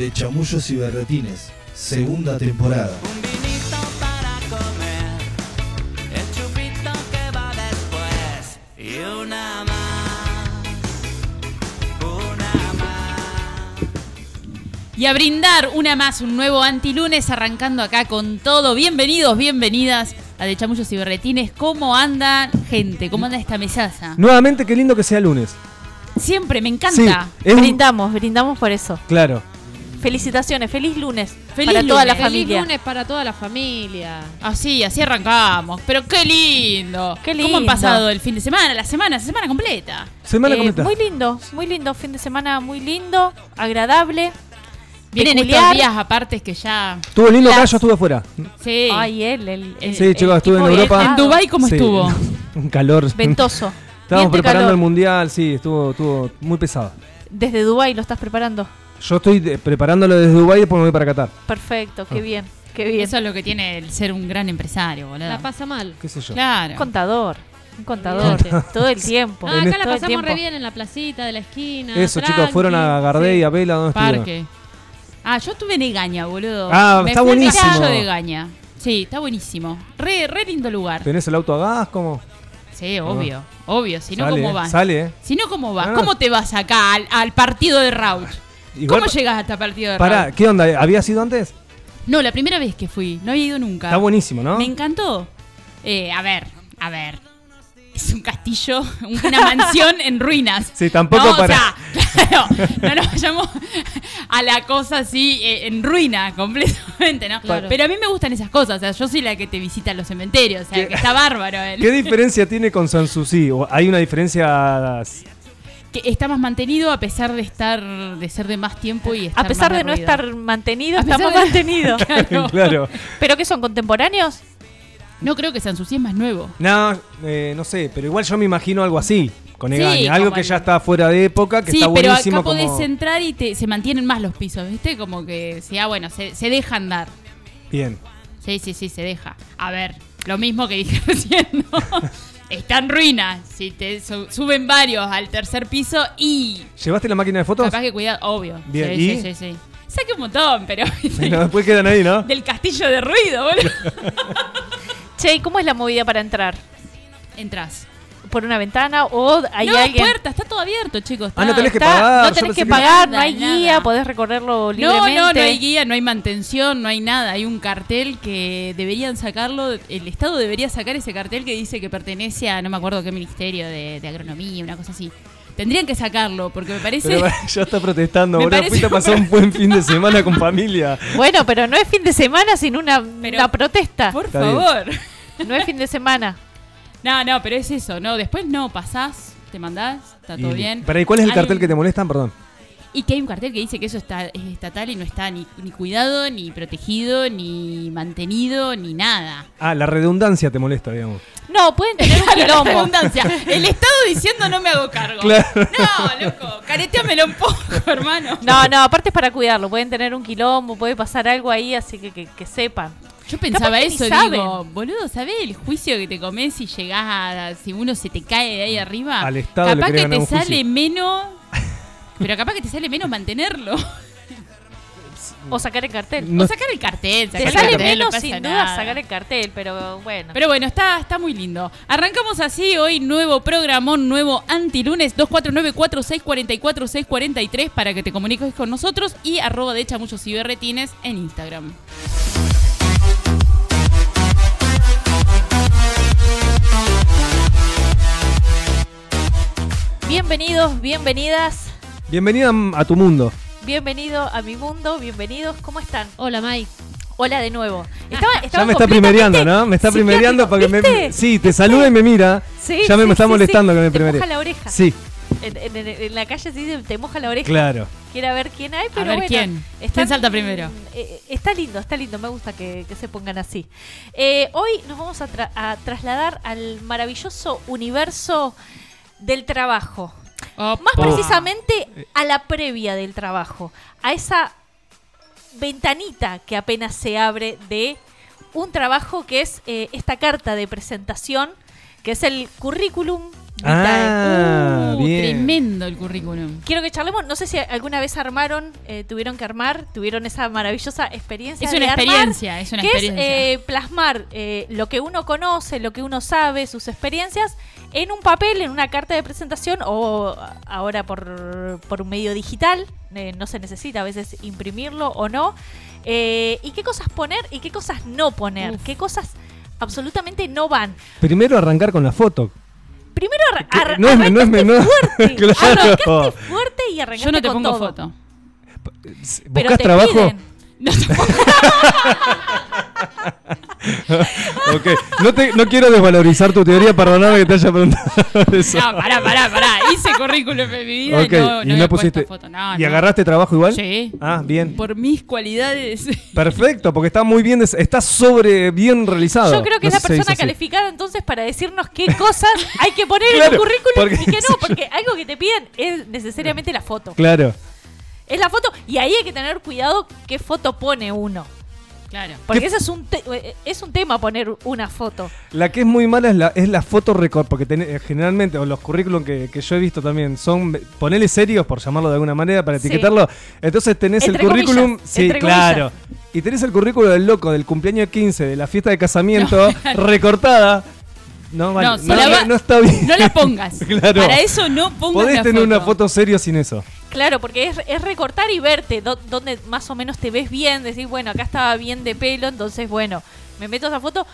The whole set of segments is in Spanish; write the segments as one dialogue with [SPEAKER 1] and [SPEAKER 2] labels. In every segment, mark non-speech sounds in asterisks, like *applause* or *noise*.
[SPEAKER 1] de Chamullos y Berretines, segunda temporada.
[SPEAKER 2] Un vinito para comer, el chupito que va después y una más, una más.
[SPEAKER 3] Y a brindar una más, un nuevo antilunes, arrancando acá con todo. Bienvenidos, bienvenidas a De Chamullos y Berretines. ¿Cómo anda, gente? ¿Cómo anda esta mesaza?
[SPEAKER 4] Nuevamente, qué lindo que sea lunes.
[SPEAKER 3] Siempre, me
[SPEAKER 4] Sí,
[SPEAKER 3] encanta.
[SPEAKER 4] un-
[SPEAKER 5] Brindamos, brindamos por eso.
[SPEAKER 4] Claro.
[SPEAKER 5] Felicitaciones, feliz lunes
[SPEAKER 3] Feliz
[SPEAKER 5] para toda la
[SPEAKER 3] lunes.
[SPEAKER 5] familia.
[SPEAKER 6] Feliz lunes para toda la familia.
[SPEAKER 3] Así, así arrancamos. Pero qué lindo.
[SPEAKER 5] Qué
[SPEAKER 3] ¿Cómo han
[SPEAKER 5] lindo.
[SPEAKER 3] pasado el fin de semana, la semana, la semana completa?
[SPEAKER 4] Semana
[SPEAKER 5] Eh,
[SPEAKER 4] completa.
[SPEAKER 5] muy lindo, muy lindo, fin de semana muy lindo, agradable.
[SPEAKER 3] Vienen
[SPEAKER 5] Peculiar.
[SPEAKER 3] estos días aparte que ya.
[SPEAKER 4] Estuvo lindo acá, yo estuve afuera.
[SPEAKER 3] Sí.
[SPEAKER 5] Ay, él, el, el-
[SPEAKER 4] Sí,
[SPEAKER 5] el
[SPEAKER 4] chicos, estuve en Europa.
[SPEAKER 3] ¿En. Dubái cómo
[SPEAKER 4] Sí.
[SPEAKER 3] estuvo? *laughs*
[SPEAKER 4] Un calor.
[SPEAKER 5] Ventoso.
[SPEAKER 4] Estábamos preparando
[SPEAKER 5] calor.
[SPEAKER 4] el mundial, sí, estuvo, estuvo muy pesado.
[SPEAKER 5] Desde Dubái lo estás preparando.
[SPEAKER 4] Yo estoy preparándolo desde Dubái y después me voy para Qatar.
[SPEAKER 5] Perfecto, qué
[SPEAKER 4] Ah.
[SPEAKER 5] bien, qué bien.
[SPEAKER 3] Eso es lo que tiene el ser un gran empresario, boludo.
[SPEAKER 6] La pasa mal.
[SPEAKER 4] ¿Qué sé yo?
[SPEAKER 3] Claro.
[SPEAKER 5] Un contador, un contador, *laughs* todo el *laughs* tiempo.
[SPEAKER 6] Ah, acá la pasamos
[SPEAKER 5] tiempo.
[SPEAKER 6] re bien en la placita de la esquina.
[SPEAKER 4] Eso, chicos, fueron a Gardé
[SPEAKER 6] sí.
[SPEAKER 4] y a Vela, ¿dónde estuvieron?
[SPEAKER 3] Parque. Ah, yo estuve en Egaña, boludo.
[SPEAKER 4] Ah,
[SPEAKER 3] Me
[SPEAKER 4] está
[SPEAKER 3] fui
[SPEAKER 4] buenísimo.
[SPEAKER 3] castillo de Egaña. Sí, está buenísimo. Re, re lindo lugar.
[SPEAKER 4] ¿Tenés el auto a gas? ¿Cómo?
[SPEAKER 3] Sí, obvio, obvio. Si no, ¿cómo vas?
[SPEAKER 4] Sale, ¿eh?
[SPEAKER 3] Si no, ¿cómo vas?
[SPEAKER 4] Ah.
[SPEAKER 3] ¿Cómo te vas acá al, al partido de Rauch?
[SPEAKER 4] Igual,
[SPEAKER 3] ¿Cómo llegas hasta el partido de
[SPEAKER 4] Pará? ¿qué onda? ¿Había sido antes?
[SPEAKER 3] No, la primera vez que fui. No había ido nunca.
[SPEAKER 4] Está buenísimo, ¿no?
[SPEAKER 3] Me encantó. Eh, a ver, a ver. Es un castillo, *laughs* una mansión en ruinas.
[SPEAKER 4] Sí, tampoco
[SPEAKER 3] no,
[SPEAKER 4] para-
[SPEAKER 3] O sea, *laughs* claro, no nos vayamos a la cosa así eh, en ruina completamente, ¿no?
[SPEAKER 6] Claro.
[SPEAKER 3] Pero a mí me gustan esas cosas. O sea, yo soy la que te visita los cementerios. O sea,
[SPEAKER 4] ¿Qué-
[SPEAKER 3] que está bárbaro él.
[SPEAKER 4] ¿Qué diferencia tiene con Sanssouci? ¿O ¿Hay una diferencia?
[SPEAKER 3] Que está más mantenido a pesar de estar, de ser de más tiempo y estar
[SPEAKER 5] A pesar
[SPEAKER 3] más
[SPEAKER 5] de no estar mantenido,
[SPEAKER 3] A
[SPEAKER 5] estamos
[SPEAKER 3] de-
[SPEAKER 5] mantenidos. *laughs*
[SPEAKER 3] Claro.
[SPEAKER 4] claro.
[SPEAKER 5] ¿Pero qué son contemporáneos?
[SPEAKER 3] No creo que Sanssouci es más nuevo.
[SPEAKER 4] No, eh, no sé, pero igual yo me imagino algo así, con
[SPEAKER 3] Sí,
[SPEAKER 4] Egaña. algo que
[SPEAKER 3] el-
[SPEAKER 4] ya está fuera de época, que
[SPEAKER 3] sí,
[SPEAKER 4] está
[SPEAKER 3] pero
[SPEAKER 4] buenísimo
[SPEAKER 3] acá podés
[SPEAKER 4] como...
[SPEAKER 3] entrar y te, se mantienen más los pisos, ¿viste? Como que, sí, ah, bueno, se, se deja andar.
[SPEAKER 4] Bien.
[SPEAKER 3] Sí, sí, sí, se deja. A ver, lo mismo que dije *laughs* recién, ¿no? Está en ruinas. Si te su- suben varios al tercer piso y.
[SPEAKER 4] ¿Llevaste la máquina de fotos?
[SPEAKER 3] Capaz que cuidado, obvio.
[SPEAKER 4] Bien,
[SPEAKER 3] sí,
[SPEAKER 4] ¿y?
[SPEAKER 3] sí, sí, sí. Saqué un montón, pero. *laughs*
[SPEAKER 4] No, después quedan ahí, ¿no?
[SPEAKER 3] Del castillo de ruido, boludo. *laughs*
[SPEAKER 5] Che, ¿y cómo es la movida para entrar?
[SPEAKER 3] Entras.
[SPEAKER 5] ¿Por una ventana o hay
[SPEAKER 3] no,
[SPEAKER 5] alguien?
[SPEAKER 3] puerta, está todo abierto, chicos.
[SPEAKER 4] Ah, no tenés que
[SPEAKER 5] Está-
[SPEAKER 4] pagar,
[SPEAKER 5] no tenés que
[SPEAKER 4] que-
[SPEAKER 5] pagar, no
[SPEAKER 3] Nada,
[SPEAKER 5] hay guía,
[SPEAKER 3] nada.
[SPEAKER 5] podés recorrerlo
[SPEAKER 3] No,
[SPEAKER 5] libremente.
[SPEAKER 3] no, no hay guía, no hay mantención, no hay nada. Hay un cartel que deberían sacarlo. El Estado debería sacar ese cartel que dice que pertenece a no me acuerdo qué ministerio de, de agronomía, una cosa así. Tendrían que sacarlo porque me parece.
[SPEAKER 4] Pero *laughs* ya está protestando, *laughs*
[SPEAKER 3] parece
[SPEAKER 4] Fuiste a pasar un buen fin de semana con familia.
[SPEAKER 5] Bueno, pero no es fin de semana sin una,
[SPEAKER 3] Pero-
[SPEAKER 5] una protesta.
[SPEAKER 3] Por
[SPEAKER 4] Está bien.
[SPEAKER 3] favor.
[SPEAKER 5] No es fin de semana.
[SPEAKER 3] No, no, pero es eso, ¿no? Después no, pasás, te mandás, está todo
[SPEAKER 4] Y-
[SPEAKER 3] bien.
[SPEAKER 4] Pero ¿y cuál es el
[SPEAKER 3] Hay-
[SPEAKER 4] cartel que te molesta? Perdón.
[SPEAKER 3] Y que hay un cartel que dice que eso está, es estatal y no está ni, ni cuidado, ni protegido, ni mantenido, ni nada.
[SPEAKER 4] Ah, la redundancia te molesta, digamos.
[SPEAKER 5] No, pueden tener un
[SPEAKER 3] Claro, *laughs* la
[SPEAKER 5] quilombo.
[SPEAKER 3] redundancia. El Estado diciendo no me hago cargo.
[SPEAKER 4] Claro.
[SPEAKER 3] No, loco, careteamelo un poco, *laughs* hermano.
[SPEAKER 5] No, no, aparte es para cuidarlo. Pueden tener un quilombo, puede pasar algo ahí, así que que, que sepan.
[SPEAKER 3] Yo pensaba
[SPEAKER 5] Capaz
[SPEAKER 3] eso,
[SPEAKER 5] saben.
[SPEAKER 3] digo, boludo, ¿sabés el juicio que te comes si llegás a. si uno se te cae de ahí arriba?
[SPEAKER 4] Al Estado
[SPEAKER 3] capaz que te
[SPEAKER 4] un juicio.
[SPEAKER 3] sale menos. *laughs* Pero capaz que te sale menos mantenerlo.
[SPEAKER 5] O sacar el cartel.
[SPEAKER 4] No-
[SPEAKER 3] O sacar el cartel.
[SPEAKER 5] Te
[SPEAKER 3] sacar el
[SPEAKER 5] sale
[SPEAKER 3] cartel,
[SPEAKER 5] menos sin
[SPEAKER 3] nada.
[SPEAKER 5] duda sacar el cartel, pero bueno.
[SPEAKER 3] Pero bueno, está, está muy lindo. Arrancamos así hoy, nuevo programón, nuevo antilunes, 2494-644-643 para que te comuniques con nosotros y arroba de chamullos y berretines en Instagram.
[SPEAKER 5] Bienvenidos, bienvenidas,
[SPEAKER 4] Bienvenida a tu mundo.
[SPEAKER 5] bienvenido a mi mundo, bienvenidos, ¿cómo están?
[SPEAKER 6] Hola, Mai.
[SPEAKER 5] Hola de nuevo. Estaba,
[SPEAKER 4] Ya
[SPEAKER 5] estaba
[SPEAKER 4] me está primereando, ¿no? Me está primereando para que me. Sí, te saluda y me mira.
[SPEAKER 5] Sí,
[SPEAKER 4] ya me,
[SPEAKER 5] sí,
[SPEAKER 4] está
[SPEAKER 5] sí,
[SPEAKER 4] molestando
[SPEAKER 5] sí.
[SPEAKER 4] que me
[SPEAKER 5] Te
[SPEAKER 4] primeree.
[SPEAKER 5] moja la oreja.
[SPEAKER 4] Sí,
[SPEAKER 5] En, en- en- en la calle sí te moja la oreja.
[SPEAKER 4] claro.
[SPEAKER 5] Quiere ver quién hay, pero
[SPEAKER 3] ver,
[SPEAKER 5] bueno.
[SPEAKER 3] ¿quién?
[SPEAKER 5] están-
[SPEAKER 3] ¿Quién salta primero?
[SPEAKER 5] eh, está lindo, está lindo. Me gusta que, que se pongan así. Eh, hoy nos vamos a, tra- a trasladar al maravilloso universo del trabajo. Más precisamente a la previa del trabajo. A esa ventanita que apenas se abre de un trabajo que es eh, esta carta de presentación, que es el currículum
[SPEAKER 4] Ah,
[SPEAKER 3] Uh,
[SPEAKER 4] bien.
[SPEAKER 3] Tremendo el currículum.
[SPEAKER 5] Quiero que charlemos, no sé si alguna vez armaron, eh, tuvieron que armar, tuvieron esa maravillosa experiencia.
[SPEAKER 3] Es
[SPEAKER 5] de
[SPEAKER 3] una
[SPEAKER 5] armar,
[SPEAKER 3] experiencia, es una
[SPEAKER 5] que
[SPEAKER 3] experiencia.
[SPEAKER 5] es eh, plasmar eh, lo que uno conoce, lo que uno sabe, sus experiencias, en un papel, en una carta de presentación o ahora por, por un medio digital. eh, no se necesita a veces imprimirlo o no. Eh, y qué cosas poner y qué cosas no poner.
[SPEAKER 3] Uf.
[SPEAKER 5] Qué cosas absolutamente no van.
[SPEAKER 4] Primero arrancar con la foto.
[SPEAKER 5] Primero arra-
[SPEAKER 4] Que
[SPEAKER 5] arra-
[SPEAKER 4] no es- no es
[SPEAKER 5] arrancaste *laughs*
[SPEAKER 4] menor.
[SPEAKER 5] fuerte.
[SPEAKER 4] Claro.
[SPEAKER 5] Arrancaste fuerte y arrancaste
[SPEAKER 3] Yo no te
[SPEAKER 5] con
[SPEAKER 3] pongo
[SPEAKER 5] todo.
[SPEAKER 3] foto.
[SPEAKER 5] Pero
[SPEAKER 4] ¿Buscas
[SPEAKER 5] te
[SPEAKER 4] trabajo?
[SPEAKER 5] piden.
[SPEAKER 3] No te pongo- *laughs*
[SPEAKER 4] Ok. No, te, no quiero desvalorizar tu teoría, perdóname que te haya preguntado eso.
[SPEAKER 3] No, pará, pará, pará. Hice currículum en mi vida y no,
[SPEAKER 4] y
[SPEAKER 3] no había
[SPEAKER 4] pusiste.
[SPEAKER 3] puesto foto. No,
[SPEAKER 4] ¿Y
[SPEAKER 3] no.
[SPEAKER 4] agarraste trabajo igual?
[SPEAKER 3] Sí.
[SPEAKER 4] Ah, bien.
[SPEAKER 3] Por mis cualidades.
[SPEAKER 4] Perfecto, porque está muy bien, está sobre bien realizado.
[SPEAKER 5] Yo creo que
[SPEAKER 4] No
[SPEAKER 5] es la persona calificada entonces para decirnos qué cosas hay que poner en el currículum y qué no, *laughs* porque algo que te piden es necesariamente la foto.
[SPEAKER 4] Claro.
[SPEAKER 5] Es la foto y ahí hay que tener cuidado qué foto pone uno.
[SPEAKER 3] Claro.
[SPEAKER 5] Porque ese es un, te- eh, es un tema poner una foto.
[SPEAKER 4] La que es muy mala es la, es la foto record, porque ten- eh, generalmente, o los currículum que, que yo he visto también, son, ponele serios, por llamarlo de alguna manera, para
[SPEAKER 5] Sí.
[SPEAKER 4] etiquetarlo. Entonces tenés
[SPEAKER 5] Entre
[SPEAKER 4] el currículum,
[SPEAKER 5] comillas,
[SPEAKER 4] sí, claro. Y tenés el currículum del loco, del cumpleaños 15, de la fiesta de casamiento, recortada. No, vale,
[SPEAKER 3] No, va-
[SPEAKER 4] no está bien.
[SPEAKER 3] No la pongas. *laughs*
[SPEAKER 4] Claro.
[SPEAKER 3] Para eso no pongas
[SPEAKER 4] Podés
[SPEAKER 3] la
[SPEAKER 4] tener
[SPEAKER 3] foto.
[SPEAKER 4] una foto serio sin eso.
[SPEAKER 5] Claro, porque es, es recortar y verte dó- donde más o menos te ves bien, decir, bueno, acá estaba bien de pelo, entonces, bueno, me meto esa foto,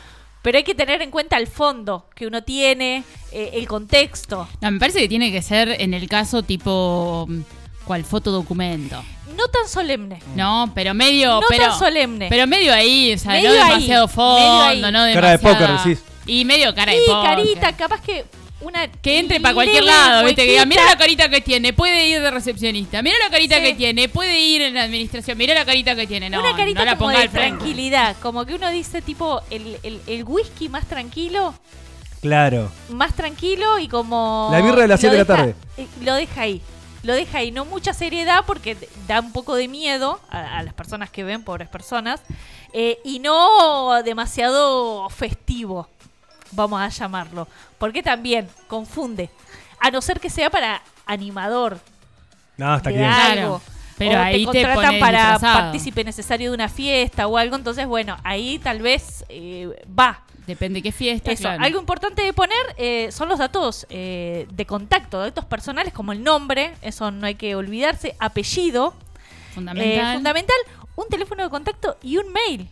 [SPEAKER 5] pero hay que tener en cuenta el fondo que uno tiene, eh, el contexto.
[SPEAKER 3] No, me parece que tiene que ser en el caso tipo. mm, ¿Cuál? Fotodocumento.
[SPEAKER 5] No tan solemne.
[SPEAKER 3] No, pero medio.
[SPEAKER 5] No
[SPEAKER 3] pero,
[SPEAKER 5] tan solemne.
[SPEAKER 3] Pero medio ahí, o sea,
[SPEAKER 5] Medio
[SPEAKER 3] no
[SPEAKER 5] ahí,
[SPEAKER 3] demasiado
[SPEAKER 5] medio ahí.
[SPEAKER 3] fondo, no
[SPEAKER 4] Cara de póker, decís.
[SPEAKER 3] Y medio cara de
[SPEAKER 5] y
[SPEAKER 3] póker.
[SPEAKER 5] carita, capaz que una.
[SPEAKER 3] Que entre para cualquier lado, ¿viste? Que diga, mira la carita que tiene, puede ir de recepcionista. Mira la carita
[SPEAKER 5] Sí.
[SPEAKER 3] que tiene, puede ir en la administración. Mira la carita que tiene. No,
[SPEAKER 5] una carita
[SPEAKER 3] no la
[SPEAKER 5] como de
[SPEAKER 3] al
[SPEAKER 5] tranquilidad, como que uno dice tipo el, el- el whisky más tranquilo,
[SPEAKER 4] Claro.
[SPEAKER 5] más tranquilo y como
[SPEAKER 4] La birra de las
[SPEAKER 5] lo
[SPEAKER 4] siete de la
[SPEAKER 5] deja-
[SPEAKER 4] tarde.
[SPEAKER 5] Lo deja ahí. Lo deja ahí, no mucha seriedad porque da un poco de miedo a, a las personas que ven, pobres personas, eh, y no demasiado festivo, vamos a llamarlo, porque también confunde, a no ser que sea para animador,
[SPEAKER 4] No, está
[SPEAKER 5] de
[SPEAKER 4] bien.
[SPEAKER 3] Claro.
[SPEAKER 5] algo.
[SPEAKER 3] Pero
[SPEAKER 5] o
[SPEAKER 3] ahí
[SPEAKER 5] te
[SPEAKER 3] te
[SPEAKER 5] contratan
[SPEAKER 3] pones
[SPEAKER 5] para
[SPEAKER 3] disfrazado.
[SPEAKER 5] partícipe necesario de una fiesta o algo, entonces bueno, ahí tal vez eh, va.
[SPEAKER 3] Depende qué fiesta.
[SPEAKER 5] Eso,
[SPEAKER 3] claro.
[SPEAKER 5] algo importante de poner eh, son los datos eh, de contacto, datos personales como el nombre, eso no hay que olvidarse, apellido,
[SPEAKER 3] fundamental.
[SPEAKER 5] eh, fundamental, un teléfono de contacto y un mail.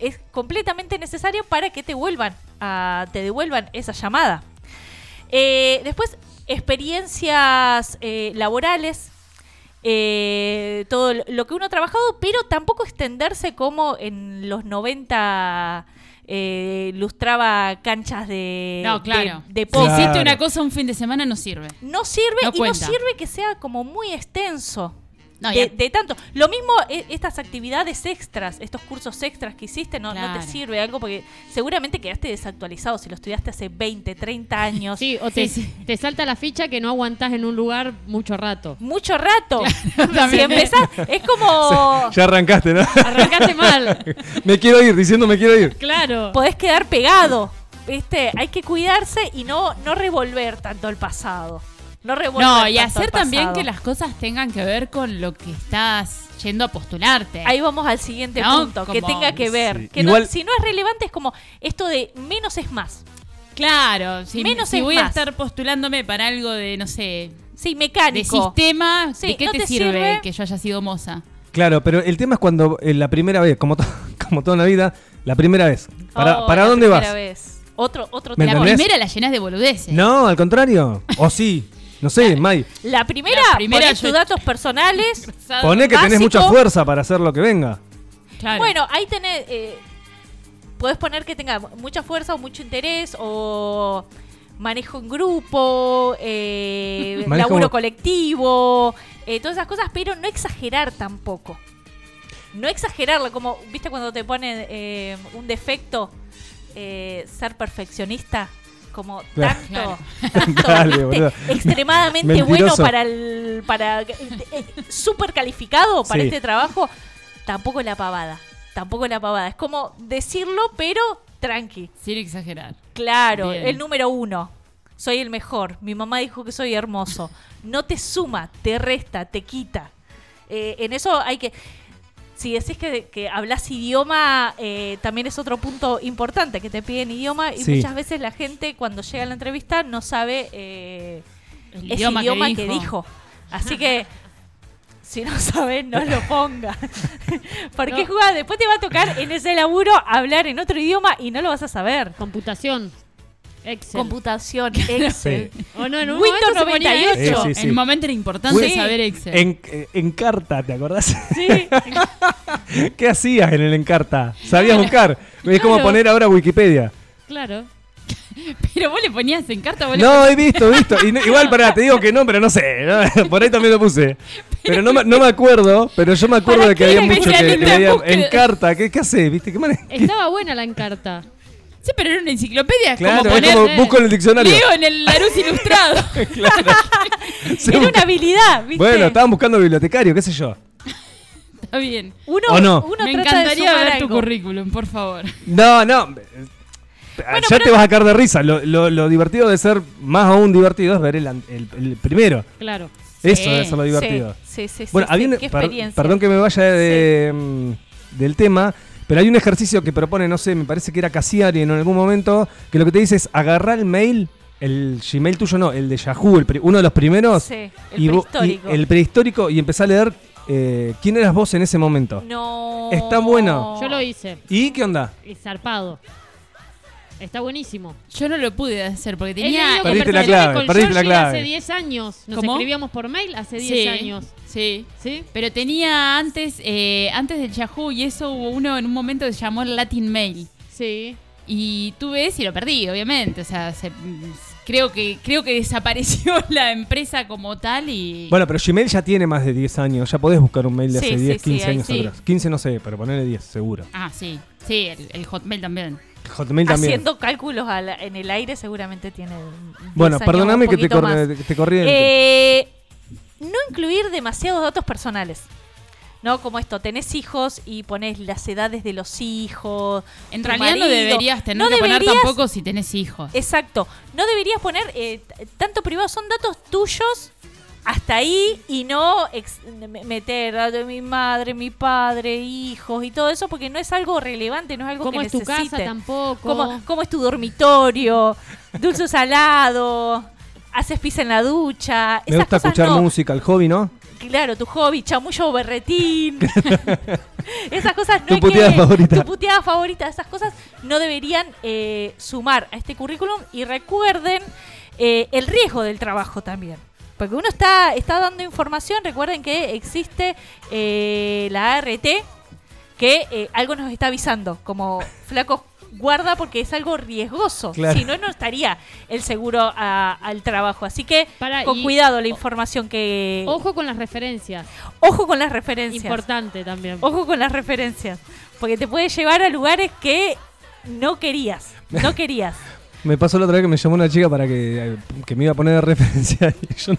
[SPEAKER 5] Es completamente necesario para que te vuelvan a, te devuelvan esa llamada. Eh, después, experiencias eh, laborales. eh, todo lo- que uno ha trabajado, pero tampoco extenderse como en los 90 eh, lustraba canchas de,
[SPEAKER 3] No, claro.
[SPEAKER 5] de, de
[SPEAKER 3] Si hiciste una cosa un fin de semana, no sirve.
[SPEAKER 5] No sirve
[SPEAKER 3] No
[SPEAKER 5] y no sirve que sea como muy extenso.
[SPEAKER 3] No,
[SPEAKER 5] de, tanto. Lo mismo e- estas actividades extras, estos cursos extras que hiciste, no, no te sirve algo porque seguramente quedaste desactualizado si lo estudiaste hace 20, 30 años.
[SPEAKER 6] Sí, o te,
[SPEAKER 3] Sí, *laughs* sí.
[SPEAKER 6] te salta la ficha que no aguantás en un lugar mucho rato.
[SPEAKER 5] Mucho rato. si *laughs* empezás, es como *laughs*
[SPEAKER 4] Ya arrancaste, ¿no?
[SPEAKER 6] Arrancaste mal.
[SPEAKER 4] me quiero ir, diciendo me quiero ir.
[SPEAKER 6] Claro.
[SPEAKER 5] podés quedar pegado. ¿Viste? Hay que cuidarse y no, no revolver tanto el pasado. No
[SPEAKER 3] y hacer también que las cosas tengan que ver con lo que estás yendo a postularte.
[SPEAKER 5] Ahí vamos al siguiente
[SPEAKER 3] No,
[SPEAKER 5] punto, que tenga que ver.
[SPEAKER 4] Sí.
[SPEAKER 5] Que no- si no es relevante es como esto de menos es más.
[SPEAKER 3] Claro, si,
[SPEAKER 5] Menos
[SPEAKER 3] si
[SPEAKER 5] es
[SPEAKER 3] voy a estar postulándome para algo de, no sé,
[SPEAKER 5] Sí,
[SPEAKER 3] de
[SPEAKER 5] mecánico.
[SPEAKER 3] sistema,
[SPEAKER 5] Sí,
[SPEAKER 3] ¿de qué
[SPEAKER 5] no
[SPEAKER 3] te,
[SPEAKER 5] te
[SPEAKER 3] sirve,
[SPEAKER 5] sirve.
[SPEAKER 3] que yo haya sido moza?
[SPEAKER 4] Claro, pero el tema es cuando eh, la primera vez, como, to- *laughs* como toda la vida, la primera vez. ¿Para,
[SPEAKER 5] Oh,
[SPEAKER 4] ¿para
[SPEAKER 5] la
[SPEAKER 4] dónde
[SPEAKER 5] primera
[SPEAKER 4] vas?
[SPEAKER 5] vez. Otro, otro
[SPEAKER 4] ¿Me
[SPEAKER 3] La
[SPEAKER 5] tema.
[SPEAKER 4] entendés?
[SPEAKER 3] primera la llenas de boludeces.
[SPEAKER 4] No, al contrario. O sí. *laughs* No sé, May.
[SPEAKER 5] La primera,
[SPEAKER 3] La primera
[SPEAKER 5] ponés
[SPEAKER 3] yo-
[SPEAKER 5] tus datos personales.
[SPEAKER 4] Poné que tenés
[SPEAKER 5] básico.
[SPEAKER 4] mucha fuerza para hacer lo que venga.
[SPEAKER 3] Claro.
[SPEAKER 5] Bueno, ahí tenés. Eh, podés poner que tenga mucha fuerza o mucho interés o manejo en grupo, eh, *laughs*
[SPEAKER 4] Manejo-
[SPEAKER 5] laburo colectivo, eh, todas esas cosas, pero no exagerar tampoco. No exagerarlo, como, viste cuando te ponen eh, un defecto, eh, ser perfeccionista, como
[SPEAKER 4] Claro.
[SPEAKER 5] tanto, *laughs* tanto, *laughs*
[SPEAKER 4] Dale,
[SPEAKER 5] ¿viste?
[SPEAKER 4] boludo.
[SPEAKER 5] extremadamente bueno para el, para eh, eh, súper calificado para
[SPEAKER 4] Sí.
[SPEAKER 5] este trabajo, tampoco la pavada, tampoco la pavada. Es como decirlo, pero tranqui.
[SPEAKER 3] Sin exagerar.
[SPEAKER 5] Claro,
[SPEAKER 3] Bien.
[SPEAKER 5] el número uno. soy el mejor, mi mamá dijo que soy hermoso. No te suma, te resta, te quita. Eh, en eso hay que... Si decís que, que hablas idioma, eh, también es otro punto importante, que te piden idioma y
[SPEAKER 4] Sí.
[SPEAKER 5] muchas veces la gente cuando llega a la entrevista no sabe eh,
[SPEAKER 3] El
[SPEAKER 5] ese
[SPEAKER 3] idioma
[SPEAKER 5] idioma,
[SPEAKER 3] que
[SPEAKER 5] que,
[SPEAKER 3] dijo.
[SPEAKER 5] Así que *laughs* si no sabes, no lo ponga. *laughs* Porque
[SPEAKER 6] No.
[SPEAKER 5] Juga, después te va a tocar en ese laburo hablar en otro idioma y no lo vas a saber.
[SPEAKER 6] Computación. Excel.
[SPEAKER 5] Computación, *laughs* Excel.
[SPEAKER 6] o no, en un
[SPEAKER 5] Windows
[SPEAKER 6] momento se ponía
[SPEAKER 5] 98.
[SPEAKER 6] eso.
[SPEAKER 4] Sí, sí, sí.
[SPEAKER 3] En un momento era importante
[SPEAKER 5] Sí.
[SPEAKER 3] saber Excel.
[SPEAKER 4] En, eh, Encarta, ¿te acordás?
[SPEAKER 5] Sí. *laughs*
[SPEAKER 4] ¿Qué hacías en el Encarta? ¿Sabías buscar? Es como
[SPEAKER 6] Claro.
[SPEAKER 4] poner ahora Wikipedia.
[SPEAKER 6] Claro. *laughs*
[SPEAKER 3] Pero vos le ponías en carta, vos le
[SPEAKER 4] No, he visto, he visto. Y no- igual, pará, te digo que no, pero no sé. ¿no? Por ahí también lo puse. Pero no, me- no me acuerdo, pero yo me acuerdo
[SPEAKER 5] ¿Para
[SPEAKER 4] de que había mucho que,
[SPEAKER 3] especialista
[SPEAKER 4] que
[SPEAKER 3] en?
[SPEAKER 4] Encarta. ¿Qué, qué haces? ¿Viste? ¿Qué manera?
[SPEAKER 6] Estaba buena la encarta.
[SPEAKER 3] Sí, pero era una enciclopedia.
[SPEAKER 4] Claro,
[SPEAKER 3] como
[SPEAKER 4] es
[SPEAKER 3] poner
[SPEAKER 4] como
[SPEAKER 6] eh,
[SPEAKER 4] busco en el diccionario.
[SPEAKER 3] Leo en el Larus ilustrado. *laughs*
[SPEAKER 4] Se *laughs*
[SPEAKER 5] Era una habilidad, ¿viste?
[SPEAKER 4] Bueno, estaban buscando bibliotecario, qué sé yo.
[SPEAKER 3] Está bien.
[SPEAKER 5] uno,
[SPEAKER 4] ¿O no?
[SPEAKER 5] uno
[SPEAKER 3] Me
[SPEAKER 5] trata de
[SPEAKER 3] encantaría
[SPEAKER 5] sumar
[SPEAKER 3] ver tu
[SPEAKER 5] algo.
[SPEAKER 3] currículum, por favor.
[SPEAKER 4] No, no. ya
[SPEAKER 5] pero-
[SPEAKER 4] te vas a caer de risa. Lo, lo- lo divertido de ser más aún divertido es ver el, an- el- el primero.
[SPEAKER 6] Claro.
[SPEAKER 4] Eso
[SPEAKER 3] Sí,
[SPEAKER 4] debe ser lo divertido.
[SPEAKER 5] Sí, sí, sí.
[SPEAKER 4] Bueno,
[SPEAKER 5] sí,
[SPEAKER 4] había
[SPEAKER 5] sí,
[SPEAKER 4] per-
[SPEAKER 5] experiencia.
[SPEAKER 4] perdón que me vaya de, mm, del tema, pero hay un ejercicio que propone, no sé, me parece que era Cassiari en algún momento, que lo que te dice es agarrar el mail, el Gmail tuyo no, el de Yahoo, el uno de los primeros,
[SPEAKER 5] Sí, el
[SPEAKER 4] y vo- y
[SPEAKER 5] prehistórico.
[SPEAKER 4] el prehistórico, y empezar a leer eh, quién eras vos en ese momento.
[SPEAKER 5] No.
[SPEAKER 4] Está bueno.
[SPEAKER 6] Yo lo hice.
[SPEAKER 4] ¿Y qué onda?
[SPEAKER 6] Y zarpado. Está buenísimo.
[SPEAKER 3] Yo no lo pude hacer porque tenía.
[SPEAKER 4] Perdiste la clave,
[SPEAKER 6] con
[SPEAKER 4] perdiste la clave.
[SPEAKER 6] hace 10 años. Nos
[SPEAKER 3] ¿Cómo?
[SPEAKER 6] escribíamos por mail hace 10
[SPEAKER 3] Sí,
[SPEAKER 6] años.
[SPEAKER 3] Sí.
[SPEAKER 6] ¿Sí?
[SPEAKER 3] Pero tenía antes, eh, antes del Yahoo y eso hubo uno en un momento que se llamó el Latin Mail.
[SPEAKER 6] Sí.
[SPEAKER 3] Y tuve ese y lo perdí, obviamente. O sea, se- creo que creo que desapareció *laughs* la empresa como tal y.
[SPEAKER 4] Bueno, pero Gmail ya tiene más de 10 años, ya podés buscar un mail de
[SPEAKER 5] Sí,
[SPEAKER 4] hace
[SPEAKER 5] sí,
[SPEAKER 4] 10,
[SPEAKER 5] sí,
[SPEAKER 4] 15
[SPEAKER 5] ahí
[SPEAKER 4] años
[SPEAKER 3] sí.
[SPEAKER 4] atrás. 15 no sé, pero ponerle 10, seguro.
[SPEAKER 3] Ah, sí. Sí, el, el Hotmail también.
[SPEAKER 4] Hotmail también.
[SPEAKER 5] Haciendo cálculos a la- en el aire seguramente tiene. 10
[SPEAKER 4] Bueno, perdóname que te, corre- te corrí.
[SPEAKER 5] Eh, no incluir demasiados datos personales. ¿No? Como esto, tenés hijos y pones las edades de los hijos.
[SPEAKER 3] En realidad no deberías tener
[SPEAKER 5] No
[SPEAKER 3] que poner
[SPEAKER 5] deberías-
[SPEAKER 3] tampoco si tenés hijos.
[SPEAKER 5] Exacto. No deberías poner eh, tanto privado, son datos tuyos hasta ahí y no meter a de mi madre, mi padre, hijos y todo eso porque no es algo relevante, no es algo
[SPEAKER 6] ¿Cómo
[SPEAKER 5] que
[SPEAKER 6] es tu casa tampoco?
[SPEAKER 5] ¿Cómo, cómo es tu dormitorio? Dulce o salado. Haces pis en la ducha.
[SPEAKER 4] Me
[SPEAKER 5] Esas
[SPEAKER 4] gusta
[SPEAKER 5] cosas
[SPEAKER 4] escuchar
[SPEAKER 5] no.
[SPEAKER 4] música, el hobby, ¿no?
[SPEAKER 5] Claro, tu hobby, chamullo o berretín. *laughs* esas cosas no
[SPEAKER 4] Tu puteada
[SPEAKER 5] que-
[SPEAKER 4] favorita.
[SPEAKER 5] Tu puteada favorita. Esas cosas no deberían eh, sumar a este currículum. Y recuerden eh, el riesgo del trabajo también. Porque uno está, está dando información. Recuerden que existe eh, la ART que eh, algo nos está avisando. Como flacos guarda porque es algo riesgoso.
[SPEAKER 4] Claro.
[SPEAKER 5] Si no, no estaría el seguro a- al trabajo. Así que
[SPEAKER 6] Para,
[SPEAKER 5] con cuidado la información que...
[SPEAKER 6] Ojo con las referencias.
[SPEAKER 5] Ojo con las referencias.
[SPEAKER 6] Importante también.
[SPEAKER 5] Ojo con las referencias. Porque te puede llevar a lugares que no querías. No *laughs* querías.
[SPEAKER 4] Me pasó la otra vez que me llamó una chica para que, que me iba a poner de referencia y yo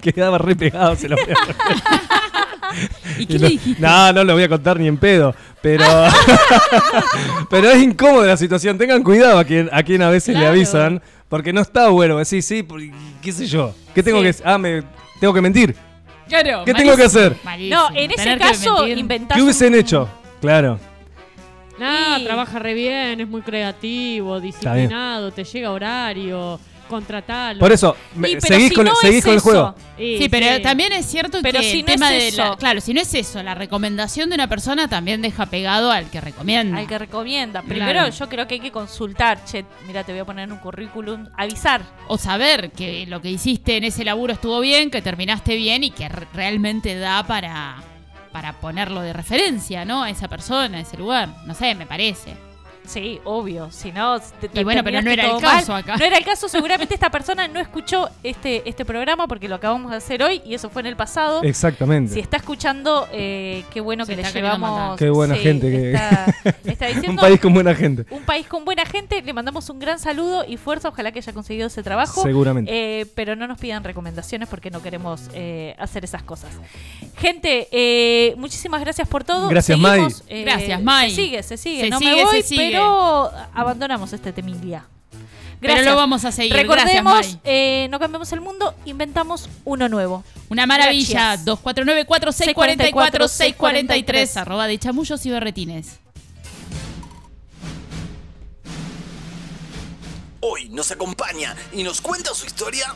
[SPEAKER 4] quedaba re pegado, se lo voy a *laughs*
[SPEAKER 3] ¿Y qué
[SPEAKER 4] Y
[SPEAKER 3] le
[SPEAKER 4] no,
[SPEAKER 3] dijiste?
[SPEAKER 4] no, no lo voy a contar ni en pedo, pero *laughs* pero es incómoda la situación. Tengan cuidado a quien a quien a veces le avisan, porque no está bueno. Sí, sí, qué sé yo. ¿Qué tengo
[SPEAKER 5] Sí.
[SPEAKER 4] que ah, me tengo que mentir?
[SPEAKER 3] Claro,
[SPEAKER 4] ¿Qué tengo que hacer?
[SPEAKER 3] malísimo.
[SPEAKER 5] No, en ese
[SPEAKER 3] Tener
[SPEAKER 5] caso inventás
[SPEAKER 4] ¿Qué hubiesen
[SPEAKER 5] un-
[SPEAKER 4] hecho? Claro.
[SPEAKER 5] Y-
[SPEAKER 6] trabaja re bien, es muy creativo, disciplinado, te llega horario, contratalo.
[SPEAKER 4] Por eso, seguís,
[SPEAKER 5] si
[SPEAKER 4] con,
[SPEAKER 5] no
[SPEAKER 4] seguís
[SPEAKER 5] es
[SPEAKER 4] con el
[SPEAKER 5] eso,
[SPEAKER 4] juego.
[SPEAKER 3] Sí, pero
[SPEAKER 6] sí.
[SPEAKER 3] también es cierto
[SPEAKER 5] Pero
[SPEAKER 3] que
[SPEAKER 5] si
[SPEAKER 3] el
[SPEAKER 5] no
[SPEAKER 3] tema
[SPEAKER 5] es
[SPEAKER 3] de la,
[SPEAKER 5] eso.
[SPEAKER 3] claro, si no es eso, la recomendación de una persona también deja pegado al que recomienda.
[SPEAKER 5] Al que recomienda. Primero,
[SPEAKER 6] Claro.
[SPEAKER 5] yo creo que hay que consultar. Che, mira, te voy a poner en un currículum. Avisar.
[SPEAKER 3] O saber que lo que hiciste en ese laburo estuvo bien, que terminaste bien y que re- realmente da para, para ponerlo de referencia, ¿no? A esa persona, a ese lugar. No sé, me parece.
[SPEAKER 5] Sí, obvio. Si no, te- te
[SPEAKER 3] Y bueno, pero no era el
[SPEAKER 5] mal.
[SPEAKER 3] caso acá.
[SPEAKER 5] No era el caso. Seguramente esta persona no escuchó este, este programa porque lo acabamos de hacer hoy y eso fue en el pasado.
[SPEAKER 4] Exactamente.
[SPEAKER 5] Si está escuchando, eh, qué bueno
[SPEAKER 3] Se
[SPEAKER 5] que le llevamos.
[SPEAKER 4] Qué buena gente que-
[SPEAKER 5] Está, *laughs* está diciendo,
[SPEAKER 4] Un país con buena gente.
[SPEAKER 5] un país con buena gente. Le mandamos un gran saludo y fuerza. Ojalá que haya conseguido ese trabajo.
[SPEAKER 4] Seguramente.
[SPEAKER 5] Eh, pero no nos pidan recomendaciones porque no queremos eh, hacer esas cosas. Gente, eh, muchísimas gracias por todo.
[SPEAKER 4] Gracias,
[SPEAKER 5] Seguimos,
[SPEAKER 3] Gracias, Mai.
[SPEAKER 5] Se sigue, se sigue.
[SPEAKER 3] Se
[SPEAKER 5] no
[SPEAKER 3] sigue,
[SPEAKER 5] me voy,
[SPEAKER 3] se sigue.
[SPEAKER 5] pero abandonamos este temilla.
[SPEAKER 3] Pero
[SPEAKER 5] Gracias.
[SPEAKER 3] lo vamos a seguir.
[SPEAKER 5] Recordemos, eh, no cambiamos el mundo, inventamos uno nuevo.
[SPEAKER 3] Una maravilla.
[SPEAKER 5] Gracias.
[SPEAKER 3] 249-4644-643. Arroba de chamullos y berretines.
[SPEAKER 7] Hoy nos acompaña y nos cuenta su historia.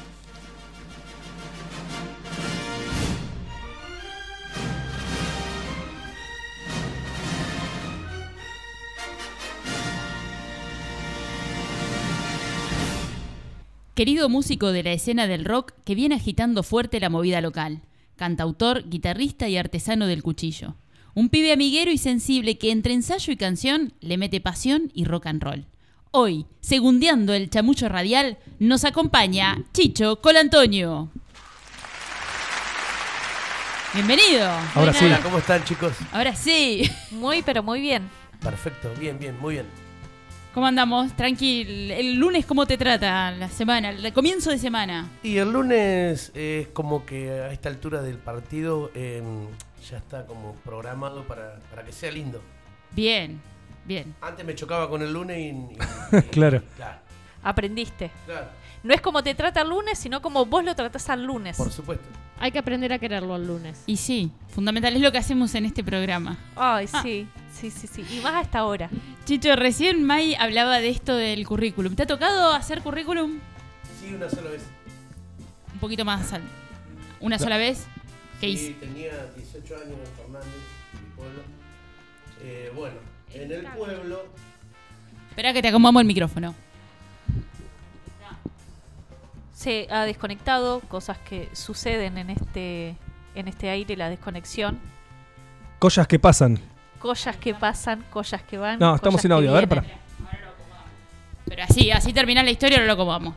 [SPEAKER 3] Querido músico de la escena del rock que viene agitando fuerte la movida local. Cantautor, guitarrista y artesano del cuchillo. Un pibe amiguero y sensible que entre ensayo y canción le mete pasión y rock and roll. Hoy, segundeando el chamullo radial, nos acompaña Chicho Colantonio. Bienvenido.
[SPEAKER 4] Ahora sí.
[SPEAKER 8] Hola, ¿cómo están chicos?
[SPEAKER 3] Ahora sí.
[SPEAKER 5] Muy, pero muy bien.
[SPEAKER 8] Perfecto, bien, bien, muy bien.
[SPEAKER 3] ¿Cómo andamos? Tranquil. El lunes, ¿cómo te trata la semana? El comienzo de semana.
[SPEAKER 8] Y el lunes eh, es como que a esta altura del partido eh, ya está como programado para, para que sea lindo.
[SPEAKER 3] Bien, bien.
[SPEAKER 8] Antes me chocaba con el lunes y... y- y- *laughs*
[SPEAKER 4] Claro.
[SPEAKER 8] Claro,
[SPEAKER 5] Aprendiste.
[SPEAKER 8] claro,
[SPEAKER 5] No es como te trata el lunes, sino como vos lo tratás al lunes.
[SPEAKER 8] por supuesto.
[SPEAKER 6] Hay que aprender a quererlo el lunes.
[SPEAKER 3] Y sí, fundamental es lo que hacemos en este programa.
[SPEAKER 5] Ay,
[SPEAKER 3] Ah.
[SPEAKER 5] sí, sí, sí, sí. Y más hasta ahora.
[SPEAKER 3] Chicho, recién Mai hablaba de esto del currículum. ¿Te ha tocado hacer currículum
[SPEAKER 8] Sí, una sola vez.
[SPEAKER 3] un poquito más al- una sola vez? ¿Qué
[SPEAKER 8] Sí,
[SPEAKER 3] hice?
[SPEAKER 8] tenía 18 años en Fernández, mi pueblo. Eh, bueno, en el pueblo...
[SPEAKER 3] Espera que te acomodamos el micrófono.
[SPEAKER 5] Se ha desconectado, cosas que suceden en este, en este aire, la desconexión.
[SPEAKER 4] Cosas que pasan.
[SPEAKER 5] Collas que pasan, collas que van.
[SPEAKER 4] No, estamos sin audio. A ver, para.
[SPEAKER 3] Pero así, así termina la historia, ahora lo acomodamos.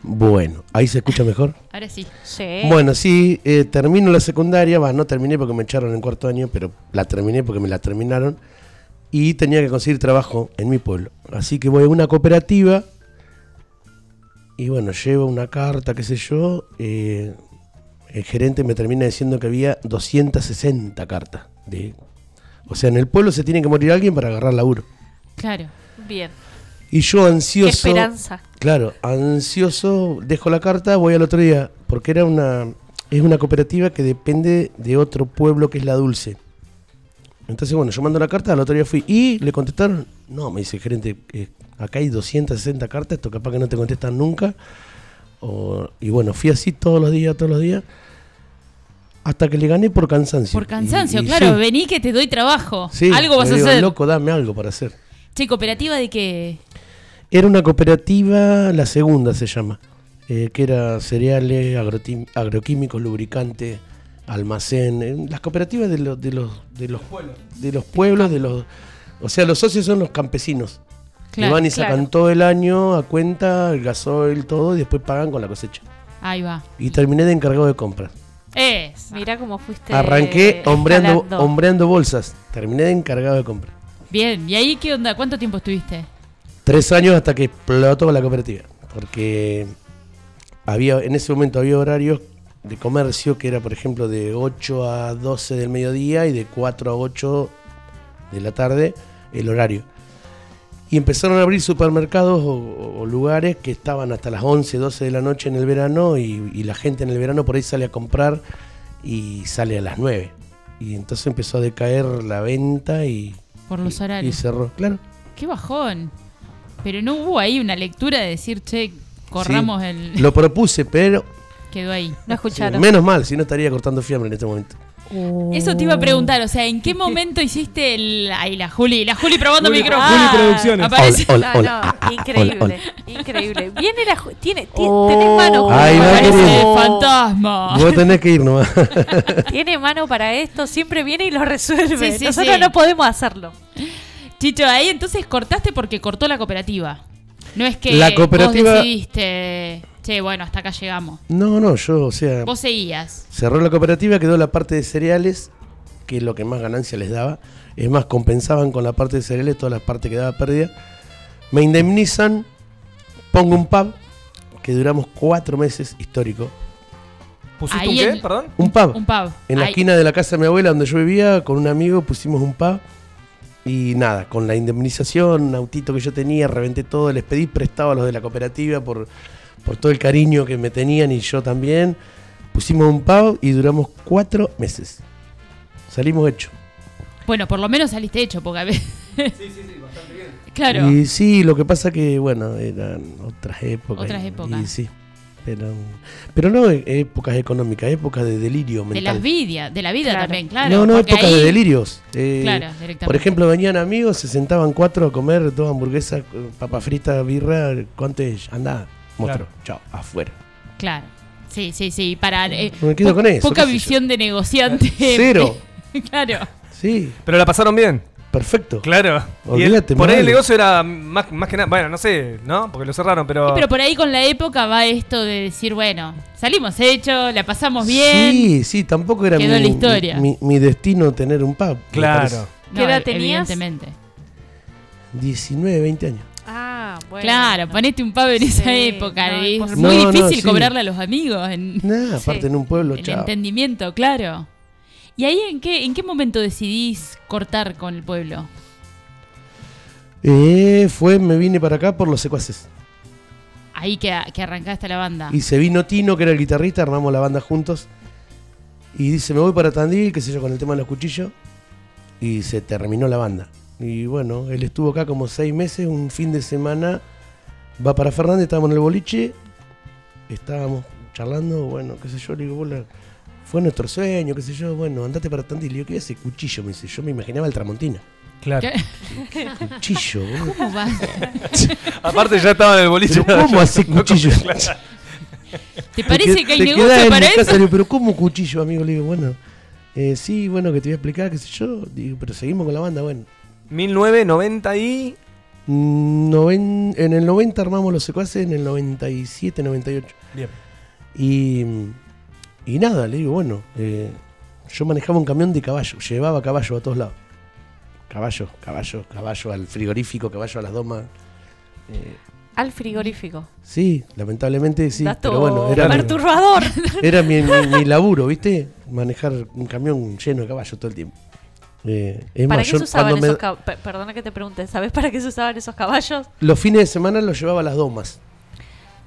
[SPEAKER 8] Bueno, ahí se escucha mejor.
[SPEAKER 3] Ahora sí.
[SPEAKER 5] Sí.
[SPEAKER 8] Bueno, sí, eh, termino la secundaria, va, no terminé porque me echaron en cuarto año, pero la terminé porque me la terminaron y tenía que conseguir trabajo en mi pueblo. Así que voy a una cooperativa y bueno, llevo una carta, qué sé yo, eh, el gerente me termina diciendo que había 260 cartas. De, o sea, en el pueblo se tiene que morir alguien para agarrar laburo.
[SPEAKER 3] Claro.
[SPEAKER 5] Bien.
[SPEAKER 8] Y yo
[SPEAKER 5] Qué
[SPEAKER 8] ansioso...
[SPEAKER 5] esperanza.
[SPEAKER 8] Claro, ansioso, dejo la carta, voy al otro día, porque era una, es una cooperativa que depende de otro pueblo que es La Dulce. Entonces, bueno, yo mando la carta, al otro día fui y le contestaron, no, me dice el gerente, eh, acá hay 260 cartas, esto capaz que no te contestan nunca. O- y bueno, fui así todos los días, todos los días, hasta que le gané por cansancio.
[SPEAKER 3] Por cansancio,
[SPEAKER 8] Y- y
[SPEAKER 3] claro.
[SPEAKER 8] sí,
[SPEAKER 3] Vení que te doy trabajo.
[SPEAKER 8] sí,
[SPEAKER 3] Algo vas a
[SPEAKER 8] digo,
[SPEAKER 3] hacer.
[SPEAKER 8] Loco, dame algo para hacer.
[SPEAKER 3] Che, ¿cooperativa de qué?
[SPEAKER 8] Era una cooperativa, la segunda se llama, eh, que era cereales, agroquímicos, lubricantes, almacén, eh, las cooperativas de los de los de los de los pueblos, de los o sea, los socios son los campesinos. que
[SPEAKER 3] Claro,
[SPEAKER 8] van y sacan
[SPEAKER 5] claro.
[SPEAKER 8] todo el año a cuenta, el gasoil, todo, y después pagan con la cosecha.
[SPEAKER 3] Ahí va.
[SPEAKER 8] Y terminé de encargado de compras.
[SPEAKER 3] Es.
[SPEAKER 5] Mira cómo fuiste.
[SPEAKER 8] Arranqué hombreando, hombreando bolsas. Terminé de encargado de compras.
[SPEAKER 3] Bien. ¿Y ahí qué onda? ¿Cuánto tiempo estuviste?
[SPEAKER 8] Tres años hasta que explotó la cooperativa. Porque había, en ese momento había horarios de comercio que era, por ejemplo, de 8 a 12 del mediodía y de 4 a 8 de la tarde el horario. Y empezaron a abrir supermercados o, o lugares que estaban hasta las 11, 12 de la noche en el verano y, y la gente en el verano por ahí sale a comprar y sale a las 9. Y entonces empezó a decaer la venta y,
[SPEAKER 3] Por los
[SPEAKER 8] y- y
[SPEAKER 3] horarios.
[SPEAKER 8] cerró. Claro.
[SPEAKER 3] Qué bajón. Pero no hubo ahí una lectura de decir, che, corramos el.
[SPEAKER 8] Lo propuse, pero
[SPEAKER 3] Quedó ahí.
[SPEAKER 5] No escucharon.
[SPEAKER 8] menos mal, si no estaría cortando fiambre en este momento.
[SPEAKER 3] Eso te iba a preguntar, o sea, ¿en qué momento hiciste el. Ahí la Juli, la Juli probando
[SPEAKER 4] Juli-
[SPEAKER 3] micrófono.
[SPEAKER 4] Juli
[SPEAKER 5] Ah,
[SPEAKER 4] Producciones.
[SPEAKER 3] Aparece.
[SPEAKER 8] Hola,
[SPEAKER 5] No,
[SPEAKER 8] hola,
[SPEAKER 5] no,
[SPEAKER 8] ah, ah,
[SPEAKER 5] increíble,
[SPEAKER 8] hola,
[SPEAKER 5] increíble. Viene la ju- tiene, ti-
[SPEAKER 6] Oh.
[SPEAKER 5] tenés mano como
[SPEAKER 8] Ay,
[SPEAKER 3] el fantasma.
[SPEAKER 8] Vos tenés que ir nomás. *laughs*
[SPEAKER 5] tiene mano para esto, siempre viene y lo resuelve.
[SPEAKER 3] Sí, sí,
[SPEAKER 5] Nosotros
[SPEAKER 3] sí.
[SPEAKER 5] no podemos hacerlo.
[SPEAKER 3] Chicho, ahí entonces cortaste porque cortó la cooperativa. No es que
[SPEAKER 8] La cooperativa-
[SPEAKER 3] vos decidiste, che, bueno, hasta acá llegamos.
[SPEAKER 8] No, no, yo, o sea,
[SPEAKER 3] Vos seguías.
[SPEAKER 8] cerró la cooperativa, quedó la parte de cereales, que es lo que más ganancia les daba. Es más, compensaban con la parte de cereales toda la parte que daba pérdida. Me indemnizan, pongo un pub, que duramos cuatro meses histórico.
[SPEAKER 4] ¿Pusiste
[SPEAKER 3] Ahí
[SPEAKER 4] un qué?
[SPEAKER 3] en-
[SPEAKER 4] Perdón.
[SPEAKER 8] Un pub.
[SPEAKER 3] Un pub.
[SPEAKER 8] En la
[SPEAKER 3] Ahí-
[SPEAKER 8] esquina de la casa de mi abuela, donde yo vivía, con un amigo pusimos un pub. Y nada, con la indemnización, un autito que yo tenía, reventé todo, les pedí prestado a los de la cooperativa por, por todo el cariño que me tenían y yo también. Pusimos un pago y duramos cuatro meses. Salimos hechos.
[SPEAKER 3] Bueno, por lo menos saliste hecho, porque a veces. Sí, sí, sí, bastante bien. *laughs* Claro.
[SPEAKER 8] Y sí, lo que pasa que, bueno, eran otras épocas.
[SPEAKER 3] Otras épocas.
[SPEAKER 8] Y sí. Eran, pero no e- épocas económicas, épocas de delirio
[SPEAKER 3] de
[SPEAKER 8] mental.
[SPEAKER 3] la vida, de la vida
[SPEAKER 5] Claro.
[SPEAKER 3] también, claro.
[SPEAKER 8] no, no, épocas
[SPEAKER 3] ahí-
[SPEAKER 8] de delirios. Eh,
[SPEAKER 3] Claro, directamente.
[SPEAKER 8] Por ejemplo, venían amigos, se sentaban cuatro a comer dos hamburguesas, eh, papa frita, birra, ¿cuánto es? Anda, monstruo, chao, afuera.
[SPEAKER 3] Claro. Sí, sí, sí. Para. eh,
[SPEAKER 8] Me quedo
[SPEAKER 3] po-
[SPEAKER 8] con eso,
[SPEAKER 3] Poca
[SPEAKER 8] yo.
[SPEAKER 3] visión de negociante. *laughs*
[SPEAKER 8] Cero. *laughs*
[SPEAKER 3] claro.
[SPEAKER 8] Sí,
[SPEAKER 4] Pero la pasaron bien.
[SPEAKER 8] perfecto.
[SPEAKER 4] Claro. Y
[SPEAKER 8] Olvídate,
[SPEAKER 4] el- por ahí el negocio era más, más que nada. Bueno, no sé, ¿no? Porque lo cerraron, pero.
[SPEAKER 3] Y Pero por ahí con la época va esto de decir, bueno, salimos hechos, la pasamos bien.
[SPEAKER 8] Sí, sí, tampoco era
[SPEAKER 3] Quedó
[SPEAKER 8] mi,
[SPEAKER 3] la historia.
[SPEAKER 8] mi- mi destino tener un pub.
[SPEAKER 4] Claro.
[SPEAKER 5] ¿Qué edad tenías?
[SPEAKER 3] Evidentemente.
[SPEAKER 8] 19, 20 años.
[SPEAKER 5] Ah, bueno.
[SPEAKER 3] Claro, ponete un pavo en esa época.
[SPEAKER 5] no,
[SPEAKER 3] es muy
[SPEAKER 8] No, no,
[SPEAKER 3] difícil
[SPEAKER 8] sí.
[SPEAKER 3] cobrarle a los amigos. En,
[SPEAKER 8] Nada, aparte
[SPEAKER 5] Sí.
[SPEAKER 8] en un pueblo,
[SPEAKER 3] el
[SPEAKER 8] chao.
[SPEAKER 3] entendimiento, claro. ¿Y ahí en qué, en qué momento decidís cortar con el pueblo?
[SPEAKER 8] Eh, fue, me vine para acá por los secuaces.
[SPEAKER 3] Ahí que, que arrancaste la banda.
[SPEAKER 8] Y se vino Tino, que era el guitarrista, armamos la banda juntos. Y dice, me voy para Tandil, qué sé yo, con el tema de los cuchillos. Y se terminó la banda. Y bueno, él estuvo acá como seis meses, un fin de semana. Va para Fernández, estábamos en el boliche. Estábamos charlando, bueno, qué sé yo, le digo, "Vos la- fue nuestro sueño, qué sé yo, bueno, andate para Tandil. Le digo, ¿qué hace cuchillo? Me dice, yo me imaginaba el Tramontina.
[SPEAKER 4] Claro.
[SPEAKER 3] ¿Qué? *laughs*
[SPEAKER 8] Cuchillo, boludo.
[SPEAKER 3] ¿Cómo vas? *laughs*
[SPEAKER 4] Aparte ya estaba en el boliche.
[SPEAKER 8] Pero ¿Cómo *laughs* hace cuchillo?
[SPEAKER 3] ¿Te parece
[SPEAKER 8] Te
[SPEAKER 3] que hay negocio para eso?
[SPEAKER 8] casa, pero ¿cómo cuchillo, amigo? Le digo, bueno, eh, sí, bueno, que te voy a explicar, qué sé yo. Digo, pero seguimos con la banda, bueno.
[SPEAKER 4] 1990 y.
[SPEAKER 8] Mm, noven- en el 90 armamos los secuaces, en el 97, 98.
[SPEAKER 4] Bien.
[SPEAKER 8] Y, y nada, le digo, bueno, eh, yo manejaba un camión de caballo, llevaba caballo a todos lados. Caballo, caballo, caballo al frigorífico, caballo a las domas. Eh,
[SPEAKER 5] Al frigorífico.
[SPEAKER 8] sí, lamentablemente sí,
[SPEAKER 5] Dato
[SPEAKER 8] pero bueno, era, mi,
[SPEAKER 5] perturbador.
[SPEAKER 8] era mi, mi- mi laburo, ¿viste? Manejar un camión lleno de caballos todo el tiempo. Eh, es
[SPEAKER 5] ¿Para
[SPEAKER 8] más,
[SPEAKER 5] qué se usaban
[SPEAKER 8] me-
[SPEAKER 5] esos caballos? Perdona que te pregunte, ¿sabes para qué se usaban esos caballos?
[SPEAKER 8] los fines de semana los llevaba a las domas.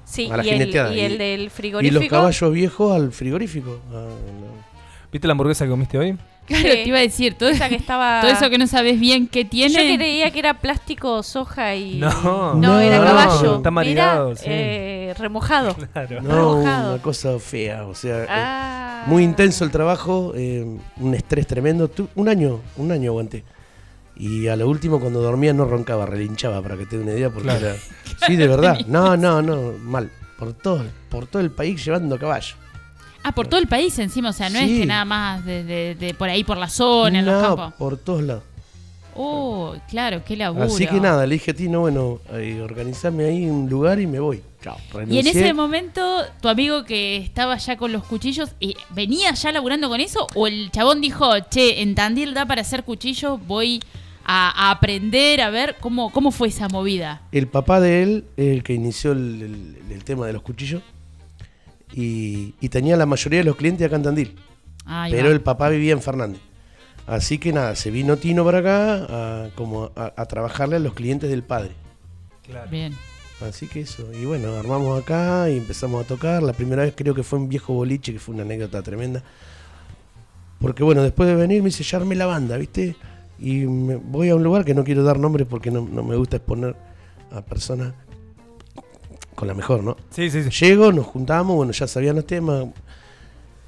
[SPEAKER 5] Sí,
[SPEAKER 8] A la
[SPEAKER 5] y el, y
[SPEAKER 8] Y-
[SPEAKER 5] del
[SPEAKER 8] Y
[SPEAKER 5] frigorífico.
[SPEAKER 8] los caballos viejos al frigorífico. Ah, no.
[SPEAKER 4] ¿Viste la hamburguesa que comiste hoy?
[SPEAKER 3] Claro,
[SPEAKER 5] Sí.
[SPEAKER 3] te iba a decir, todo,
[SPEAKER 5] Esa que estaba.
[SPEAKER 3] todo eso que no sabes bien qué tiene.
[SPEAKER 5] Yo creía que era plástico, soja y.
[SPEAKER 4] No.
[SPEAKER 5] No, era
[SPEAKER 8] No,
[SPEAKER 5] caballo.
[SPEAKER 4] está marinado, sí.
[SPEAKER 5] eh, remojado. *laughs*
[SPEAKER 4] Claro.
[SPEAKER 8] No,
[SPEAKER 5] Remojado.
[SPEAKER 8] una cosa fea. O sea, eh,
[SPEAKER 5] Ah.
[SPEAKER 8] muy intenso el trabajo, eh, un estrés tremendo. Un año, un año aguanté. Y a lo último, cuando dormía, no roncaba, relinchaba, para que te dé una idea. Porque era. Sí, de verdad. *laughs* No, no, no, mal. Por todo, por todo el país llevando caballo.
[SPEAKER 3] Ah, por todo el país encima, o sea, no es que nada más de, de- de por ahí por la zona, en
[SPEAKER 8] no,
[SPEAKER 3] los campos.
[SPEAKER 8] por todos lados.
[SPEAKER 3] Oh, claro, qué laburo.
[SPEAKER 8] Así que nada, le dije a Tino, bueno, eh, organizame ahí un lugar y me voy. Chao.
[SPEAKER 3] Y en
[SPEAKER 8] renuncié.
[SPEAKER 3] ese momento, tu amigo que estaba ya con los cuchillos, eh, ¿venía ya laburando con eso? ¿O el chabón dijo, che, en Tandil da para hacer cuchillos, voy a, a aprender, a ver cómo, cómo fue esa movida?
[SPEAKER 8] El papá de él, el que inició el, el- el tema de los cuchillos, y, y tenía la mayoría de los clientes acá en Tandil.
[SPEAKER 3] Ahí
[SPEAKER 8] pero
[SPEAKER 3] va.
[SPEAKER 8] el papá vivía en Fernández. Así que nada, se vino Tino para acá a, como a, a trabajarle a los clientes del padre.
[SPEAKER 3] Bien.
[SPEAKER 8] Así que eso, y bueno, armamos acá y empezamos a tocar. La primera vez creo que fue en Viejo Boliche, que fue una anécdota tremenda. Porque bueno, después de venir me dice, ya armé la banda, ¿viste? Y me- voy a un lugar que no quiero dar nombres porque no, no me gusta exponer a personas con la mejor, ¿no?
[SPEAKER 4] Sí, sí, sí.
[SPEAKER 8] Llego, nos juntamos, bueno, ya sabían los temas.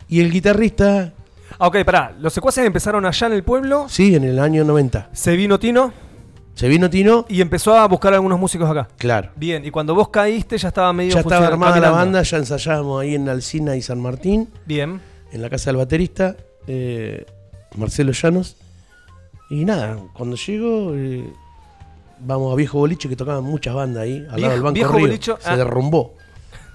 [SPEAKER 8] Y el guitarrista,
[SPEAKER 4] Ah, ok, pará. Los secuaces empezaron allá en el pueblo.
[SPEAKER 8] sí, en el año 90.
[SPEAKER 4] Se vino Tino
[SPEAKER 8] Se vino Tino,
[SPEAKER 4] y empezó a buscar algunos músicos acá.
[SPEAKER 8] claro.
[SPEAKER 4] Bien, y cuando vos caíste ya estaba medio
[SPEAKER 8] Ya estaba armada la banda, ya ensayábamos ahí en Alcina y San Martín.
[SPEAKER 4] Bien.
[SPEAKER 8] en la casa del baterista, eh, Marcelo Llanos. Y nada, cuando llego, eh, vamos a Viejo Boliche, que tocaban muchas bandas ahí, al
[SPEAKER 4] Viejo-
[SPEAKER 8] lado del Banco
[SPEAKER 4] Viejo
[SPEAKER 8] Río.
[SPEAKER 4] Bolicho,
[SPEAKER 8] Se
[SPEAKER 4] ah.
[SPEAKER 8] derrumbó.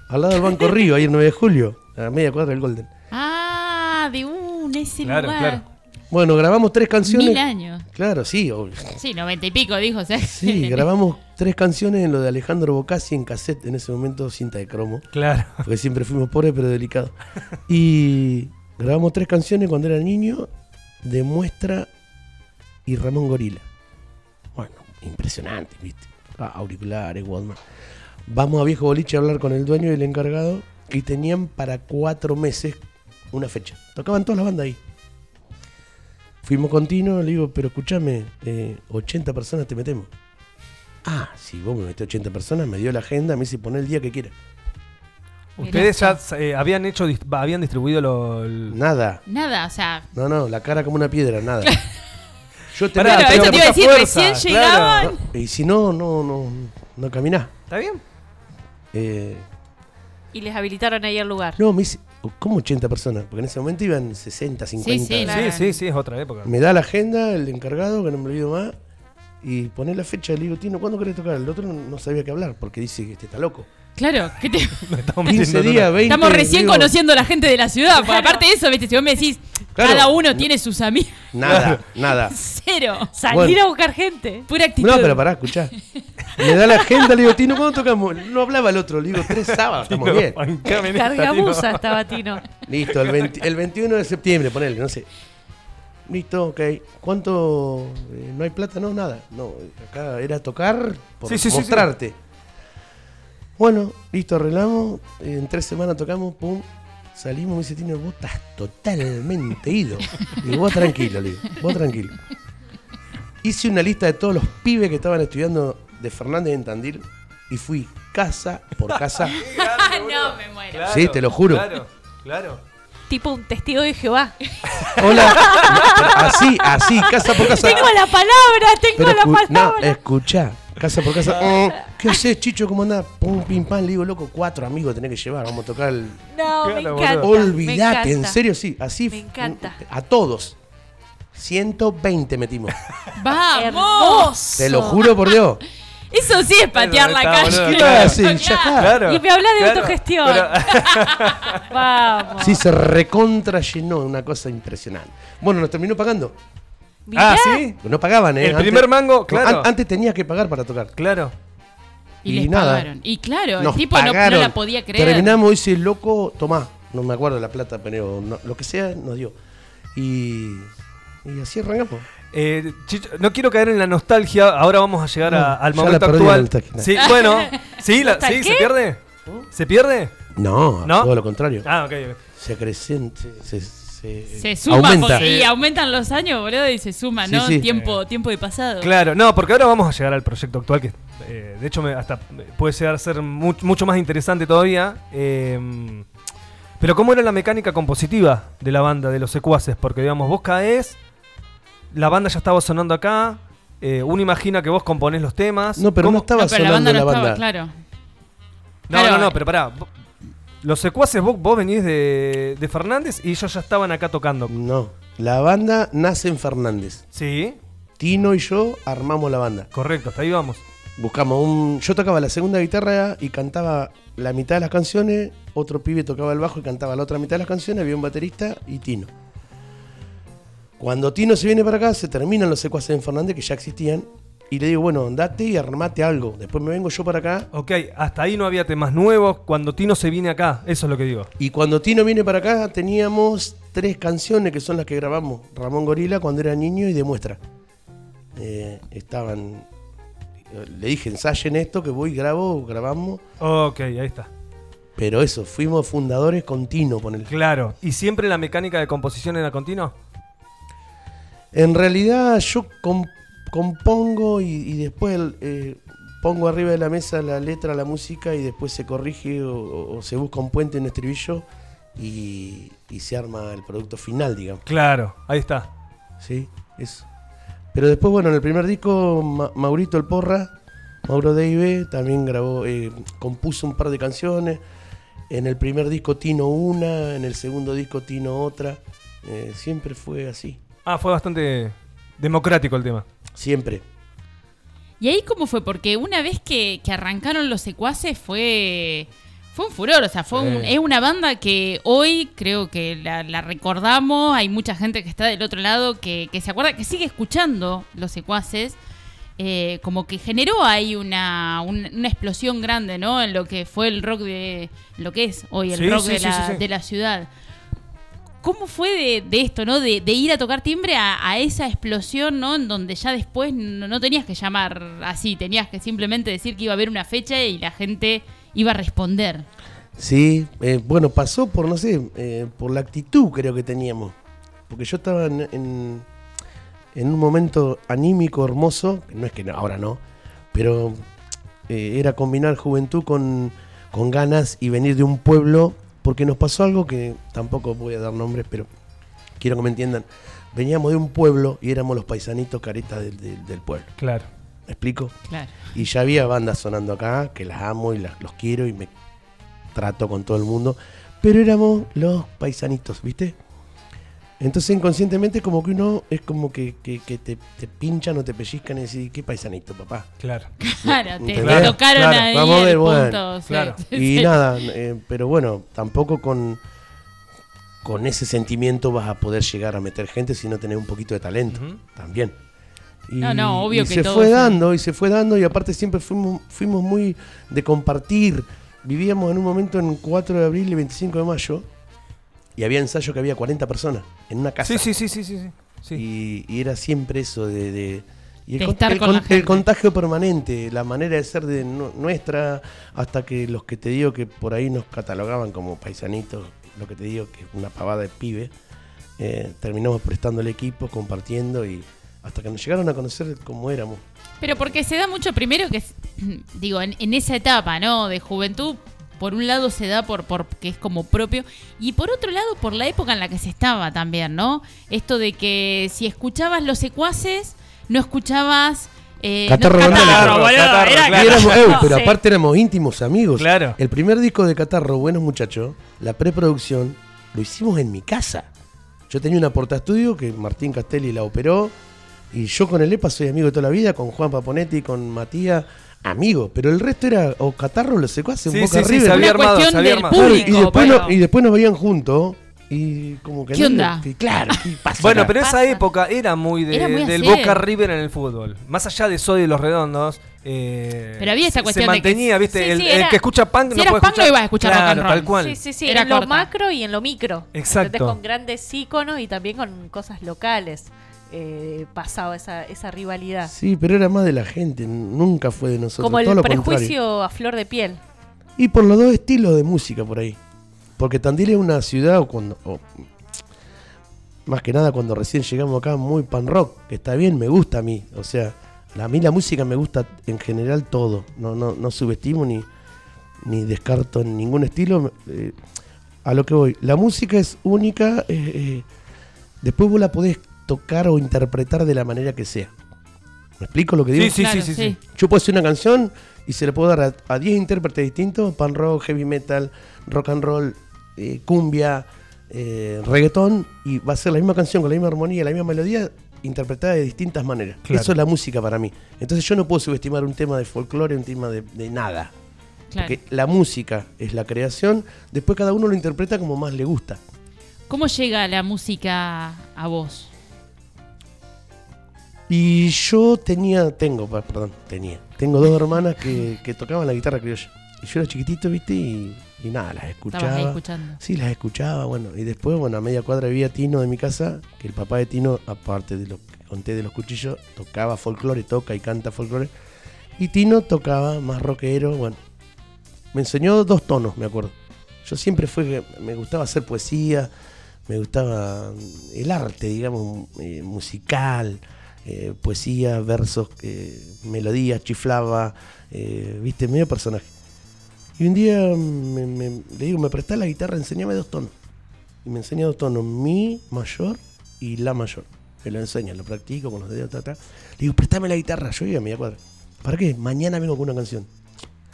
[SPEAKER 8] Al lado del Banco *laughs* Río, ahí el 9 de julio, a la media cuadra del Golden.
[SPEAKER 3] Ah, de un, ese
[SPEAKER 4] Claro,
[SPEAKER 3] lugar.
[SPEAKER 4] claro.
[SPEAKER 8] Bueno, grabamos tres canciones.
[SPEAKER 3] Mil años.
[SPEAKER 8] Claro, sí, obvio.
[SPEAKER 3] Sí, noventa y pico, dijo. O sea,
[SPEAKER 8] Sí, grabamos tres canciones en lo de Alejandro Bocassi en cassette, en ese momento cinta de cromo.
[SPEAKER 4] Claro.
[SPEAKER 8] Porque siempre fuimos pobres, pero delicados. Y grabamos tres canciones cuando era niño de Muestra y Ramón Gorila. Impresionante, ¿viste? Ah, auriculares, Walkman. Vamos a Viejo Boliche a hablar con el dueño y el encargado y tenían para cuatro meses una fecha. Tocaban todas las bandas ahí. Fuimos continuos, le digo, pero escúchame, eh, 80 personas te metemos. Ah, si vos me metés 80 personas, me dio la agenda, me dice poner el día que quiera.
[SPEAKER 4] Ustedes ya eh, habían hecho, habían distribuido lo, el-
[SPEAKER 8] Nada.
[SPEAKER 3] Nada, o sea.
[SPEAKER 8] No, no, la cara como una piedra, nada. *laughs* Yo te
[SPEAKER 4] Pará,
[SPEAKER 3] Claro,
[SPEAKER 4] pero
[SPEAKER 3] eso te iba a
[SPEAKER 4] mucha
[SPEAKER 3] decir,
[SPEAKER 4] fuerza,
[SPEAKER 3] recién
[SPEAKER 4] claro.
[SPEAKER 3] llegaban.
[SPEAKER 8] Y si no, no, no, no caminás.
[SPEAKER 4] ¿Está bien?
[SPEAKER 8] Eh,
[SPEAKER 5] Y les habilitaron ahí el lugar.
[SPEAKER 8] no, me dice, ¿cómo 80 personas? Porque en ese momento iban 60, 50.
[SPEAKER 3] sí, claro.
[SPEAKER 4] Sí, sí, sí, es otra época.
[SPEAKER 8] Me da la agenda el encargado, que no me olvido más, y pone la fecha. Le digo, Tino, ¿cuándo querés tocar? El otro no, no sabía qué hablar, porque dice que este está loco.
[SPEAKER 3] Claro, que te- *laughs*
[SPEAKER 4] Estamos
[SPEAKER 8] 15
[SPEAKER 4] metiendo en
[SPEAKER 8] días,
[SPEAKER 4] una-
[SPEAKER 8] 20.
[SPEAKER 3] estamos recién
[SPEAKER 8] digo,
[SPEAKER 3] conociendo a la gente de la ciudad. Porque aparte de eso, viste, si vos me decís,
[SPEAKER 8] Claro.
[SPEAKER 3] cada uno tiene sus amigos.
[SPEAKER 8] Nada, nada. *laughs*
[SPEAKER 3] Cero.
[SPEAKER 5] Salir
[SPEAKER 8] Bueno.
[SPEAKER 5] a buscar gente.
[SPEAKER 3] Pura actitud.
[SPEAKER 8] No, pero pará, escuchá. *laughs* Me da la agenda, le digo, Tino, ¿cuándo tocamos? No hablaba el otro, le digo, tres sábados, estamos bien.
[SPEAKER 4] Bancame
[SPEAKER 5] Cargabusa estaba Tino.
[SPEAKER 8] Listo, el, 20 el 21 de septiembre, ponele, no sé. Listo, ok. ¿Cuánto? eh, ¿No hay plata? No, nada. No, acá era tocar por
[SPEAKER 4] Sí, sí, sí,
[SPEAKER 8] mostrarte. Bueno, listo, arreglamos. En tres semanas tocamos, pum. Salimos, me dice Tino, vos estás totalmente *laughs* ido. Y vos tranquilo, le digo, vos tranquilo. Hice una lista de todos los pibes que estaban estudiando de Fernández en Tandil y fui casa por casa. *laughs*
[SPEAKER 3] no, me muero.
[SPEAKER 4] Claro,
[SPEAKER 8] Sí, te lo juro.
[SPEAKER 4] Claro, claro.
[SPEAKER 5] Tipo un testigo de Jehová. *laughs*
[SPEAKER 8] Hola. Así, así, casa por casa.
[SPEAKER 5] Tengo la palabra, tengo
[SPEAKER 8] Pero
[SPEAKER 5] la
[SPEAKER 8] escu- no,
[SPEAKER 5] palabra.
[SPEAKER 8] Casa por casa. mm, *laughs* ¿Qué haces, Chicho? ¿Cómo andás? Pum, pim, pam. Le digo, loco, cuatro amigos tenés que llevar. Vamos a tocar el.
[SPEAKER 5] no, me encanta.
[SPEAKER 4] boludo.
[SPEAKER 5] me
[SPEAKER 8] Olvídate, en
[SPEAKER 5] encanta.
[SPEAKER 8] serio, sí. Así.
[SPEAKER 5] Me encanta.
[SPEAKER 8] A todos. 120 metimos. *laughs*
[SPEAKER 3] ¡Vamos!
[SPEAKER 8] Te lo juro por Dios. *laughs*
[SPEAKER 3] Eso sí es patear la calle.
[SPEAKER 4] boludo,
[SPEAKER 8] ¿Qué
[SPEAKER 4] claro.
[SPEAKER 8] hacen? Ya está.
[SPEAKER 4] Claro.
[SPEAKER 5] Y me habla de
[SPEAKER 4] claro,
[SPEAKER 5] autogestión.
[SPEAKER 4] pero-
[SPEAKER 5] Vamos.
[SPEAKER 8] Sí, se recontra llenó, una cosa impresionante. Bueno, nos terminó pagando.
[SPEAKER 5] Mirá.
[SPEAKER 4] ah, sí.
[SPEAKER 8] No pagaban, ¿eh?
[SPEAKER 4] El primer mango, claro.
[SPEAKER 8] an- antes tenías que pagar para tocar.
[SPEAKER 4] Claro.
[SPEAKER 3] Y,
[SPEAKER 8] Y
[SPEAKER 3] les
[SPEAKER 8] nada.
[SPEAKER 3] pagaron. Y claro,
[SPEAKER 8] Nos
[SPEAKER 3] el tipo no, no
[SPEAKER 8] pagaron.
[SPEAKER 3] la podía creer.
[SPEAKER 8] Terminamos, dice, loco, tomá. No me acuerdo de la plata, pero no- lo que sea nos dio. Y, y así arrancamos.
[SPEAKER 4] Eh, Chicho, no quiero caer en la nostalgia. Ahora vamos a llegar a-
[SPEAKER 8] No,
[SPEAKER 4] al
[SPEAKER 8] ya la
[SPEAKER 4] momento
[SPEAKER 8] perdí la
[SPEAKER 4] actual.
[SPEAKER 8] nostalgia.
[SPEAKER 4] Sí, bueno. *laughs* Sí, la-
[SPEAKER 5] ¿Nostal
[SPEAKER 4] sí? ¿se pierde? ¿Se pierde?
[SPEAKER 8] No,
[SPEAKER 4] ¿No?
[SPEAKER 8] todo lo contrario.
[SPEAKER 4] Ah, ok. ok.
[SPEAKER 8] Se acreciente, se, se,
[SPEAKER 3] Se suma
[SPEAKER 8] aumenta.
[SPEAKER 3] porque- y aumentan los años, boludo, y se suma,
[SPEAKER 8] Sí,
[SPEAKER 3] ¿no?
[SPEAKER 8] sí.
[SPEAKER 3] Tiempo, tiempo de pasado.
[SPEAKER 4] Claro, no, porque ahora vamos a llegar al proyecto actual que, eh, de hecho, me- hasta puede llegar a ser mu- mucho más interesante todavía. eh, pero ¿cómo era la mecánica compositiva de la banda, de los secuaces? Porque, digamos, vos caes, la banda ya estaba sonando acá, eh, uno imagina que vos componés los temas.
[SPEAKER 8] No, pero
[SPEAKER 4] ¿Cómo-
[SPEAKER 8] no estaba
[SPEAKER 3] No, pero la
[SPEAKER 8] sonando
[SPEAKER 3] banda no
[SPEAKER 8] la
[SPEAKER 3] estaba,
[SPEAKER 8] banda.
[SPEAKER 3] claro.
[SPEAKER 4] No,
[SPEAKER 3] Claro.
[SPEAKER 4] no, no, pero pará. Los secuaces, vos, vos venís de, de Fernández y ellos ya estaban acá tocando.
[SPEAKER 8] No, la banda nace en Fernández.
[SPEAKER 4] Sí,
[SPEAKER 8] Tino y yo armamos la banda.
[SPEAKER 4] correcto, hasta ahí vamos.
[SPEAKER 8] Buscamos un. Yo tocaba la segunda guitarra y cantaba la mitad de las canciones. Otro pibe tocaba el bajo y cantaba la otra mitad de las canciones. Había un baterista y Tino. Cuando Tino se viene para acá, se terminan los secuaces en Fernández que ya existían. Y le digo, bueno, andate y armate algo. Después me vengo yo para acá.
[SPEAKER 4] Ok, hasta ahí no había temas nuevos. Cuando Tino se viene acá, eso es lo que digo.
[SPEAKER 8] Y cuando Tino viene para acá, teníamos tres canciones que son las que grabamos. Ramón Gorila cuando era niño y Demuestra. Eh, estaban. Le dije, ensayen esto, que voy, grabo, grabamos.
[SPEAKER 4] Ok, ahí está.
[SPEAKER 8] Pero eso, fuimos fundadores con Tino, ponele.
[SPEAKER 4] Claro. ¿Y siempre la mecánica de composición era continua?
[SPEAKER 8] En realidad yo compongo y, y después eh, pongo arriba de la mesa la letra, la música y después se corrige o, se busca un puente, un estribillo y, y se arma el producto final, digamos.
[SPEAKER 4] Claro, ahí está.
[SPEAKER 8] Sí, eso. Pero después, bueno, en el primer disco, Ma- Maurito el Porra, Mauro Deive, también grabó, eh, compuso un par de canciones. En el primer disco Tino una, en el segundo disco Tino otra. Eh, siempre fue así,
[SPEAKER 4] Ah, fue bastante democrático el tema.
[SPEAKER 8] Siempre.
[SPEAKER 3] ¿Y ahí cómo fue? Porque una vez que, que arrancaron los secuaces fue, fue un furor. O sea, fue un- es una banda que hoy creo que la, la recordamos. Hay mucha gente que está del otro lado que, que se acuerda, que sigue escuchando los secuaces. Eh, como que generó ahí una, un- una explosión grande, ¿no? En lo que fue el rock de. lo que es hoy el
[SPEAKER 4] Sí,
[SPEAKER 3] rock
[SPEAKER 4] sí,
[SPEAKER 3] de,
[SPEAKER 4] sí,
[SPEAKER 3] la,
[SPEAKER 4] sí, sí.
[SPEAKER 3] de la ciudad. ¿Cómo fue de, esto, no? De, de ir a tocar timbre a, esa explosión, ¿no? En donde ya después no, tenías que llamar así, tenías que simplemente decir que iba a haber una fecha y la gente iba a responder.
[SPEAKER 8] Sí, eh, bueno, pasó por, no sé, eh, por la actitud creo que teníamos. Porque yo estaba en, un momento anímico hermoso, no es que ahora no, pero eh, era combinar juventud con ganas y venir de un pueblo, porque nos pasó algo que tampoco voy a dar nombres, pero quiero que me entiendan. Veníamos de un pueblo y éramos los paisanitos caretas del, del- del pueblo.
[SPEAKER 4] Claro.
[SPEAKER 8] ¿Me explico?
[SPEAKER 3] Claro.
[SPEAKER 8] Y ya había bandas sonando acá, que las amo y las, los quiero y me trato con todo el mundo. Pero éramos los paisanitos, ¿viste? Entonces inconscientemente como que uno es como que, que- que te, te pinchan o te pellizcan y decís, ¿qué paisanito, papá?
[SPEAKER 4] Claro.
[SPEAKER 3] Claro, te, tocaron
[SPEAKER 4] Claro,
[SPEAKER 3] ahí
[SPEAKER 8] vamos a ver,
[SPEAKER 3] el
[SPEAKER 8] bueno,
[SPEAKER 3] punto. sí.
[SPEAKER 8] Y
[SPEAKER 3] Sí.
[SPEAKER 8] nada, eh, pero bueno, tampoco con, con ese sentimiento vas a poder llegar a meter gente si no tenés un poquito de talento, también. Y,
[SPEAKER 3] No, no, obvio
[SPEAKER 8] y
[SPEAKER 3] que
[SPEAKER 8] se
[SPEAKER 3] todo
[SPEAKER 8] fue
[SPEAKER 3] se-
[SPEAKER 8] dando y se fue dando y aparte siempre fuimos, fuimos muy de compartir. Vivíamos en un momento en 4 de abril y 25 de mayo y había ensayo que había 40 personas en una casa.
[SPEAKER 4] Sí, sí, sí, sí, sí. sí.
[SPEAKER 8] Y, y era siempre eso de... de- y el,
[SPEAKER 3] De
[SPEAKER 8] con-
[SPEAKER 3] estar
[SPEAKER 8] el
[SPEAKER 3] con
[SPEAKER 8] con-
[SPEAKER 3] la gente.
[SPEAKER 8] el contagio permanente, la manera de ser de nu- nuestra, hasta que los que te digo que por ahí nos catalogaban como paisanitos, lo que te digo que es una pavada de pibe, eh, terminamos prestando el equipo, compartiendo y hasta que nos llegaron a conocer cómo éramos.
[SPEAKER 3] Pero porque se da mucho primero que, *clears throat* digo, en, en esa etapa, ¿no? De juventud, por un lado se da por porque es como propio y por otro lado por la época en la que se estaba también, ¿no? Esto de que si escuchabas los secuaces, no escuchabas... Eh,
[SPEAKER 8] Catarro
[SPEAKER 3] no. Catarro,
[SPEAKER 4] Claro,
[SPEAKER 3] boludo,
[SPEAKER 4] Catarro,
[SPEAKER 3] era
[SPEAKER 4] claro.
[SPEAKER 8] Éramos- eh, pero
[SPEAKER 5] Sí.
[SPEAKER 8] aparte éramos íntimos amigos.
[SPEAKER 4] Claro.
[SPEAKER 8] El primer disco de Catarro, Buenos Muchachos, la preproducción, lo hicimos en mi casa. Yo tenía una porta estudio que Martín Castelli la operó. Y yo con el EPA soy amigo de toda la vida, con Juan Paponetti, con Matías, amigo. Pero el resto era o Catarro lo secó hace un
[SPEAKER 4] Sí,
[SPEAKER 8] Boca
[SPEAKER 4] sí, sí,
[SPEAKER 8] River.
[SPEAKER 4] se había
[SPEAKER 3] Una
[SPEAKER 4] armado,
[SPEAKER 3] cuestión
[SPEAKER 4] se había
[SPEAKER 3] del
[SPEAKER 4] armado.
[SPEAKER 3] Público.
[SPEAKER 8] y, después no- y después nos veían juntos. Y como que
[SPEAKER 3] ¿Qué
[SPEAKER 8] no-
[SPEAKER 3] onda?
[SPEAKER 8] que claro, ¿qué pasa *laughs*
[SPEAKER 4] Bueno, pero esa época era muy de-
[SPEAKER 3] Era muy
[SPEAKER 4] del. Boca River en el fútbol. Más allá de Soy de los Redondos. eh,
[SPEAKER 3] Pero había esta
[SPEAKER 4] se-
[SPEAKER 3] cuestión
[SPEAKER 4] Se
[SPEAKER 3] de que-
[SPEAKER 4] mantenía, ¿viste?
[SPEAKER 5] Sí,
[SPEAKER 4] el,
[SPEAKER 5] sí,
[SPEAKER 4] el
[SPEAKER 5] era-
[SPEAKER 4] que escucha punk
[SPEAKER 3] si
[SPEAKER 4] no puede
[SPEAKER 3] punk,
[SPEAKER 4] escuchar.
[SPEAKER 3] no ibas a escuchar rock and
[SPEAKER 4] Claro,
[SPEAKER 3] roll.
[SPEAKER 4] tal cual.
[SPEAKER 5] Sí, sí, sí,
[SPEAKER 3] Era
[SPEAKER 5] en lo macro y en lo micro.
[SPEAKER 4] Exacto.
[SPEAKER 5] ¿entendés? Con grandes íconos y también con cosas locales. Eh, pasaba esa, esa rivalidad.
[SPEAKER 8] Sí, pero era más de la gente, nunca fue de nosotros.
[SPEAKER 5] Como el
[SPEAKER 8] todo lo contrario.
[SPEAKER 5] prejuicio a flor de piel.
[SPEAKER 8] Y por los dos estilos de música por ahí. Porque Tandil es una ciudad, cuando, más que nada cuando recién llegamos acá, muy pan rock, que está bien, me gusta a mí. O sea, a mí la música me gusta en general todo. No, no, no subestimo ni, ni descarto en ningún estilo. eh, a lo que voy, la música es única, eh, eh, después vos la podés tocar o interpretar de la manera que sea. ¿Me explico lo que digo?
[SPEAKER 4] Sí, sí,
[SPEAKER 3] Claro,
[SPEAKER 4] sí, sí, sí.
[SPEAKER 8] Yo puedo hacer una canción y se le puedo dar a a 10 intérpretes distintos, pan rock, heavy metal, rock and roll, eh, cumbia, eh, reggaetón, y va a ser la misma canción con la misma armonía, la misma melodía, interpretada de distintas maneras.
[SPEAKER 4] Claro.
[SPEAKER 8] Eso es la música para mí. Entonces yo no puedo subestimar un tema de folclore, un tema de, de nada.
[SPEAKER 3] Claro.
[SPEAKER 8] Porque la música es la creación, después cada uno lo interpreta como más le gusta.
[SPEAKER 3] ¿Cómo llega la música a vos?
[SPEAKER 8] Y yo tenía, tengo, perdón, tenía. Tengo dos hermanas que, que tocaban la guitarra criolla. Y yo era chiquitito, viste, y, y nada, las
[SPEAKER 3] ahí
[SPEAKER 8] escuchaba.
[SPEAKER 3] escuchando.
[SPEAKER 8] Sí, las escuchaba, bueno. Y después, bueno, a media cuadra vivía Tino de mi casa, que el papá de Tino, aparte de lo que conté de los cuchillos, tocaba folclore, toca y canta folclore. Y Tino tocaba más rockero, bueno. Me enseñó dos tonos, me acuerdo. Yo siempre fue que me gustaba hacer poesía, me gustaba el arte, digamos, eh, musical, eh, poesía, versos, eh, melodías, chiflaba, eh, viste, medio personaje. Y un día me, me- le digo, me prestás la guitarra, enseñame dos tonos. Y me enseña dos tonos, mi mayor y la mayor. Me lo enseña, lo practico con los dedos, ta, ta. Le digo, préstame la guitarra, yo iba a media cuadra. ¿Para qué? Mañana vengo con una canción.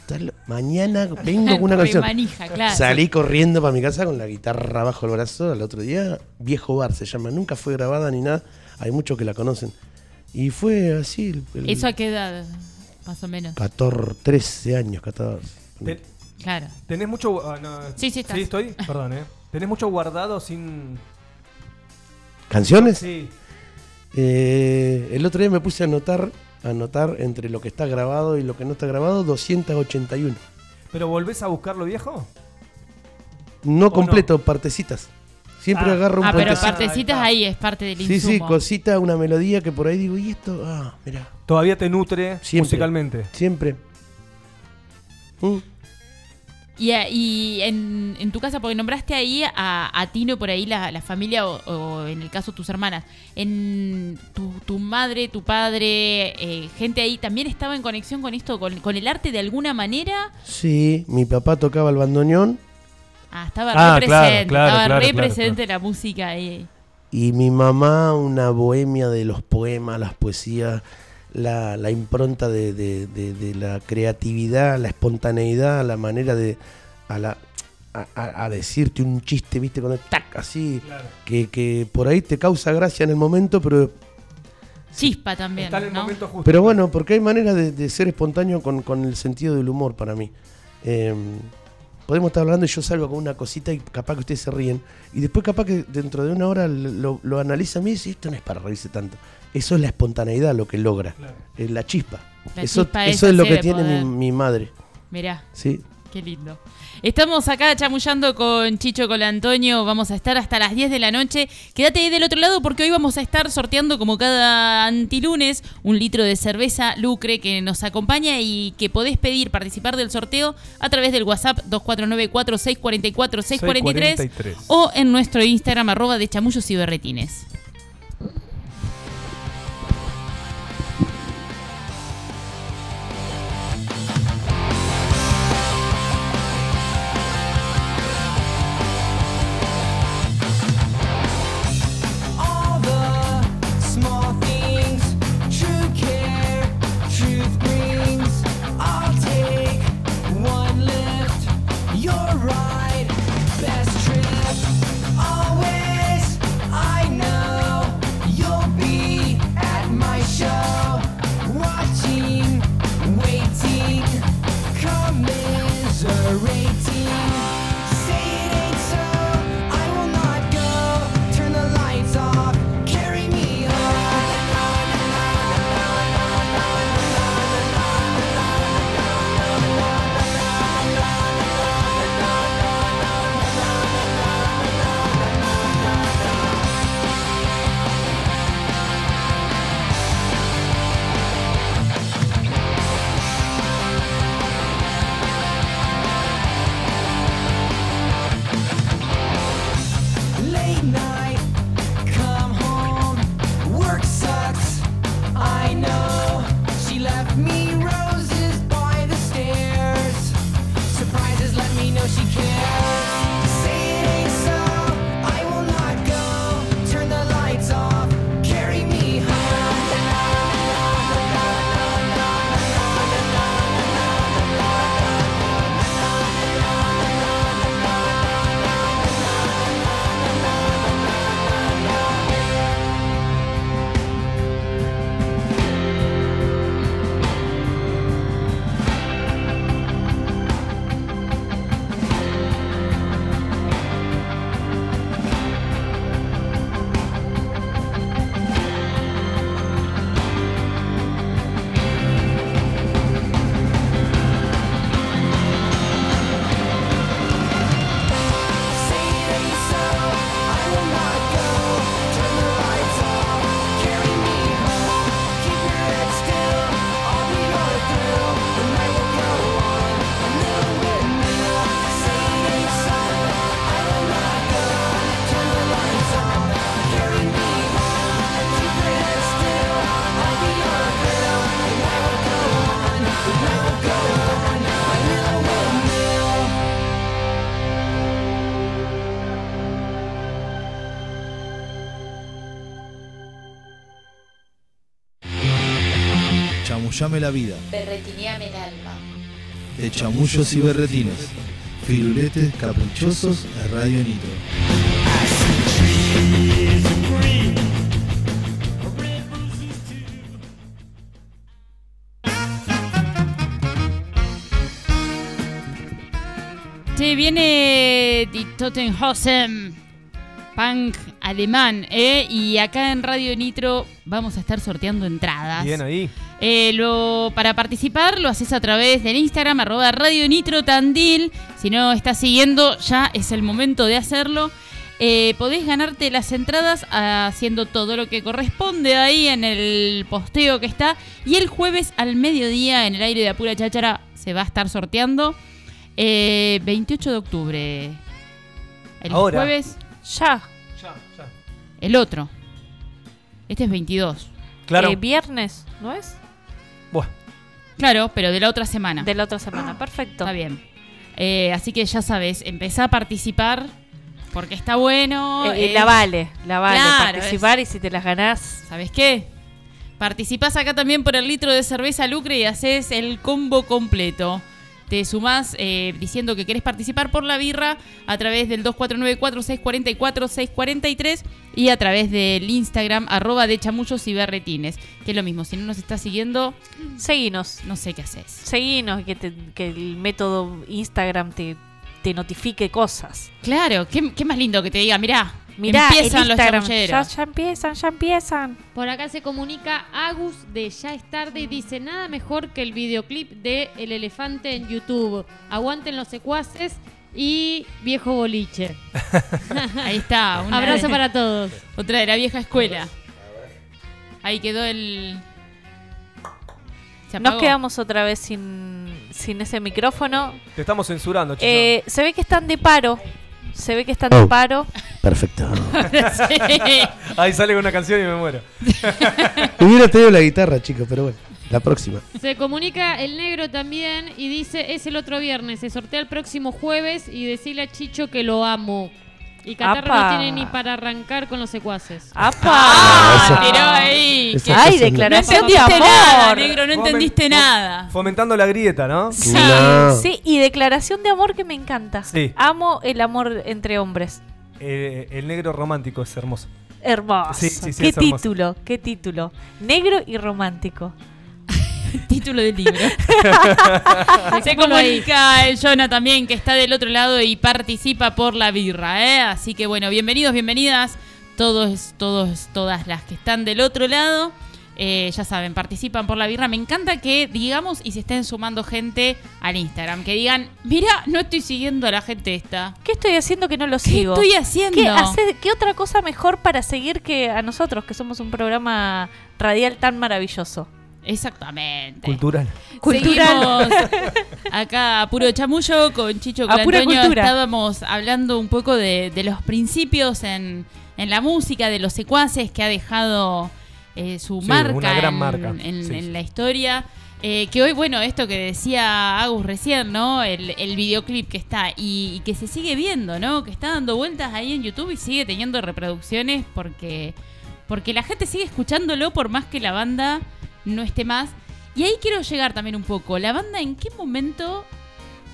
[SPEAKER 8] ¿Estás lo- Mañana vengo con una canción.
[SPEAKER 3] manija, claro.
[SPEAKER 8] Salí corriendo para mi casa con la guitarra bajo el brazo al otro día. Viejo Bar se llama. Nunca fue grabada ni nada. Hay muchos que la conocen. Y fue así. El, el
[SPEAKER 3] ¿Eso a qué edad, más o menos?
[SPEAKER 8] 14, 13 años, 14.
[SPEAKER 4] Te-
[SPEAKER 3] Claro.
[SPEAKER 4] ¿Tenés mucho. no,
[SPEAKER 3] Sí, sí, estás.
[SPEAKER 4] Sí, estoy. Perdón, ¿eh? ¿Tenés mucho guardado sin.
[SPEAKER 8] ¿Canciones?
[SPEAKER 4] Sí.
[SPEAKER 8] Eh, el otro día me puse a anotar, a anotar entre lo que está grabado y lo que no está grabado, 281.
[SPEAKER 4] ¿Pero volvés a buscar lo viejo?
[SPEAKER 8] No
[SPEAKER 4] ¿O
[SPEAKER 8] completo, partecitas. Siempre
[SPEAKER 4] Ah.
[SPEAKER 8] agarro un
[SPEAKER 2] Ah, pero partecitas ahí es parte del
[SPEAKER 8] Sí,
[SPEAKER 2] insumo.
[SPEAKER 8] sí, cosita, una melodía que por ahí digo, ¿y esto? Ah, mira,
[SPEAKER 4] Todavía te nutre
[SPEAKER 8] Siempre.
[SPEAKER 4] musicalmente.
[SPEAKER 8] siempre. Mm.
[SPEAKER 2] Y, a- y en, en tu casa, porque nombraste ahí a, a Tino por ahí, la, la familia, o, o en el caso tus hermanas, en tu, tu madre, tu padre, eh, gente ahí, ¿también estaba en conexión con esto, con, con el arte de alguna manera?
[SPEAKER 8] Sí, mi papá tocaba el bandoneón
[SPEAKER 2] Ah, estaba
[SPEAKER 4] Ah,
[SPEAKER 2] re
[SPEAKER 4] claro,
[SPEAKER 2] presente,
[SPEAKER 4] claro,
[SPEAKER 2] estaba
[SPEAKER 4] claro,
[SPEAKER 2] re
[SPEAKER 4] claro,
[SPEAKER 2] presente la música ahí.
[SPEAKER 8] y mi mamá una bohemia de los poemas, las poesías, la, la impronta de, de- de- de la creatividad, la espontaneidad, la manera de a, la, a, a- a decirte un chiste, viste, con el tac, así, que, que por ahí te causa gracia en el momento, pero
[SPEAKER 2] Chispa también,
[SPEAKER 4] Está en el
[SPEAKER 2] ¿no?
[SPEAKER 4] momento justo.
[SPEAKER 8] Pero bueno, porque hay maneras de, de ser espontáneo con, con el sentido del humor para mí. Eh, podemos estar hablando y yo salgo con una cosita y capaz que ustedes se ríen. Y después capaz que dentro de una hora lo, lo analizan y dicen, esto no es para reírse tanto. Eso es la espontaneidad lo que logra. Es la chispa.
[SPEAKER 2] La
[SPEAKER 8] eso
[SPEAKER 2] chispa
[SPEAKER 8] eso
[SPEAKER 2] esa,
[SPEAKER 8] es lo que tiene mi madre.
[SPEAKER 2] Mirá.
[SPEAKER 8] ¿sí?
[SPEAKER 2] Qué lindo. Estamos acá chamullando con Chicho Colantonio. Vamos a estar hasta las 10 de la noche. Quédate ahí del otro lado porque hoy vamos a estar sorteando, como cada antilunes, un litro de cerveza Lucre que nos acompaña y que podés pedir participar del sorteo a través del WhatsApp 2494-644-643
[SPEAKER 4] 643.
[SPEAKER 2] o en nuestro Instagram arroba de chamullos y berretines.
[SPEAKER 1] Chamullame la vida.
[SPEAKER 2] Berretineame el alma.
[SPEAKER 1] De chamullos y berretines. Firuletes caprichosos de Radio Nitro.
[SPEAKER 2] Che, viene Die Tottenhausen, punk alemán, ¿eh? Y acá en Radio Nitro vamos a estar sorteando entradas.
[SPEAKER 4] Bien ahí.
[SPEAKER 2] Eh, lo, para participar lo haces a través del Instagram, arroba Radio Nitro Tandil. Si no estás siguiendo, ya es el momento de hacerlo.
[SPEAKER 3] Eh, podés ganarte las entradas haciendo todo lo que corresponde ahí en el posteo que está. Y el jueves al mediodía en el aire de Apura Cháchara se va a estar sorteando. Eh, 28 de octubre. El
[SPEAKER 4] Ahora.
[SPEAKER 3] jueves,
[SPEAKER 5] Ya.
[SPEAKER 3] el otro. Este es 22.
[SPEAKER 4] Claro.
[SPEAKER 5] Eh, viernes, ¿no es?
[SPEAKER 4] Buah.
[SPEAKER 3] Claro, pero de la otra semana.
[SPEAKER 5] De la otra semana. Perfecto.
[SPEAKER 3] Está bien. Eh, así que ya sabes, empezá a participar porque está bueno.
[SPEAKER 5] Eh,
[SPEAKER 3] es-
[SPEAKER 5] la vale, la vale.
[SPEAKER 3] Claro,
[SPEAKER 5] participar y si te las ganás.
[SPEAKER 3] ¿Sabes qué? Participás acá también por el litro de cerveza Lucre y haces el combo completo. Te sumás eh, diciendo que querés participar por la birra a través del 2494-644-643 y a través del Instagram arroba de chamullos y berretines. Que es lo mismo, si no nos estás siguiendo,
[SPEAKER 5] Seguinos.
[SPEAKER 3] no sé qué haces.
[SPEAKER 5] Seguinos que, te- que el método Instagram te, te notifique cosas.
[SPEAKER 3] Claro, qué, qué más lindo que te diga, mirá,
[SPEAKER 5] Mirá,
[SPEAKER 3] empiezan
[SPEAKER 5] el
[SPEAKER 3] los.
[SPEAKER 5] Ya, ya empiezan, ya empiezan.
[SPEAKER 6] Por acá se comunica Agus de Ya es tarde y dice nada mejor que el videoclip de El Elefante en YouTube. Aguanten los secuaces y viejo boliche. *laughs* *laughs*
[SPEAKER 3] Ahí está. una
[SPEAKER 6] Abrazo
[SPEAKER 3] de-
[SPEAKER 6] para todos.
[SPEAKER 3] Otra de la vieja escuela. Ahí quedó el.
[SPEAKER 5] Nos quedamos otra vez sin, sin ese micrófono.
[SPEAKER 4] Te estamos censurando, chico.
[SPEAKER 5] Eh, se ve que están de paro. Se ve que están de
[SPEAKER 8] Oh.
[SPEAKER 5] paro.
[SPEAKER 8] Perfecto. *laughs*
[SPEAKER 3] Sí.
[SPEAKER 4] Ahí sale con una canción y me muero. *laughs*
[SPEAKER 8] Hubiera tenido la guitarra, chicos, pero bueno, la próxima.
[SPEAKER 6] Se comunica el negro también y dice es el otro viernes, se sortea el próximo jueves y decirle a Chicho que lo amo. Y Catarro
[SPEAKER 5] Apa.
[SPEAKER 6] no tiene ni para arrancar con los secuaces.
[SPEAKER 5] ¡Apa!
[SPEAKER 3] Ah, tiró ahí.
[SPEAKER 8] Esa
[SPEAKER 5] ¡Ay,
[SPEAKER 8] no-
[SPEAKER 5] declaración de
[SPEAKER 3] entendiste nada,
[SPEAKER 5] amor!
[SPEAKER 3] negro, no
[SPEAKER 4] Fomen-
[SPEAKER 3] entendiste nada.
[SPEAKER 4] Fomentando la grieta, ¿no?
[SPEAKER 8] No.
[SPEAKER 5] Sí, y declaración de amor que me encanta.
[SPEAKER 4] Sí.
[SPEAKER 5] Amo el amor entre hombres.
[SPEAKER 4] Eh, el negro romántico es hermoso.
[SPEAKER 5] Hermoso.
[SPEAKER 4] Sí, sí, sí,
[SPEAKER 5] qué
[SPEAKER 4] es hermoso.
[SPEAKER 5] título, qué título. Negro y romántico. *laughs*
[SPEAKER 3] Título del libro. *laughs* Se comunica el Jonah también que está del otro lado y participa por la birra, ¿eh? Así que bueno, bienvenidos, bienvenidas. Todos, todos, todas las que están del otro lado. Eh, ya saben, participan por la birra. Me encanta que digamos y se estén sumando gente al Instagram. Que digan, mira, no estoy siguiendo a la gente esta.
[SPEAKER 5] ¿Qué estoy haciendo que no lo
[SPEAKER 3] ¿Qué
[SPEAKER 5] sigo?
[SPEAKER 3] estoy haciendo?
[SPEAKER 5] ¿Qué, hace- qué otra cosa mejor para seguir que a nosotros, que somos un programa radial tan maravilloso?
[SPEAKER 3] Exactamente.
[SPEAKER 4] Cultural.
[SPEAKER 5] Cultural.
[SPEAKER 3] Seguimos acá a puro chamullo con Chicho Clantoño.
[SPEAKER 5] cultura.
[SPEAKER 3] Estábamos hablando un poco de, de los principios en, en la música, de los secuaces que ha dejado eh, su
[SPEAKER 4] Sí,
[SPEAKER 3] marca,
[SPEAKER 4] una gran
[SPEAKER 3] en,
[SPEAKER 4] marca.
[SPEAKER 3] en-
[SPEAKER 4] Sí,
[SPEAKER 3] en
[SPEAKER 4] sí.
[SPEAKER 3] la historia. Eh, que hoy, bueno, esto que decía Agus recién, ¿no? El, el videoclip que está y, y que se sigue viendo, ¿no? Que está dando vueltas ahí en YouTube y sigue teniendo reproducciones porque, porque la gente sigue escuchándolo por más que la banda no esté más. Y ahí quiero llegar también un poco. La banda, ¿en qué momento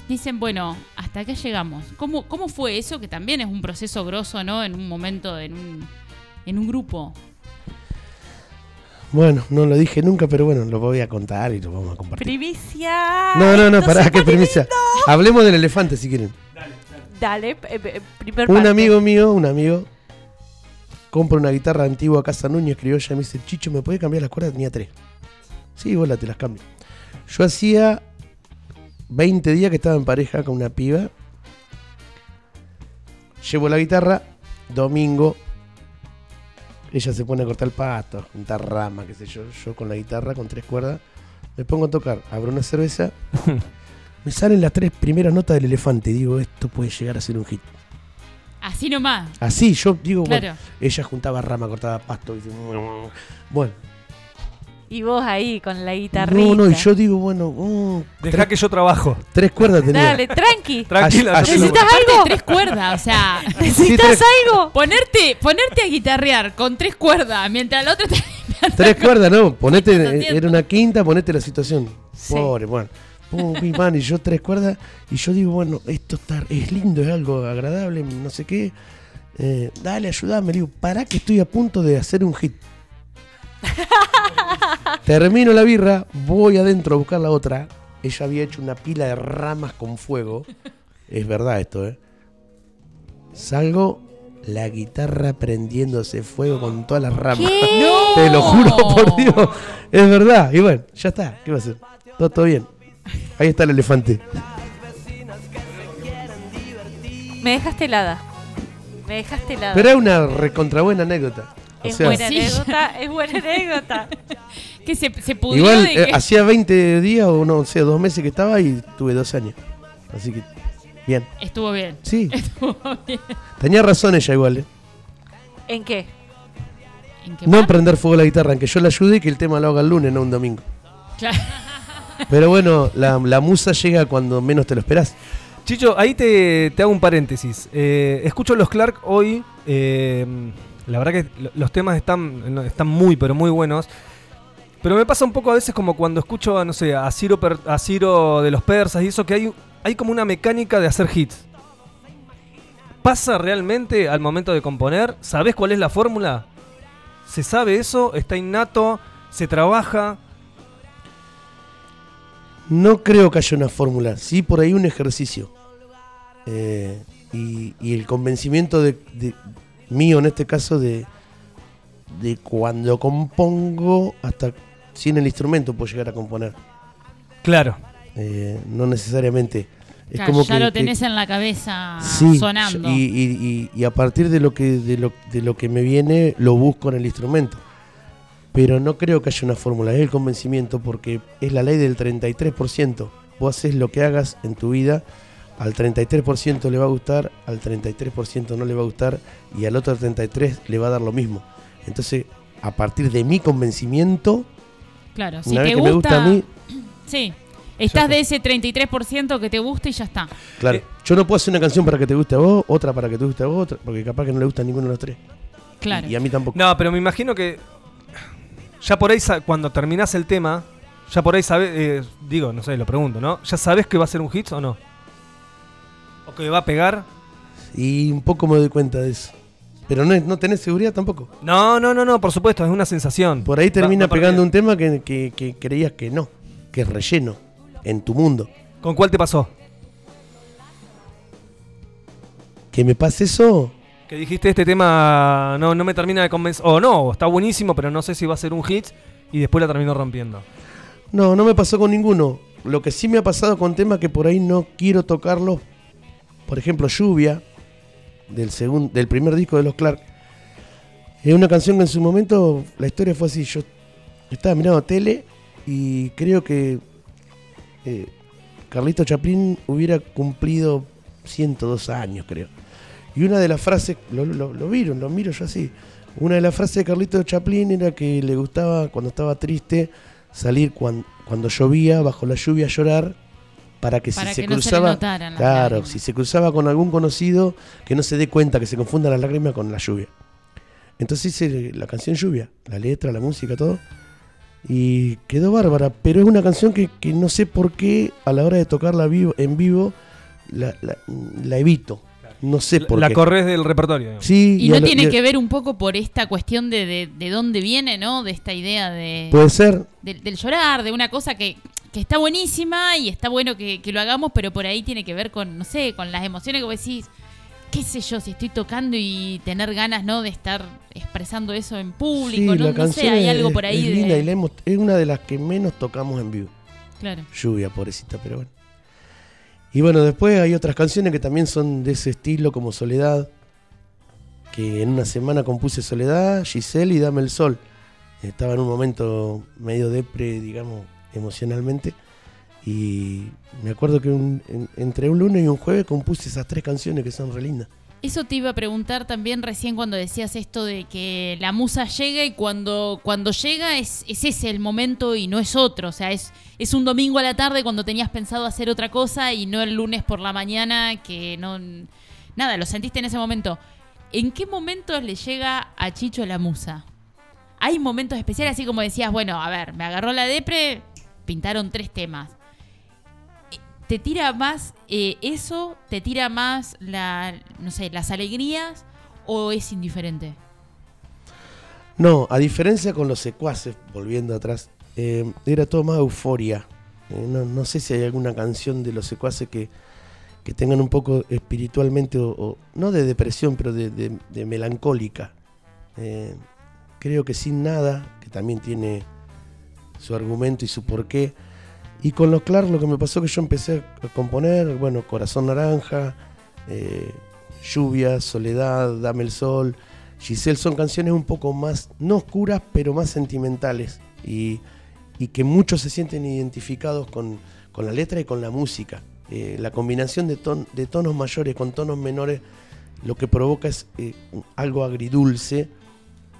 [SPEAKER 3] dicen, bueno, hasta acá llegamos? ¿Cómo, cómo fue eso? Que también es un proceso grosso, ¿no? En un momento, en un, en un grupo.
[SPEAKER 8] Bueno, no lo dije nunca, pero bueno, lo voy a contar y lo vamos a compartir.
[SPEAKER 5] Primicia.
[SPEAKER 8] No, no, no, pará, qué primicia.
[SPEAKER 5] lindo.
[SPEAKER 8] Hablemos del elefante si quieren.
[SPEAKER 5] Dale, eh, eh, primer
[SPEAKER 8] Un
[SPEAKER 5] parte.
[SPEAKER 8] amigo mío, un amigo, compra una guitarra antigua a Casa Núñez, criolla, y me dice, Chicho, ¿me puede cambiar las cuerdas? Tenía tres. Sí, bola, te las cambio. Yo hacía 20 días que estaba en pareja con una piba. Llevo la guitarra, domingo. Ella se pone a cortar el pato, juntar rama, qué sé yo. Yo con la guitarra, con tres cuerdas, me pongo a tocar. Abro una cerveza. *laughs* me salen las tres primeras notas del elefante. Digo, esto puede llegar a ser un hit.
[SPEAKER 3] Así nomás.
[SPEAKER 8] Así, yo digo,
[SPEAKER 3] Claro.
[SPEAKER 8] bueno, ella juntaba rama, cortaba pasto. y- bueno,
[SPEAKER 5] Y vos ahí con la guitarrita.
[SPEAKER 8] no, no, y yo digo, bueno, mm,
[SPEAKER 4] Deja
[SPEAKER 8] tres,
[SPEAKER 4] que yo trabajo.
[SPEAKER 8] tres cuerdas tenía.
[SPEAKER 5] Dale, tranqui. *laughs*
[SPEAKER 4] Tranquila.
[SPEAKER 5] ¿Necesitas algo?
[SPEAKER 3] tres cuerdas, o sea, *laughs*
[SPEAKER 5] ¿Necesitas algo?
[SPEAKER 3] ponerte, ponerte a guitarrear con tres cuerdas mientras la otra te...
[SPEAKER 8] Tres cuerdas, no, ponete,
[SPEAKER 3] entiendo.
[SPEAKER 8] era una quinta, ponete la situación.
[SPEAKER 5] Sí.
[SPEAKER 8] Pobre, bueno. Pum, pim, pam, y yo tres cuerdas, y yo digo, bueno, esto está, es lindo, es algo agradable, no sé qué. Eh, dale, ayúdame, le digo, pará que estoy a punto de hacer un hit. *laughs* Termino la birra, voy adentro a buscar la otra. Ella había hecho una pila de ramas con fuego. Es verdad esto, ¿eh? Salgo, la guitarra prendiéndose fuego con todas las ramas.
[SPEAKER 3] ¡No! *laughs*
[SPEAKER 8] Te lo juro por Dios. Es verdad. Y bueno, ya está. ¿Qué va a hacer? Todo, todo bien. Ahí está el elefante.
[SPEAKER 5] Me dejaste helada. Me dejaste la.
[SPEAKER 8] Pero es una recontra buena anécdota. O
[SPEAKER 5] es
[SPEAKER 8] sea,
[SPEAKER 5] buena
[SPEAKER 3] Sí.
[SPEAKER 5] anécdota, es buena anécdota. *laughs*
[SPEAKER 3] Que se, se pudrió
[SPEAKER 8] igual
[SPEAKER 3] de
[SPEAKER 8] eh,
[SPEAKER 3] que-
[SPEAKER 8] hacía 20 días o no sé, dos meses que estaba y tuve dos años. Así que, bien.
[SPEAKER 3] Estuvo bien.
[SPEAKER 8] Sí, *laughs*
[SPEAKER 3] Estuvo bien.
[SPEAKER 8] tenía razón ella igual. ¿eh?
[SPEAKER 5] ¿En qué?
[SPEAKER 3] ¿En qué
[SPEAKER 8] No en prender fuego la guitarra, en que yo la ayude y que el tema lo haga el lunes, no un domingo.
[SPEAKER 3] Claro. *laughs*
[SPEAKER 8] Pero bueno, la, la musa llega cuando menos te lo esperás.
[SPEAKER 4] Chicho, ahí te, te hago un paréntesis. Eh, escucho los Clark hoy. eh, la verdad que lo- los temas están, están muy, pero muy buenos. Pero me pasa un poco a veces como cuando escucho, no sé, a Ciro, a Ciro de los persas y eso, que hay, hay como una mecánica de hacer hits. ¿Pasa realmente al momento de componer? ¿Sabés cuál es la fórmula? ¿Se sabe eso? ¿Está innato? ¿Se trabaja?
[SPEAKER 8] No creo que haya una fórmula, sí por ahí un ejercicio. Eh, y, el convencimiento de- mío en este caso de, de cuando compongo hasta sin el instrumento puedo llegar a componer.
[SPEAKER 4] Claro.
[SPEAKER 8] Eh, no necesariamente. Es
[SPEAKER 3] Claro,
[SPEAKER 8] como
[SPEAKER 3] ya
[SPEAKER 8] que-
[SPEAKER 3] lo
[SPEAKER 8] que-
[SPEAKER 3] tenés en la cabeza
[SPEAKER 8] Sí,
[SPEAKER 3] sonando.
[SPEAKER 8] Y, y- y- y a partir de lo que de lo, de lo que me viene lo busco en el instrumento. Pero no creo que haya una fórmula, es el convencimiento porque es la ley del 33%. Vos haces lo que hagas en tu vida, al 33% le va a gustar, al 33% no le va a gustar y al otro 33% le va a dar lo mismo. Entonces, a partir de mi convencimiento,
[SPEAKER 3] Claro, si
[SPEAKER 8] una
[SPEAKER 3] te
[SPEAKER 8] vez que me gusta a mí, *clears throat*
[SPEAKER 3] sí. Estás
[SPEAKER 8] está.
[SPEAKER 3] de ese 33% que te gusta y ya está.
[SPEAKER 8] claro,
[SPEAKER 4] Eh,
[SPEAKER 8] yo no puedo hacer una canción para que te guste a vos, otra para que te guste a vos, otra, porque capaz que no le gusta a ninguno de los tres.
[SPEAKER 3] Claro.
[SPEAKER 8] Y, y a mí tampoco.
[SPEAKER 4] No, pero me imagino que ya por ahí, cuando terminás el tema, ya por ahí sabes, eh, digo, no sé, lo pregunto, ¿no? ¿Ya sabes que va a ser un hit o no? ¿O que va a pegar?
[SPEAKER 8] Y un poco me doy cuenta de eso. Pero no, no tenés seguridad tampoco.
[SPEAKER 4] No, no, no, no, por supuesto, es una sensación.
[SPEAKER 8] Por ahí termina
[SPEAKER 4] Va- va
[SPEAKER 8] pegando un tema que, que- que creías que no, que es relleno en tu mundo.
[SPEAKER 4] ¿Con cuál te pasó?
[SPEAKER 8] Que me pase eso,
[SPEAKER 4] Que dijiste este tema no, no me termina de convencer. O no, está buenísimo, pero no sé si va a ser un hit y después la terminó rompiendo.
[SPEAKER 8] no, no me pasó con ninguno. Lo que sí me ha pasado con temas que por ahí no quiero tocarlos, por ejemplo, Lluvia, del, segun- del primer disco de los Clark. Es una canción que en su momento la historia fue así. Yo estaba mirando tele y creo que eh, Carlito Chaplin hubiera cumplido 102 años, creo. Y una de las frases, lo, lo, lo vieron, lo miro yo así. Una de las frases de Carlito Chaplin era que le gustaba, cuando estaba triste, salir cuan- cuando llovía, bajo la lluvia a llorar, para que
[SPEAKER 3] Para
[SPEAKER 8] si se
[SPEAKER 3] que no se le
[SPEAKER 8] cruzaba. claro,
[SPEAKER 3] lágrimas.
[SPEAKER 8] si se cruzaba con algún conocido, que no se dé cuenta, que se confunda la lágrima con la lluvia. Entonces hice la canción Lluvia, la letra, la música, todo. Y quedó bárbara, pero es una canción que, que no sé por qué a la hora de tocarla vivo, en vivo la, la- la evito. No sé por
[SPEAKER 4] La
[SPEAKER 8] qué.
[SPEAKER 4] corres del repertorio. digamos.
[SPEAKER 8] Sí,
[SPEAKER 3] Y
[SPEAKER 8] a
[SPEAKER 3] no
[SPEAKER 8] lo-
[SPEAKER 3] tiene
[SPEAKER 8] y
[SPEAKER 3] que ver un poco por esta cuestión de, de, de dónde viene, ¿no? De esta idea de,
[SPEAKER 8] Puede ser,
[SPEAKER 3] del, del llorar, de una cosa que, que está buenísima y está bueno que, que lo hagamos, pero por ahí tiene que ver con, no sé, con las emociones que vos decís, qué sé yo, si estoy tocando y tener ganas, ¿no? De estar expresando eso en público,
[SPEAKER 8] sí,
[SPEAKER 3] no,
[SPEAKER 8] la
[SPEAKER 3] no
[SPEAKER 8] canción
[SPEAKER 3] sé, hay
[SPEAKER 8] es,
[SPEAKER 3] algo por ahí
[SPEAKER 8] es
[SPEAKER 3] de...
[SPEAKER 8] linda y la hemos- es una de las que menos tocamos en vivo.
[SPEAKER 3] Claro.
[SPEAKER 8] Lluvia, pobrecita, pero bueno. Y bueno, después hay otras canciones que también son de ese estilo, como Soledad, que en una semana compuse Soledad, Giselle y Dame el Sol. Estaba en un momento medio depre, digamos, emocionalmente. Y me acuerdo que entre un lunes y un jueves compuse esas tres canciones que son re lindas.
[SPEAKER 3] Eso te iba a preguntar también recién cuando decías esto de que la musa llega y cuando, cuando llega es, es ese el momento y no es otro. O sea, es, es un domingo a la tarde cuando tenías pensado hacer otra cosa y no el lunes por la mañana que no... Nada, lo sentiste en ese momento. ¿En qué momentos le llega a Chicho la musa? Hay momentos especiales, así como decías, bueno, a ver, me agarró la depre, pintaron tres temas. ¿Te tira más eh, eso? ¿Te tira más la, no sé, las alegrías? ¿O es indiferente?
[SPEAKER 8] No, a diferencia con los secuaces, volviendo atrás, eh, era todo más euforia. Eh, no, sé si hay alguna canción de los secuaces que, tengan un poco espiritualmente, o, no de depresión, pero de, melancólica. Eh, creo que sin nada, que también tiene su argumento y su porqué. Y con los Clark lo que me pasó que yo empecé a componer, bueno, Corazón Naranja, eh, Lluvia, Soledad, Dame el Sol, Giselle son canciones un poco más, no oscuras, pero más sentimentales y, y que muchos se sienten identificados con, con la letra y con la música. Eh, la combinación de, ton- de tonos mayores con tonos menores lo que provoca es eh, algo agridulce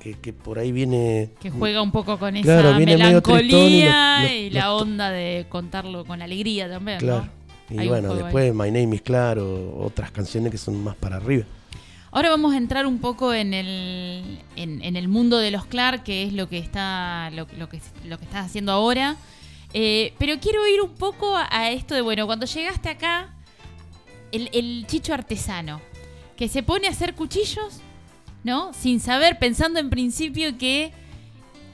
[SPEAKER 8] que, que por ahí viene...
[SPEAKER 3] Que juega un poco con esa
[SPEAKER 8] Claro, y
[SPEAKER 3] melancolía
[SPEAKER 8] los-
[SPEAKER 3] y,
[SPEAKER 8] los-
[SPEAKER 3] la onda de contarlo con alegría también,
[SPEAKER 8] Claro.
[SPEAKER 3] ¿no?
[SPEAKER 8] Y
[SPEAKER 3] Hay
[SPEAKER 8] bueno, después My Name is Claro, otras canciones que son más para arriba.
[SPEAKER 3] Ahora vamos a entrar un poco en el, en, en el mundo de los Clark, que es lo que está lo, lo que, lo que estás haciendo ahora. Eh, pero quiero ir un poco a, a esto de, bueno, cuando llegaste acá, el, el chicho artesano, que se pone a hacer cuchillos, ¿no? Sin saber, pensando en principio que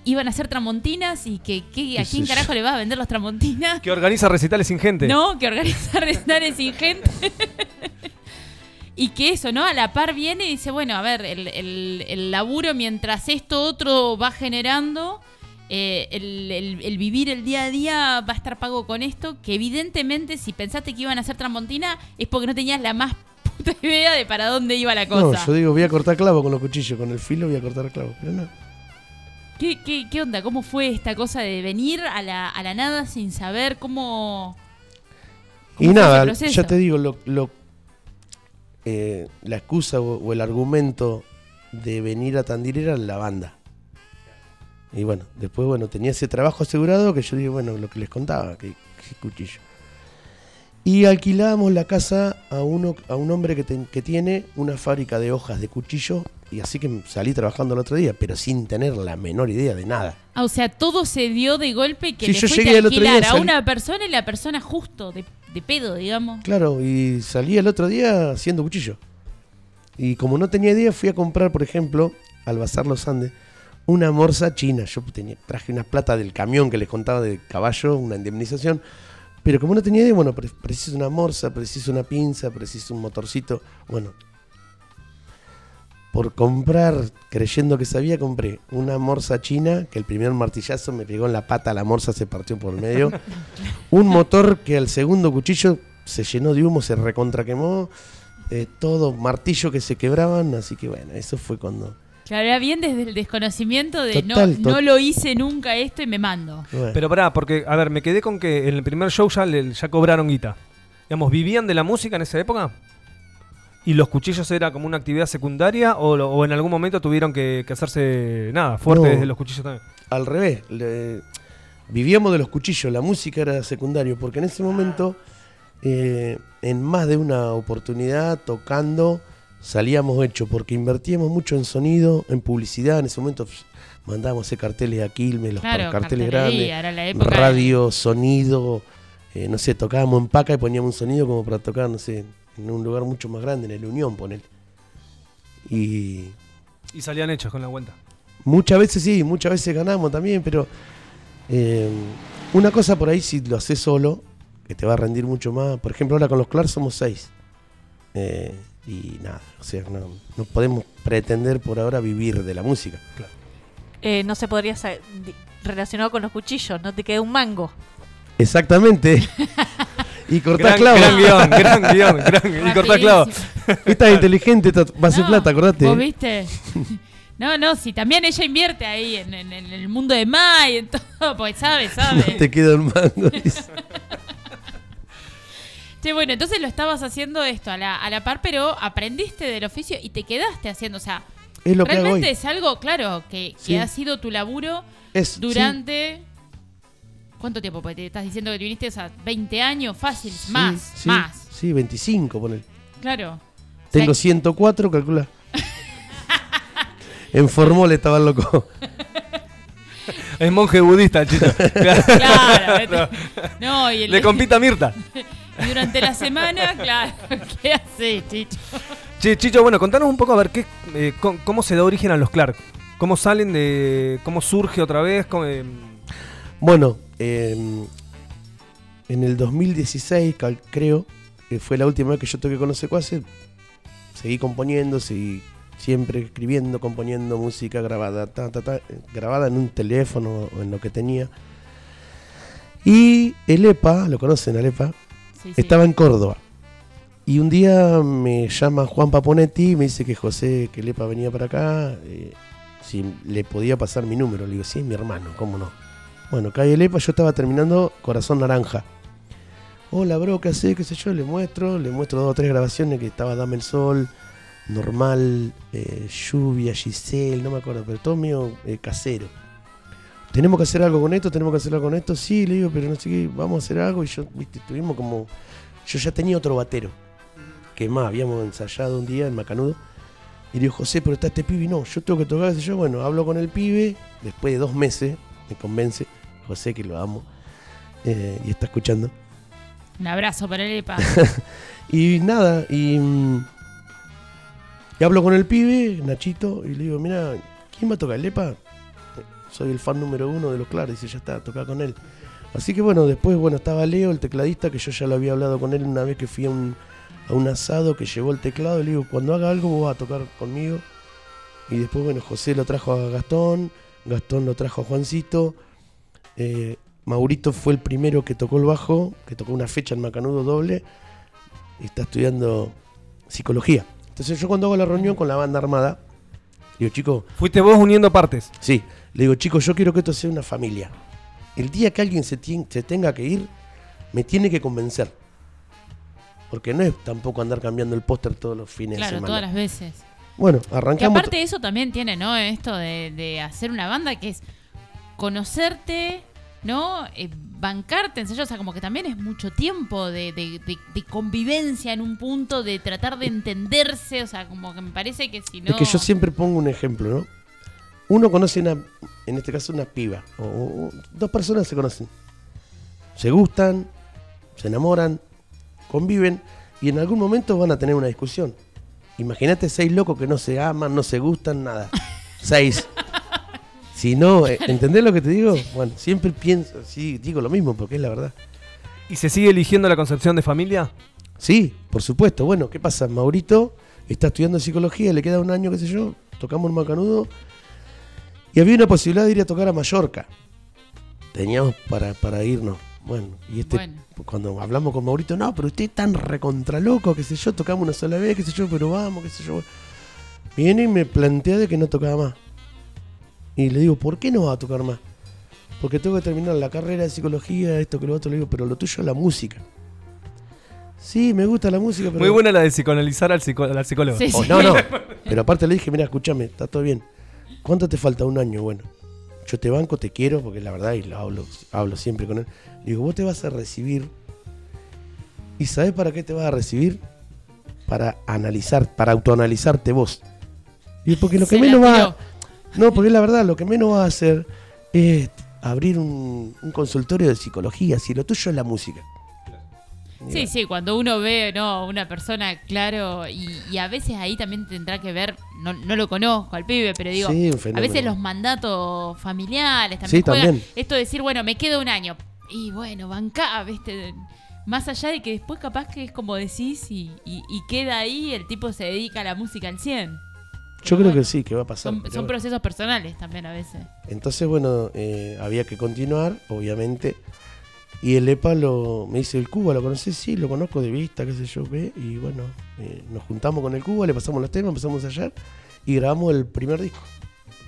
[SPEAKER 3] iban a ser tramontinas y que, que a quién carajo le vas a vender los tramontinas.
[SPEAKER 4] Que organiza recitales sin gente.
[SPEAKER 3] No, que organiza *laughs* recitales sin gente. *laughs* y que eso, ¿no? A la par viene y dice, bueno, a ver, el, el- el laburo mientras esto otro va generando, eh, el, el- el vivir el día a día va a estar pago con esto, que evidentemente si pensaste que iban a ser Tramontina es porque no tenías la más *laughs* puta idea de para dónde iba la
[SPEAKER 8] No,
[SPEAKER 3] cosa.
[SPEAKER 8] yo digo, voy a cortar clavo con los cuchillos, con el filo voy a cortar clavo. Pero no.
[SPEAKER 3] ¿Qué, qué, qué onda? ¿Cómo fue esta cosa de venir a la, a la nada sin saber cómo...
[SPEAKER 8] Y
[SPEAKER 3] cómo fue
[SPEAKER 8] nada, ya te digo, lo, lo- eh, la excusa o, o el argumento de venir a Tandil era la banda. Y bueno, después bueno, tenía ese trabajo asegurado que yo digo, bueno, lo que les contaba, que, que cuchillo. Y alquilábamos la casa a uno, a un hombre que, ten- que tiene una fábrica de hojas de cuchillo. Y así que salí trabajando el otro día, pero sin tener la menor idea de nada.
[SPEAKER 3] Ah, o sea, todo se dio de golpe que
[SPEAKER 8] Sí,
[SPEAKER 3] le
[SPEAKER 8] yo
[SPEAKER 3] fuiste
[SPEAKER 8] llegué
[SPEAKER 3] a
[SPEAKER 8] día,
[SPEAKER 3] alquilar a una persona y la persona justo, de, de pedo, digamos.
[SPEAKER 8] Claro, y salí el otro día haciendo cuchillo. Y como no tenía idea, fui a comprar, por ejemplo, al Bazar Los Andes, una morsa china. Yo tenía, traje una plata del camión que les contaba de caballo, una indemnización. Pero como no tenía idea, bueno, pre- preciso una morsa, preciso una pinza, preciso un motorcito. Bueno, por comprar, creyendo que sabía, compré una morsa china, que el primer martillazo me pegó en la pata, la morsa se partió por el medio. *laughs* un motor que al segundo cuchillo se llenó de humo, se recontraquemó. eh, todo, martillo que se quebraban, así que bueno, eso fue cuando...
[SPEAKER 3] Claro, era bien desde el desconocimiento de
[SPEAKER 8] Total,
[SPEAKER 3] no,
[SPEAKER 8] to-
[SPEAKER 3] no lo hice nunca esto y me mando.
[SPEAKER 8] bueno.
[SPEAKER 4] Pero pará, porque, a ver, me quedé con que en el primer show ya, le- ya cobraron guita. Digamos, ¿vivían de la música en esa época? ¿Y los cuchillos era como una actividad secundaria? ¿O, lo- o en algún momento tuvieron que, que hacerse, nada, fuerte
[SPEAKER 8] No.
[SPEAKER 4] desde los cuchillos también?
[SPEAKER 8] al revés, le- vivíamos de los cuchillos, la música era secundario, porque en ese momento, eh, en más de una oportunidad, tocando, salíamos hechos, porque invertíamos mucho en sonido, en publicidad, en ese momento mandábamos hacer carteles a Quilmes, los
[SPEAKER 3] Claro,
[SPEAKER 8] carteles grandes,
[SPEAKER 3] era la época de-
[SPEAKER 8] radio, sonido, eh, no sé, tocábamos en Paca y poníamos un sonido como para tocar, no sé, en un lugar mucho más grande, en el Unión, ponele. Y
[SPEAKER 4] Y salían hechos con la cuenta.
[SPEAKER 8] Muchas veces sí, muchas veces ganamos también, pero eh, una cosa por ahí si lo haces solo, que te va a rendir mucho más. Por ejemplo, ahora con los Clark somos seis. Eh, y nada, o sea, no, no podemos pretender por ahora vivir de la música.
[SPEAKER 5] Eh, no se podría relacionado con los cuchillos, no te queda un mango.
[SPEAKER 8] Exactamente. *laughs* y cortás
[SPEAKER 4] Gran,
[SPEAKER 8] clavo.
[SPEAKER 4] gran guion, gran guion, gran, y cortá clavo.
[SPEAKER 3] Rapidísimo.
[SPEAKER 8] Esta es inteligente, esta va a ser
[SPEAKER 3] No,
[SPEAKER 8] plata, acordate.
[SPEAKER 3] ¿Vos viste? *laughs* No, no, si también ella invierte ahí en, en- en el mundo de Mai, en todo, pues sabe, sabe.
[SPEAKER 8] No te queda un mango. *laughs*
[SPEAKER 3] Che, bueno, entonces lo estabas haciendo esto a la, a la par, pero aprendiste del oficio y te quedaste haciendo. O sea,
[SPEAKER 8] es lo que hago
[SPEAKER 3] realmente es algo, claro, que, que
[SPEAKER 8] Sí.
[SPEAKER 3] ha sido tu laburo
[SPEAKER 8] Es, sí,
[SPEAKER 3] durante. ¿Cuánto tiempo? Porque te estás diciendo que viniste, o sea, 20 años, fácil,
[SPEAKER 8] sí,
[SPEAKER 3] más,
[SPEAKER 8] sí,
[SPEAKER 3] más.
[SPEAKER 8] Sí, 25, ponele.
[SPEAKER 3] Claro. O sea,
[SPEAKER 8] Tengo 104, calcula. en Formol estaba loco.
[SPEAKER 4] Es monje budista, el chicho. *laughs*
[SPEAKER 3] Claro, *laughs* vete. No, y, el-
[SPEAKER 4] Le compita a Mirta. *laughs*
[SPEAKER 3] y durante la semana, *laughs* claro, *laughs* ¿qué haces, Chicho?
[SPEAKER 4] Che, Chicho, bueno, contanos un poco a ver qué, eh, cómo se da origen a los Clark. ¿Cómo salen de. cómo surge otra vez? cómo, eh,
[SPEAKER 8] Bueno, eh, en el 2016, cal- creo, que fue la última vez que yo toqué con los secuaces, seguí componiendo, seguí siempre escribiendo, componiendo música grabada, ta, ta, ta, grabada en un teléfono o en lo que tenía. Y el EPA, lo conocen al EPA, Estaba en Córdoba. Y un día me llama Juan Paponetti y me dice que José, que Lepa venía para acá, eh, si le podía pasar mi número. Le digo, sí, mi hermano, ¿cómo no? Bueno, cae Lepa, yo estaba terminando Corazón Naranja. Hola, bro, ¿qué haces? ¿Qué sé yo? Le muestro, le muestro dos o tres grabaciones que estaba Dame el Sol, Normal, eh, Lluvia, Giselle, no me acuerdo, pero todo mío eh, casero. Tenemos que hacer algo con esto, tenemos que hacer algo con esto. Sí, le digo, pero no sé qué, vamos a hacer algo. Y yo, viste, estuvimos como. Yo ya tenía otro batero. Que más, habíamos ensayado un día en Macanudo. Y le digo, José, pero está este pibe. Y no, yo tengo que tocar. sé yo, bueno, hablo con el pibe. Después de dos meses, me convence. José, que lo amo. eh, y está escuchando.
[SPEAKER 3] Un abrazo para el EPA. *laughs*
[SPEAKER 8] Y nada, y, mm, y hablo con el pibe, Nachito, y le digo, mira, ¿quién va a tocar? ¿El Lepa? Soy el fan número uno de los Claros, dice, ya está, toca con él. Así que bueno, después bueno, estaba Leo, el tecladista, que yo ya lo había hablado con él una vez que fui a un, a un asado que llevó el teclado, y le digo, cuando haga algo vos vas a tocar conmigo. Y después, bueno, José lo trajo a Gastón, Gastón lo trajo a Juancito, eh, Maurito fue el primero que tocó el bajo, que tocó una fecha en Macanudo doble, y está estudiando psicología. Entonces yo cuando hago la reunión con la banda armada, digo, chicos,
[SPEAKER 4] Fuiste vos uniendo partes.
[SPEAKER 8] sí, le digo, chicos, yo quiero que esto sea una familia. El día que alguien se, tenga que ir, me tiene que convencer. Porque no es tampoco andar cambiando el póster todos los fines de
[SPEAKER 3] claro,
[SPEAKER 8] semana.
[SPEAKER 3] todas las veces.
[SPEAKER 8] Bueno, arrancamos.
[SPEAKER 3] aparte de eso también tiene, ¿no? Esto de, de hacer una banda que es conocerte, ¿no? Eh, bancarte, ensayar, o sea, como que también es mucho tiempo de, de- de- de convivencia en un punto, de tratar de entenderse, o sea, como que me parece que si no...
[SPEAKER 8] Es que yo siempre pongo un ejemplo, ¿no? Uno conoce una, en este caso una piba, o, o- dos personas se conocen. Se gustan, se enamoran, conviven y en algún momento van a tener una discusión. Imagínate seis locos que no se aman, no se gustan, nada. *laughs* Seis. Si no, eh, ¿entendés lo que te digo? Bueno, siempre pienso, sí, digo lo mismo porque es la verdad.
[SPEAKER 4] ¿Y se sigue eligiendo la concepción de familia?
[SPEAKER 8] Sí, por supuesto. Bueno, ¿qué pasa? Maurito está estudiando psicología, le queda un año, qué sé yo, tocamos en Macanudo. Y había una posibilidad de ir a tocar a Mallorca. Teníamos para, para irnos. Bueno, y este,
[SPEAKER 3] Bueno.
[SPEAKER 8] cuando hablamos con Maurito, no, pero usted es tan recontra loco, qué sé yo, tocamos una sola vez, qué sé yo, pero vamos, qué sé yo. Viene y me plantea de que no tocaba más. Y le digo, ¿por qué no va a tocar más? Porque tengo que terminar la carrera de psicología, esto que lo otro, le digo, pero lo tuyo es la música. Sí, me gusta la música, pero...
[SPEAKER 4] Muy buena la de psicoanalizar al, psico- al psicólogo.
[SPEAKER 3] Sí,
[SPEAKER 8] Oh,
[SPEAKER 3] sí.
[SPEAKER 8] no, no. *laughs* Pero aparte le dije, mira, escúchame, está todo bien. ¿Cuánto te falta? Un año. Bueno, yo te banco, te quiero, porque la verdad, y lo hablo, hablo siempre con él. Le digo, vos te vas a recibir. ¿Y sabés para qué te vas a recibir? Para analizar, para autoanalizarte vos. Y porque lo que
[SPEAKER 3] Se
[SPEAKER 8] menos va. No, porque la verdad, lo que menos va a hacer es abrir un, un consultorio de psicología. Si lo tuyo es la música.
[SPEAKER 3] Sí, sí, cuando uno ve, ¿no? Una persona, claro, y, y a veces ahí también tendrá que ver, no, no lo conozco al pibe, pero digo,
[SPEAKER 8] Sí, un
[SPEAKER 3] a
[SPEAKER 8] fenómeno.
[SPEAKER 3] veces los mandatos familiares también
[SPEAKER 8] Sí,
[SPEAKER 3] juegan.
[SPEAKER 8] también.
[SPEAKER 3] Esto de decir, bueno, me queda un año. Y bueno, bancá, ¿viste? Más allá de que después capaz que es como decís y, y- y queda ahí, el tipo se dedica a la música al 100.
[SPEAKER 8] Yo creo que sí, que va a pasar.
[SPEAKER 3] Son,
[SPEAKER 8] pero
[SPEAKER 3] son
[SPEAKER 8] bueno.
[SPEAKER 3] procesos personales también a veces.
[SPEAKER 8] Entonces, bueno, eh, había que continuar, obviamente. Y el EPA lo, me dice, ¿el Cuba lo conoces? Sí, lo conozco de vista, qué sé yo, ve. Y bueno, eh, nos juntamos con el Cuba, le pasamos los temas, empezamos a ensayar y grabamos el primer disco,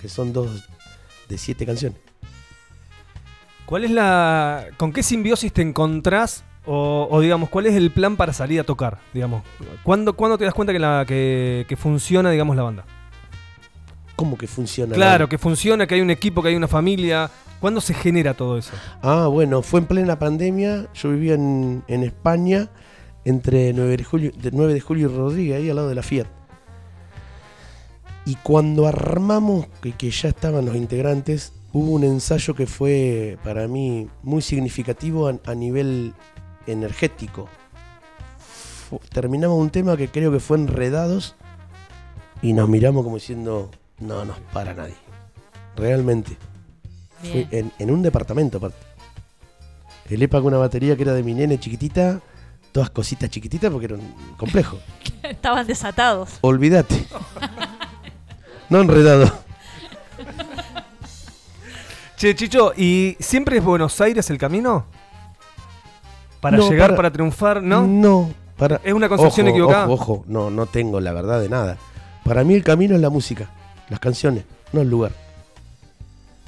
[SPEAKER 8] que son dos de siete canciones.
[SPEAKER 4] ¿Cuál es la. ¿Con qué simbiosis te encontrás? O, o, digamos, ¿cuál es el plan para salir a tocar? Digamos, ¿cuándo, cuándo te das cuenta que, la, que, que funciona, digamos, la banda?
[SPEAKER 8] ¿Cómo que funciona?
[SPEAKER 4] Claro, que funciona, que hay un equipo, que hay una familia. ¿Cuándo se genera todo eso?
[SPEAKER 8] Ah, bueno, fue en plena pandemia. Yo vivía en, en España, entre 9 de, julio, de 9 de julio y Rodríguez, ahí al lado de la Fiat. Y cuando armamos, que, que ya estaban los integrantes, hubo un ensayo que fue para mí muy significativo a, nivel energético. Terminamos un tema que creo que fue Enredados y nos miramos como diciendo, no nos para nadie. Realmente.
[SPEAKER 3] Bien.
[SPEAKER 8] en, en un departamento aparte. El EPA con una batería que era de mi nene chiquitita, todas cositas chiquititas porque era un complejo. *laughs*
[SPEAKER 5] Estaban desatados.
[SPEAKER 8] Olvídate. No enredado.
[SPEAKER 4] Che, Chicho, ¿y siempre es Buenos Aires el camino? Para
[SPEAKER 8] No,
[SPEAKER 4] llegar,
[SPEAKER 8] para-
[SPEAKER 4] para, triunfar, ¿no?
[SPEAKER 8] No, Para,
[SPEAKER 4] Es una concepción
[SPEAKER 8] ojo,
[SPEAKER 4] equivocada.
[SPEAKER 8] Ojo, ojo, no, no tengo la verdad de nada. Para mí el camino es la música, las canciones, no el lugar.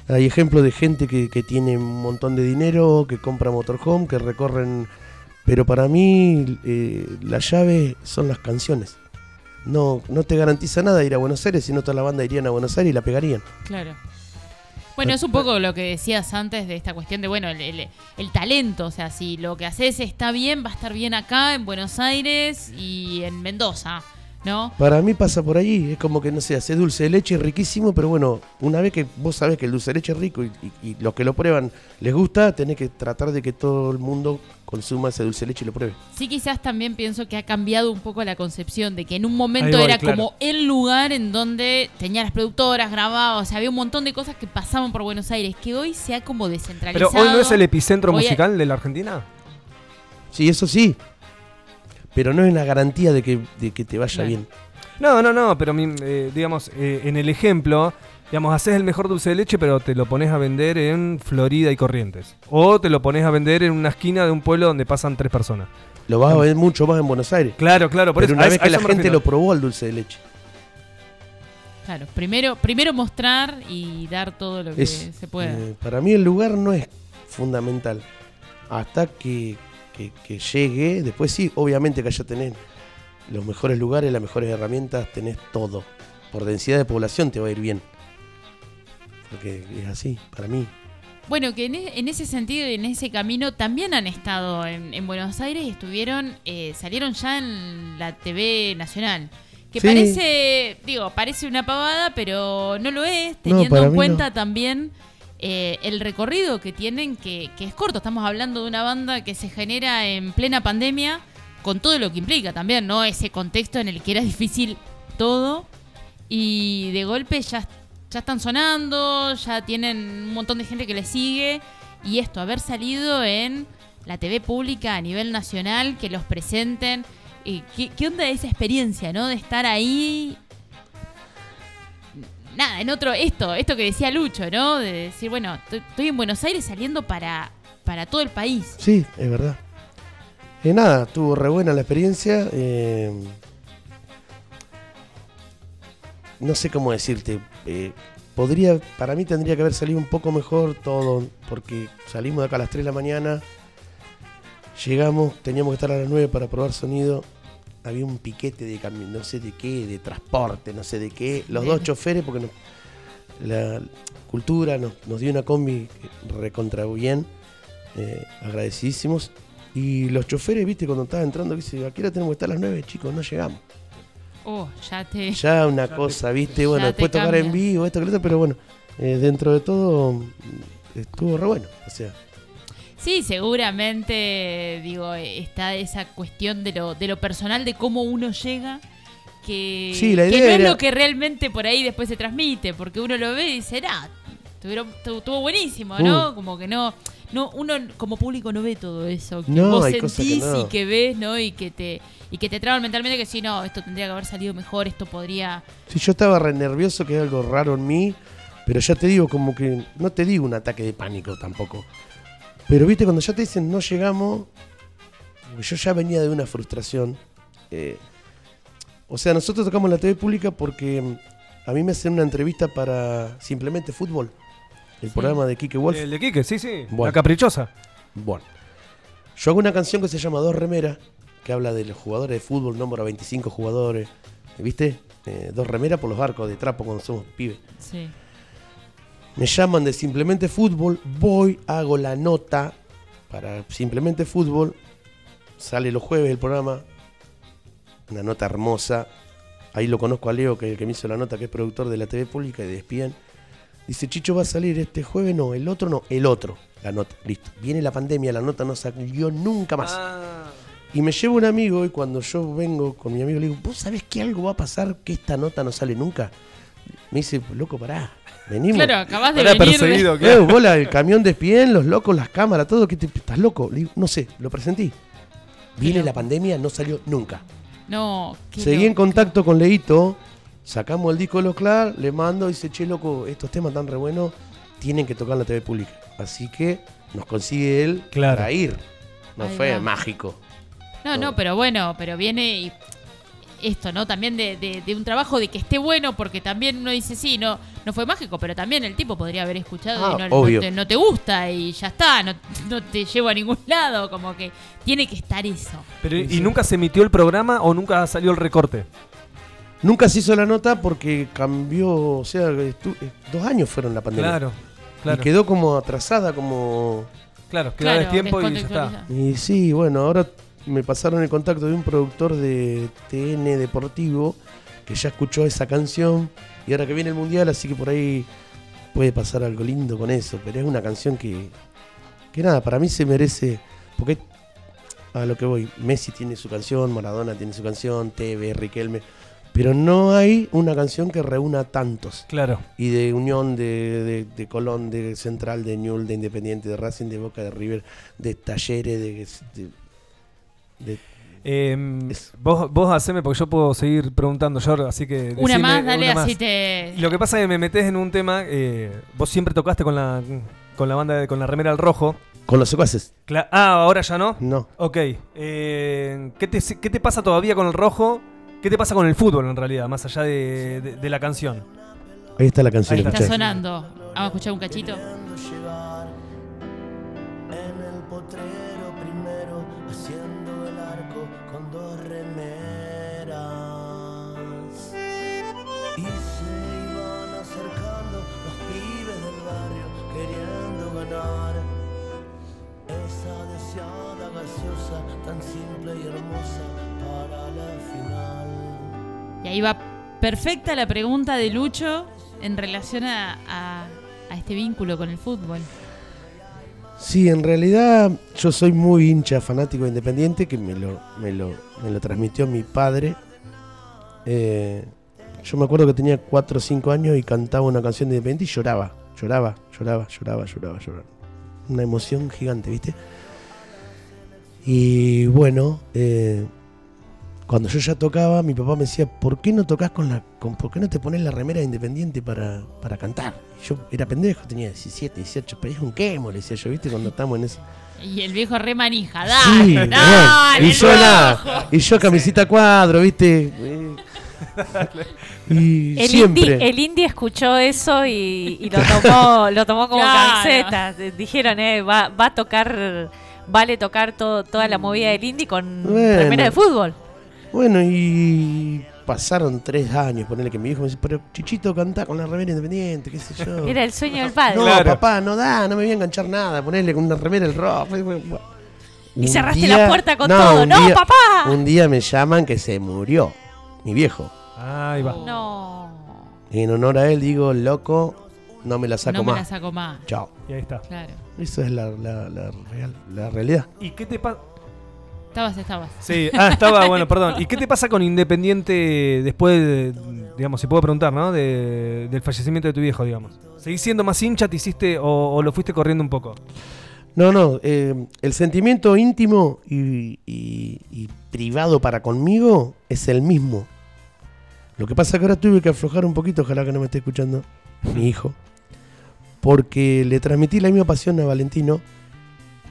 [SPEAKER 8] Hay ejemplos de gente que, que tiene un montón de dinero, que compra motorhome, que recorren... Pero para mí eh, la llave son las canciones. No, no te garantiza nada ir a Buenos Aires, si no toda la banda irían a Buenos Aires y la pegarían.
[SPEAKER 3] Claro. Bueno, es un poco lo que decías antes de esta cuestión de, bueno, el talento. O sea, si lo que haces está bien, va a estar bien acá, en Buenos Aires y en Mendoza, ¿no?
[SPEAKER 8] Para mí pasa por allí, es como que no sé, hace dulce de leche riquísimo, pero bueno, una vez que vos sabés que el dulce de leche es rico y, y- y los que lo prueban les gusta, tenés que tratar de que todo el mundo consuma ese dulce de leche y lo pruebe.
[SPEAKER 3] Sí, quizás también pienso que ha cambiado un poco la concepción de que en un momento
[SPEAKER 4] voy,
[SPEAKER 3] era
[SPEAKER 4] claro.
[SPEAKER 3] como el lugar en donde tenía las productoras, grababa, o sea, había un montón de cosas que pasaban por Buenos Aires, que hoy se ha como
[SPEAKER 4] Pero
[SPEAKER 3] descentralizado.
[SPEAKER 4] hoy no es el epicentro
[SPEAKER 3] Hoy-
[SPEAKER 4] musical de la Argentina.
[SPEAKER 8] Sí, eso sí, pero no es la garantía de que, de que te vaya bien.
[SPEAKER 4] No, no, no, pero mi- eh, digamos, eh, en el ejemplo, digamos, haces el mejor dulce de leche, pero te lo pones a vender en Florida y Corrientes. O te lo pones a vender en una esquina de un pueblo donde pasan tres personas.
[SPEAKER 8] Lo vas a ver mucho más en Buenos Aires.
[SPEAKER 4] Claro, claro, por
[SPEAKER 8] Pero
[SPEAKER 4] eso,
[SPEAKER 8] una vez que la gente lo probó al dulce de leche.
[SPEAKER 3] Claro, primero, primero mostrar y dar todo lo que
[SPEAKER 8] Es,
[SPEAKER 3] se pueda.
[SPEAKER 8] eh, para mí el lugar no es fundamental. Hasta que, que- que llegue, después sí, obviamente que allá tenés los mejores lugares, las mejores herramientas, tenés todo. Por densidad de población te va a ir bien. Porque es así, para mí.
[SPEAKER 3] Bueno, que en, e- en ese sentido y en ese camino también han estado en, en Buenos Aires y estuvieron, eh, salieron ya en la TV nacional. Que
[SPEAKER 8] Sí.
[SPEAKER 3] parece, digo, parece una pavada, pero no lo es, teniendo en cuenta
[SPEAKER 8] no.
[SPEAKER 3] también eh, el recorrido que tienen, que, es corto. Estamos hablando de una banda que se genera en plena pandemia, con todo lo que implica también, ¿no? Ese contexto en el que era difícil todo. Y de golpe ya, ya están sonando, ya tienen un montón de gente que les sigue. Y esto, haber salido en la TV pública a nivel nacional, que los presenten. eh, ¿qué, ¿Qué onda esa experiencia, no? De estar ahí. Nada, en otro, esto, esto que decía Lucho, ¿no? De decir, bueno, estoy- en Buenos Aires saliendo para, para todo el país.
[SPEAKER 8] Sí, es verdad. Eh, nada, estuvo re buena la experiencia. eh, no sé cómo decirte. eh, podría, para mí tendría que haber salido un poco mejor todo, porque salimos de acá a las 3 de la mañana. Llegamos, teníamos que estar a las 9 para probar sonido. Había un piquete de camión, no sé de qué, de transporte, no sé de qué. Los dos choferes, porque nos- la cultura nos, nos dio una combi recontra bien, eh, agradecidísimos. Y los choferes, viste, cuando estaba entrando, dice, aquí ahora tenemos que estar a las 9, chicos, no llegamos.
[SPEAKER 3] Oh, ya te.
[SPEAKER 8] Ya una cosa, viste, bueno, después tocar en vivo, esto que lo otro, pero bueno, eh, dentro de todo mm, estuvo re bueno. O sea,
[SPEAKER 3] Sí, seguramente, digo, está esa cuestión de lo, de lo personal, de cómo uno llega, que,
[SPEAKER 8] Sí, la
[SPEAKER 3] que
[SPEAKER 8] idea
[SPEAKER 3] no es
[SPEAKER 8] era-
[SPEAKER 3] lo que realmente por ahí después se transmite, porque uno lo ve y dice, ah, estuvo buenísimo, ¿no?
[SPEAKER 8] Uh.
[SPEAKER 3] Como que no, no, uno como público no ve todo eso, que
[SPEAKER 8] No,
[SPEAKER 3] vos
[SPEAKER 8] cosas que
[SPEAKER 3] sentís
[SPEAKER 8] no.
[SPEAKER 3] y que ves, ¿no? Y que te y que te traban mentalmente que sí, no, esto tendría que haber salido mejor, esto podría...
[SPEAKER 8] si yo estaba re nervioso, que es algo raro en mí, pero ya te digo, como que, no te digo un ataque de pánico tampoco. Pero viste, cuando ya te dicen no llegamos, porque yo ya venía de una frustración. eh, o sea, nosotros tocamos la TV pública porque mm, a mí me hacen una entrevista para simplemente fútbol. El
[SPEAKER 3] Sí.
[SPEAKER 8] programa de Kike Wolf.
[SPEAKER 4] El de Quique, sí, sí.
[SPEAKER 8] Bueno.
[SPEAKER 4] La caprichosa.
[SPEAKER 8] Bueno, yo hago una canción que se llama Dos Remeras, que habla de los jugadores de fútbol, nombra 25 jugadores, ¿viste? Eh, dos remeras por los arcos de trapo cuando somos pibes.
[SPEAKER 3] Sí.
[SPEAKER 8] Me llaman de Simplemente Fútbol, voy, hago la nota para Simplemente Fútbol, sale los jueves el programa, una nota hermosa. Ahí lo conozco a Leo, que es el que me hizo la nota, que es productor de la TV pública y de ESPN. Dice, Chicho va a salir este jueves, no, el otro no, el otro, la nota, listo. Viene la pandemia, la nota no salió nunca más. Y me llevo un amigo y cuando yo vengo con mi amigo le digo, ¿vos sabés que algo va a pasar que esta nota no sale nunca? Me dice, loco, pará, venimos.
[SPEAKER 3] Claro, acabas de
[SPEAKER 4] Era
[SPEAKER 3] venir
[SPEAKER 4] perseguido,
[SPEAKER 8] Eh,
[SPEAKER 4] claro.
[SPEAKER 8] vos la- el camión de Espien, los locos, las cámaras, todo, ¿qué te, ¿estás loco? Le digo, no sé, lo presentí. Viene la pandemia, no salió nunca.
[SPEAKER 3] No, qué
[SPEAKER 8] Seguí en contacto con Leito, sacamos el disco de los Clar, le mando, dice, che, loco, estos temas tan re buenos, tienen que tocar en la TV pública. Así que nos consigue él
[SPEAKER 4] Claro.
[SPEAKER 8] para ir. No fue mágico.
[SPEAKER 3] No, no, pero bueno, pero viene y esto, ¿no? También de, de- de un trabajo de que esté bueno, porque también uno dice, sí, no, no fue mágico, pero también el tipo podría haber escuchado
[SPEAKER 8] Ah,
[SPEAKER 3] y no, no te, no te gusta y ya está, no, no te llevo a ningún *laughs* lado, como que tiene que estar eso.
[SPEAKER 4] Pero, ¿Y nunca se emitió el programa o nunca salió el recorte?
[SPEAKER 8] Nunca se hizo la nota porque cambió, o sea, estu- eh, dos años fueron la pandemia.
[SPEAKER 4] Claro, claro.
[SPEAKER 8] Y quedó como atrasada, como...
[SPEAKER 4] Claro, quedaba
[SPEAKER 3] Claro,
[SPEAKER 4] tiempo y ya está.
[SPEAKER 8] Y sí, bueno, ahora me pasaron el contacto de un productor de TN Deportivo que ya escuchó esa canción y ahora que viene el Mundial, así que por ahí puede pasar algo lindo con eso, pero es una canción que, que nada, para mí se merece, porque a lo que voy, Messi tiene su canción, Maradona tiene su canción, TV, Riquelme, pero no hay una canción que reúna a tantos.
[SPEAKER 4] Claro.
[SPEAKER 8] Y de Unión, de, de- de Colón, de Central, de Newell, de Independiente, de Racing, de Boca, de River, de Talleres, de... de- de-
[SPEAKER 4] Eh,
[SPEAKER 8] Es-
[SPEAKER 4] vos, vos haceme porque yo puedo seguir preguntando, George, así que.
[SPEAKER 3] Una
[SPEAKER 4] decime
[SPEAKER 3] más, dale,
[SPEAKER 4] una
[SPEAKER 3] así te...
[SPEAKER 4] Lo que pasa es que me metés en un tema. eh, vos siempre tocaste con la, con la banda, de- con la remera al rojo.
[SPEAKER 8] con los secuaces.
[SPEAKER 4] Cla- ah, ahora ya no.
[SPEAKER 8] No.
[SPEAKER 4] Ok. eh, ¿qué, te, ¿Qué te pasa todavía con el rojo? ¿Qué te pasa con el fútbol en realidad, más allá de, de- de la canción?
[SPEAKER 8] Ahí está la canción.
[SPEAKER 4] Ahí está.
[SPEAKER 3] Está sonando. Vamos a escuchar un cachito.
[SPEAKER 2] Y
[SPEAKER 3] ahí va perfecta la pregunta de Lucho en relación a, a- este vínculo con el fútbol.
[SPEAKER 8] Sí, en realidad yo soy muy hincha fanático de Independiente, que me lo, me lo, me lo transmitió mi padre. Eh, yo me acuerdo que tenía 4 o 5 años y cantaba una canción de Independiente y lloraba, lloraba, lloraba, lloraba, lloraba, lloraba. Una emoción gigante, ¿viste? Y bueno, eh, cuando yo ya tocaba, mi papá me decía, ¿por qué no tocas con la, con, por qué no te pones la remera de Independiente para, para cantar? Y yo era pendejo, tenía 17, 18, pero es un quemo, le decía yo, ¿viste? Cuando estamos en eso.
[SPEAKER 3] Y el viejo re manija,
[SPEAKER 8] Sí,
[SPEAKER 3] dale, dale,
[SPEAKER 8] y yo nada, y yo camisita cuadro, ¿viste? *laughs* Y
[SPEAKER 5] El
[SPEAKER 8] siempre.
[SPEAKER 5] indie, el indie escuchó eso y, y lo tomó, lo tomó como *laughs*
[SPEAKER 3] Claro.
[SPEAKER 5] camiseta. Dijeron, eh, va, va a tocar, vale tocar todo, toda la movida del indie con
[SPEAKER 8] Bueno.
[SPEAKER 5] remera de fútbol.
[SPEAKER 8] Bueno, y pasaron tres años, ponerle que mi hijo me dice, pero Chichito canta con la remera independiente, qué sé yo. *laughs*
[SPEAKER 5] Era el sueño del *laughs* padre.
[SPEAKER 8] No,
[SPEAKER 4] Claro.
[SPEAKER 8] papá, no da, no me voy a enganchar nada, ponerle con una remera el rock.
[SPEAKER 5] Y cerraste la puerta con todo.
[SPEAKER 8] un
[SPEAKER 5] ¡No,
[SPEAKER 8] día-
[SPEAKER 5] papá!
[SPEAKER 8] Un día me llaman que se murió, mi viejo.
[SPEAKER 4] Ahí va.
[SPEAKER 5] No.
[SPEAKER 8] Y en honor a él digo, loco, no me la saco
[SPEAKER 3] no me
[SPEAKER 8] más.
[SPEAKER 3] la saco más.
[SPEAKER 8] Chao.
[SPEAKER 4] Y ahí está.
[SPEAKER 3] Claro.
[SPEAKER 8] Eso es la, la- la real- la realidad.
[SPEAKER 4] ¿Y qué te pasa?
[SPEAKER 3] Estabas, estabas.
[SPEAKER 4] Sí, ah, estaba, *laughs* bueno, perdón. ¿Y qué te pasa con Independiente después, de, digamos, si puedo preguntar, ¿no? De- del fallecimiento de tu viejo, digamos. ¿Seguís siendo más hincha, te hiciste o, o lo fuiste corriendo un poco?
[SPEAKER 8] No, no, eh, el sentimiento íntimo y, y- y privado para conmigo es el mismo. Lo que pasa es que ahora tuve que aflojar un poquito, ojalá que no me esté escuchando mi hijo, porque le transmití la misma pasión a Valentino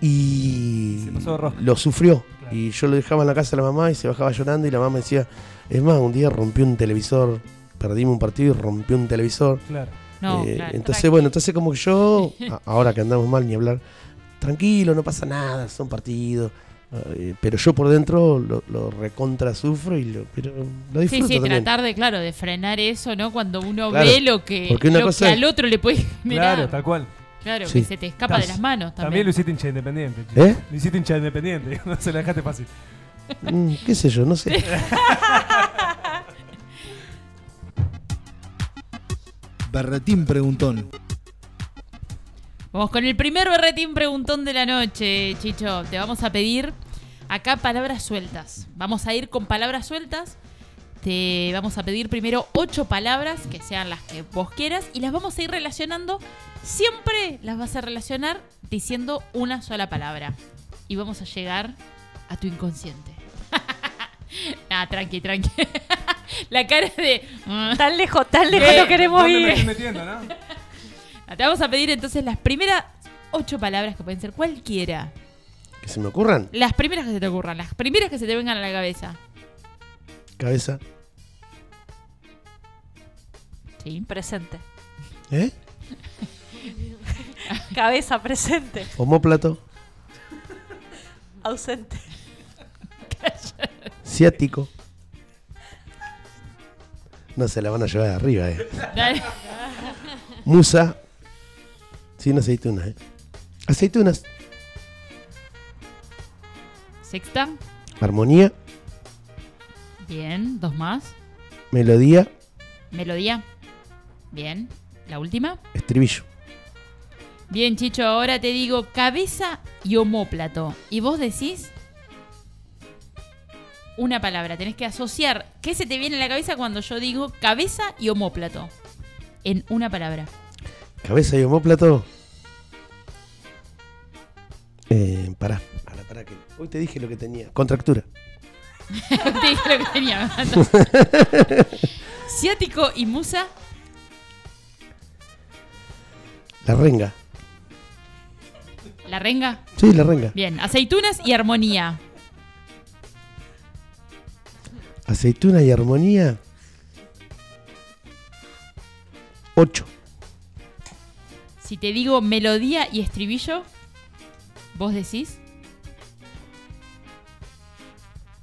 [SPEAKER 8] y lo sufrió.
[SPEAKER 4] Claro.
[SPEAKER 8] Y yo lo dejaba en la casa de la mamá y se bajaba llorando y la mamá decía, es más, un día rompió un televisor, perdimos un partido y rompió un televisor.
[SPEAKER 4] Claro.
[SPEAKER 3] No,
[SPEAKER 8] Eh,
[SPEAKER 3] claro.
[SPEAKER 8] entonces, bueno, entonces como que yo, *laughs* ahora que andamos mal ni hablar, tranquilo, no pasa nada, son partidos. Eh, pero yo por dentro lo, lo recontra sufro y lo, pero lo
[SPEAKER 3] Sí,
[SPEAKER 8] disfruto
[SPEAKER 3] sí,
[SPEAKER 8] también.
[SPEAKER 3] tratar de, claro, de frenar eso, ¿no? Cuando uno
[SPEAKER 8] Claro,
[SPEAKER 3] ve lo que, lo que
[SPEAKER 8] es-
[SPEAKER 3] al otro le puede generar.
[SPEAKER 4] Claro, tal cual.
[SPEAKER 3] Claro,
[SPEAKER 8] Sí.
[SPEAKER 3] que se te escapa de las manos
[SPEAKER 4] También
[SPEAKER 3] también.
[SPEAKER 4] lo hiciste hincha independiente. chico.
[SPEAKER 8] ¿Eh?
[SPEAKER 4] Lo hiciste hincha independiente. *laughs* No se la dejaste fácil.
[SPEAKER 8] Mm, ¿Qué sé yo? No sé. *laughs*
[SPEAKER 1] Berretín preguntón.
[SPEAKER 3] Vamos con el primer berretín preguntón de la noche, Chicho. Te vamos a pedir acá palabras sueltas. Vamos a ir con palabras sueltas. Te vamos a pedir primero ocho palabras, que sean las que vos quieras, y las vamos a ir relacionando. Siempre las vas a relacionar diciendo una sola palabra. Y vamos a llegar a tu inconsciente. *laughs* ah, tranqui, tranqui. *laughs* La cara de...
[SPEAKER 5] Tan lejos, tan lejos
[SPEAKER 3] ¿Qué?
[SPEAKER 5] no queremos
[SPEAKER 4] ¿Dónde me estoy
[SPEAKER 5] ir.
[SPEAKER 4] metiendo, no? *laughs*
[SPEAKER 3] Te vamos a pedir entonces las primeras ocho palabras que pueden ser cualquiera.
[SPEAKER 8] Que se me ocurran.
[SPEAKER 3] Las primeras que se te ocurran, las primeras que se te vengan a la cabeza.
[SPEAKER 8] Cabeza.
[SPEAKER 3] Sí.
[SPEAKER 5] Presente.
[SPEAKER 8] ¿Eh? *laughs*
[SPEAKER 5] Cabeza presente.
[SPEAKER 8] Homóplato.
[SPEAKER 5] Ausente.
[SPEAKER 8] Ciático. No se la van a llevar de arriba, eh.
[SPEAKER 3] Dale.
[SPEAKER 8] Musa. Sin aceitunas, eh. Aceitunas.
[SPEAKER 3] Sexta.
[SPEAKER 8] Armonía.
[SPEAKER 3] Bien. Dos más.
[SPEAKER 8] Melodía.
[SPEAKER 3] Melodía. Bien. La última.
[SPEAKER 8] Estribillo.
[SPEAKER 3] Bien, Chicho, ahora te digo cabeza y homóplato. Y vos decís una palabra. Tenés que asociar qué se te viene a la cabeza cuando yo digo cabeza y homóplato. En una palabra.
[SPEAKER 8] Cabeza y homóplato. Eh, pará. Pará, pará que. Hoy te dije lo que tenía. Contractura. *laughs*
[SPEAKER 3] te dije lo que tenía. me. *laughs* Ciático y musa.
[SPEAKER 8] La renga.
[SPEAKER 3] La renga.
[SPEAKER 8] Sí, la renga.
[SPEAKER 3] Bien. Aceitunas y armonía.
[SPEAKER 8] Aceituna y armonía. 8.
[SPEAKER 3] Si te digo melodía y estribillo, vos decís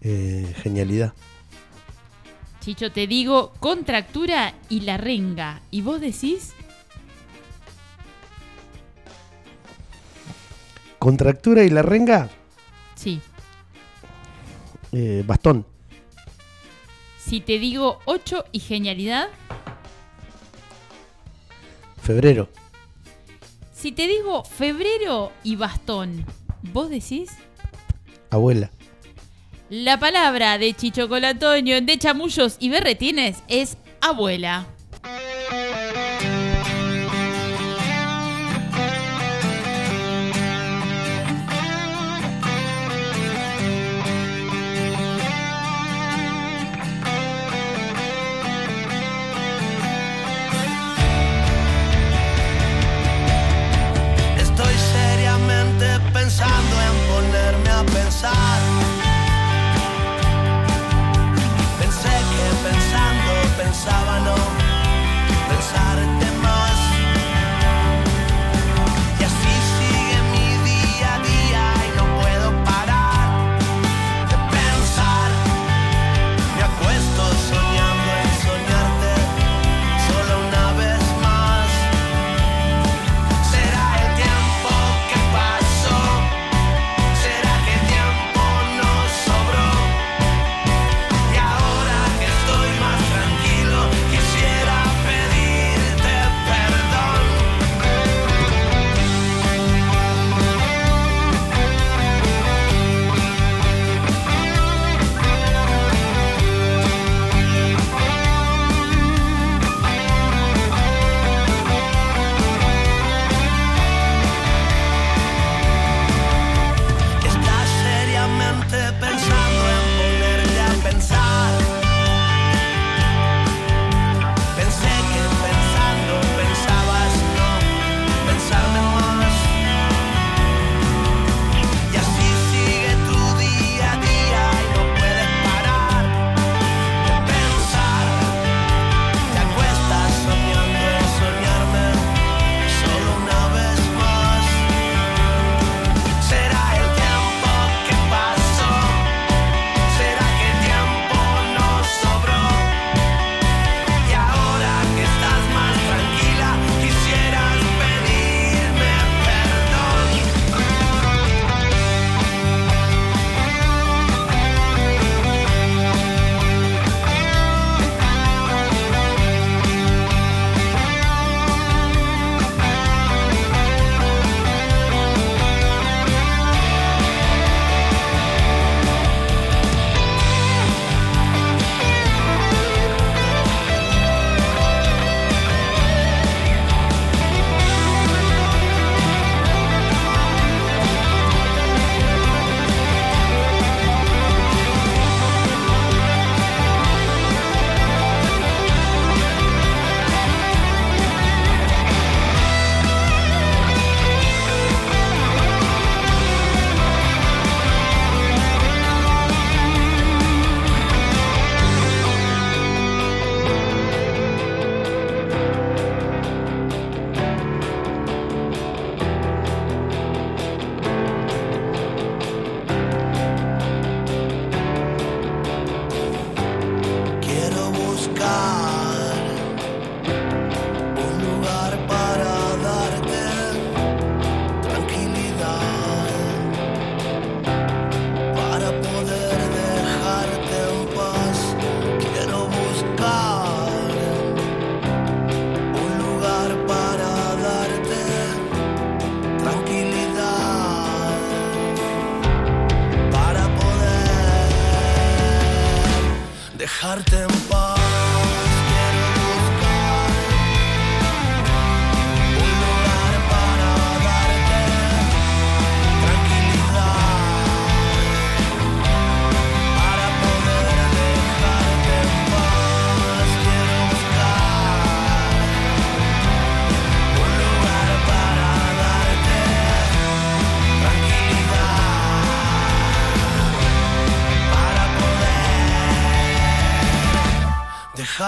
[SPEAKER 8] Eh, genialidad.
[SPEAKER 3] Chicho, te digo contractura y la renga. ¿Y vos decís?
[SPEAKER 8] Contractura y la renga.
[SPEAKER 3] Sí.
[SPEAKER 8] Eh, bastón.
[SPEAKER 3] Si te digo 8 y genialidad.
[SPEAKER 8] Febrero.
[SPEAKER 3] Si te digo febrero y bastón, ¿vos decís?
[SPEAKER 8] Abuela.
[SPEAKER 3] La palabra de Chicho Colatoño, de chamullos y berretines es abuela.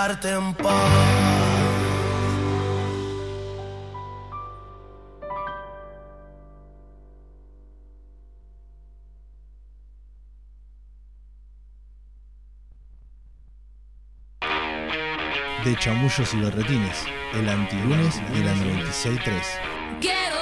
[SPEAKER 7] Dejarte en paz.
[SPEAKER 1] De chamullos y berretines, el antilunes de la 96.3.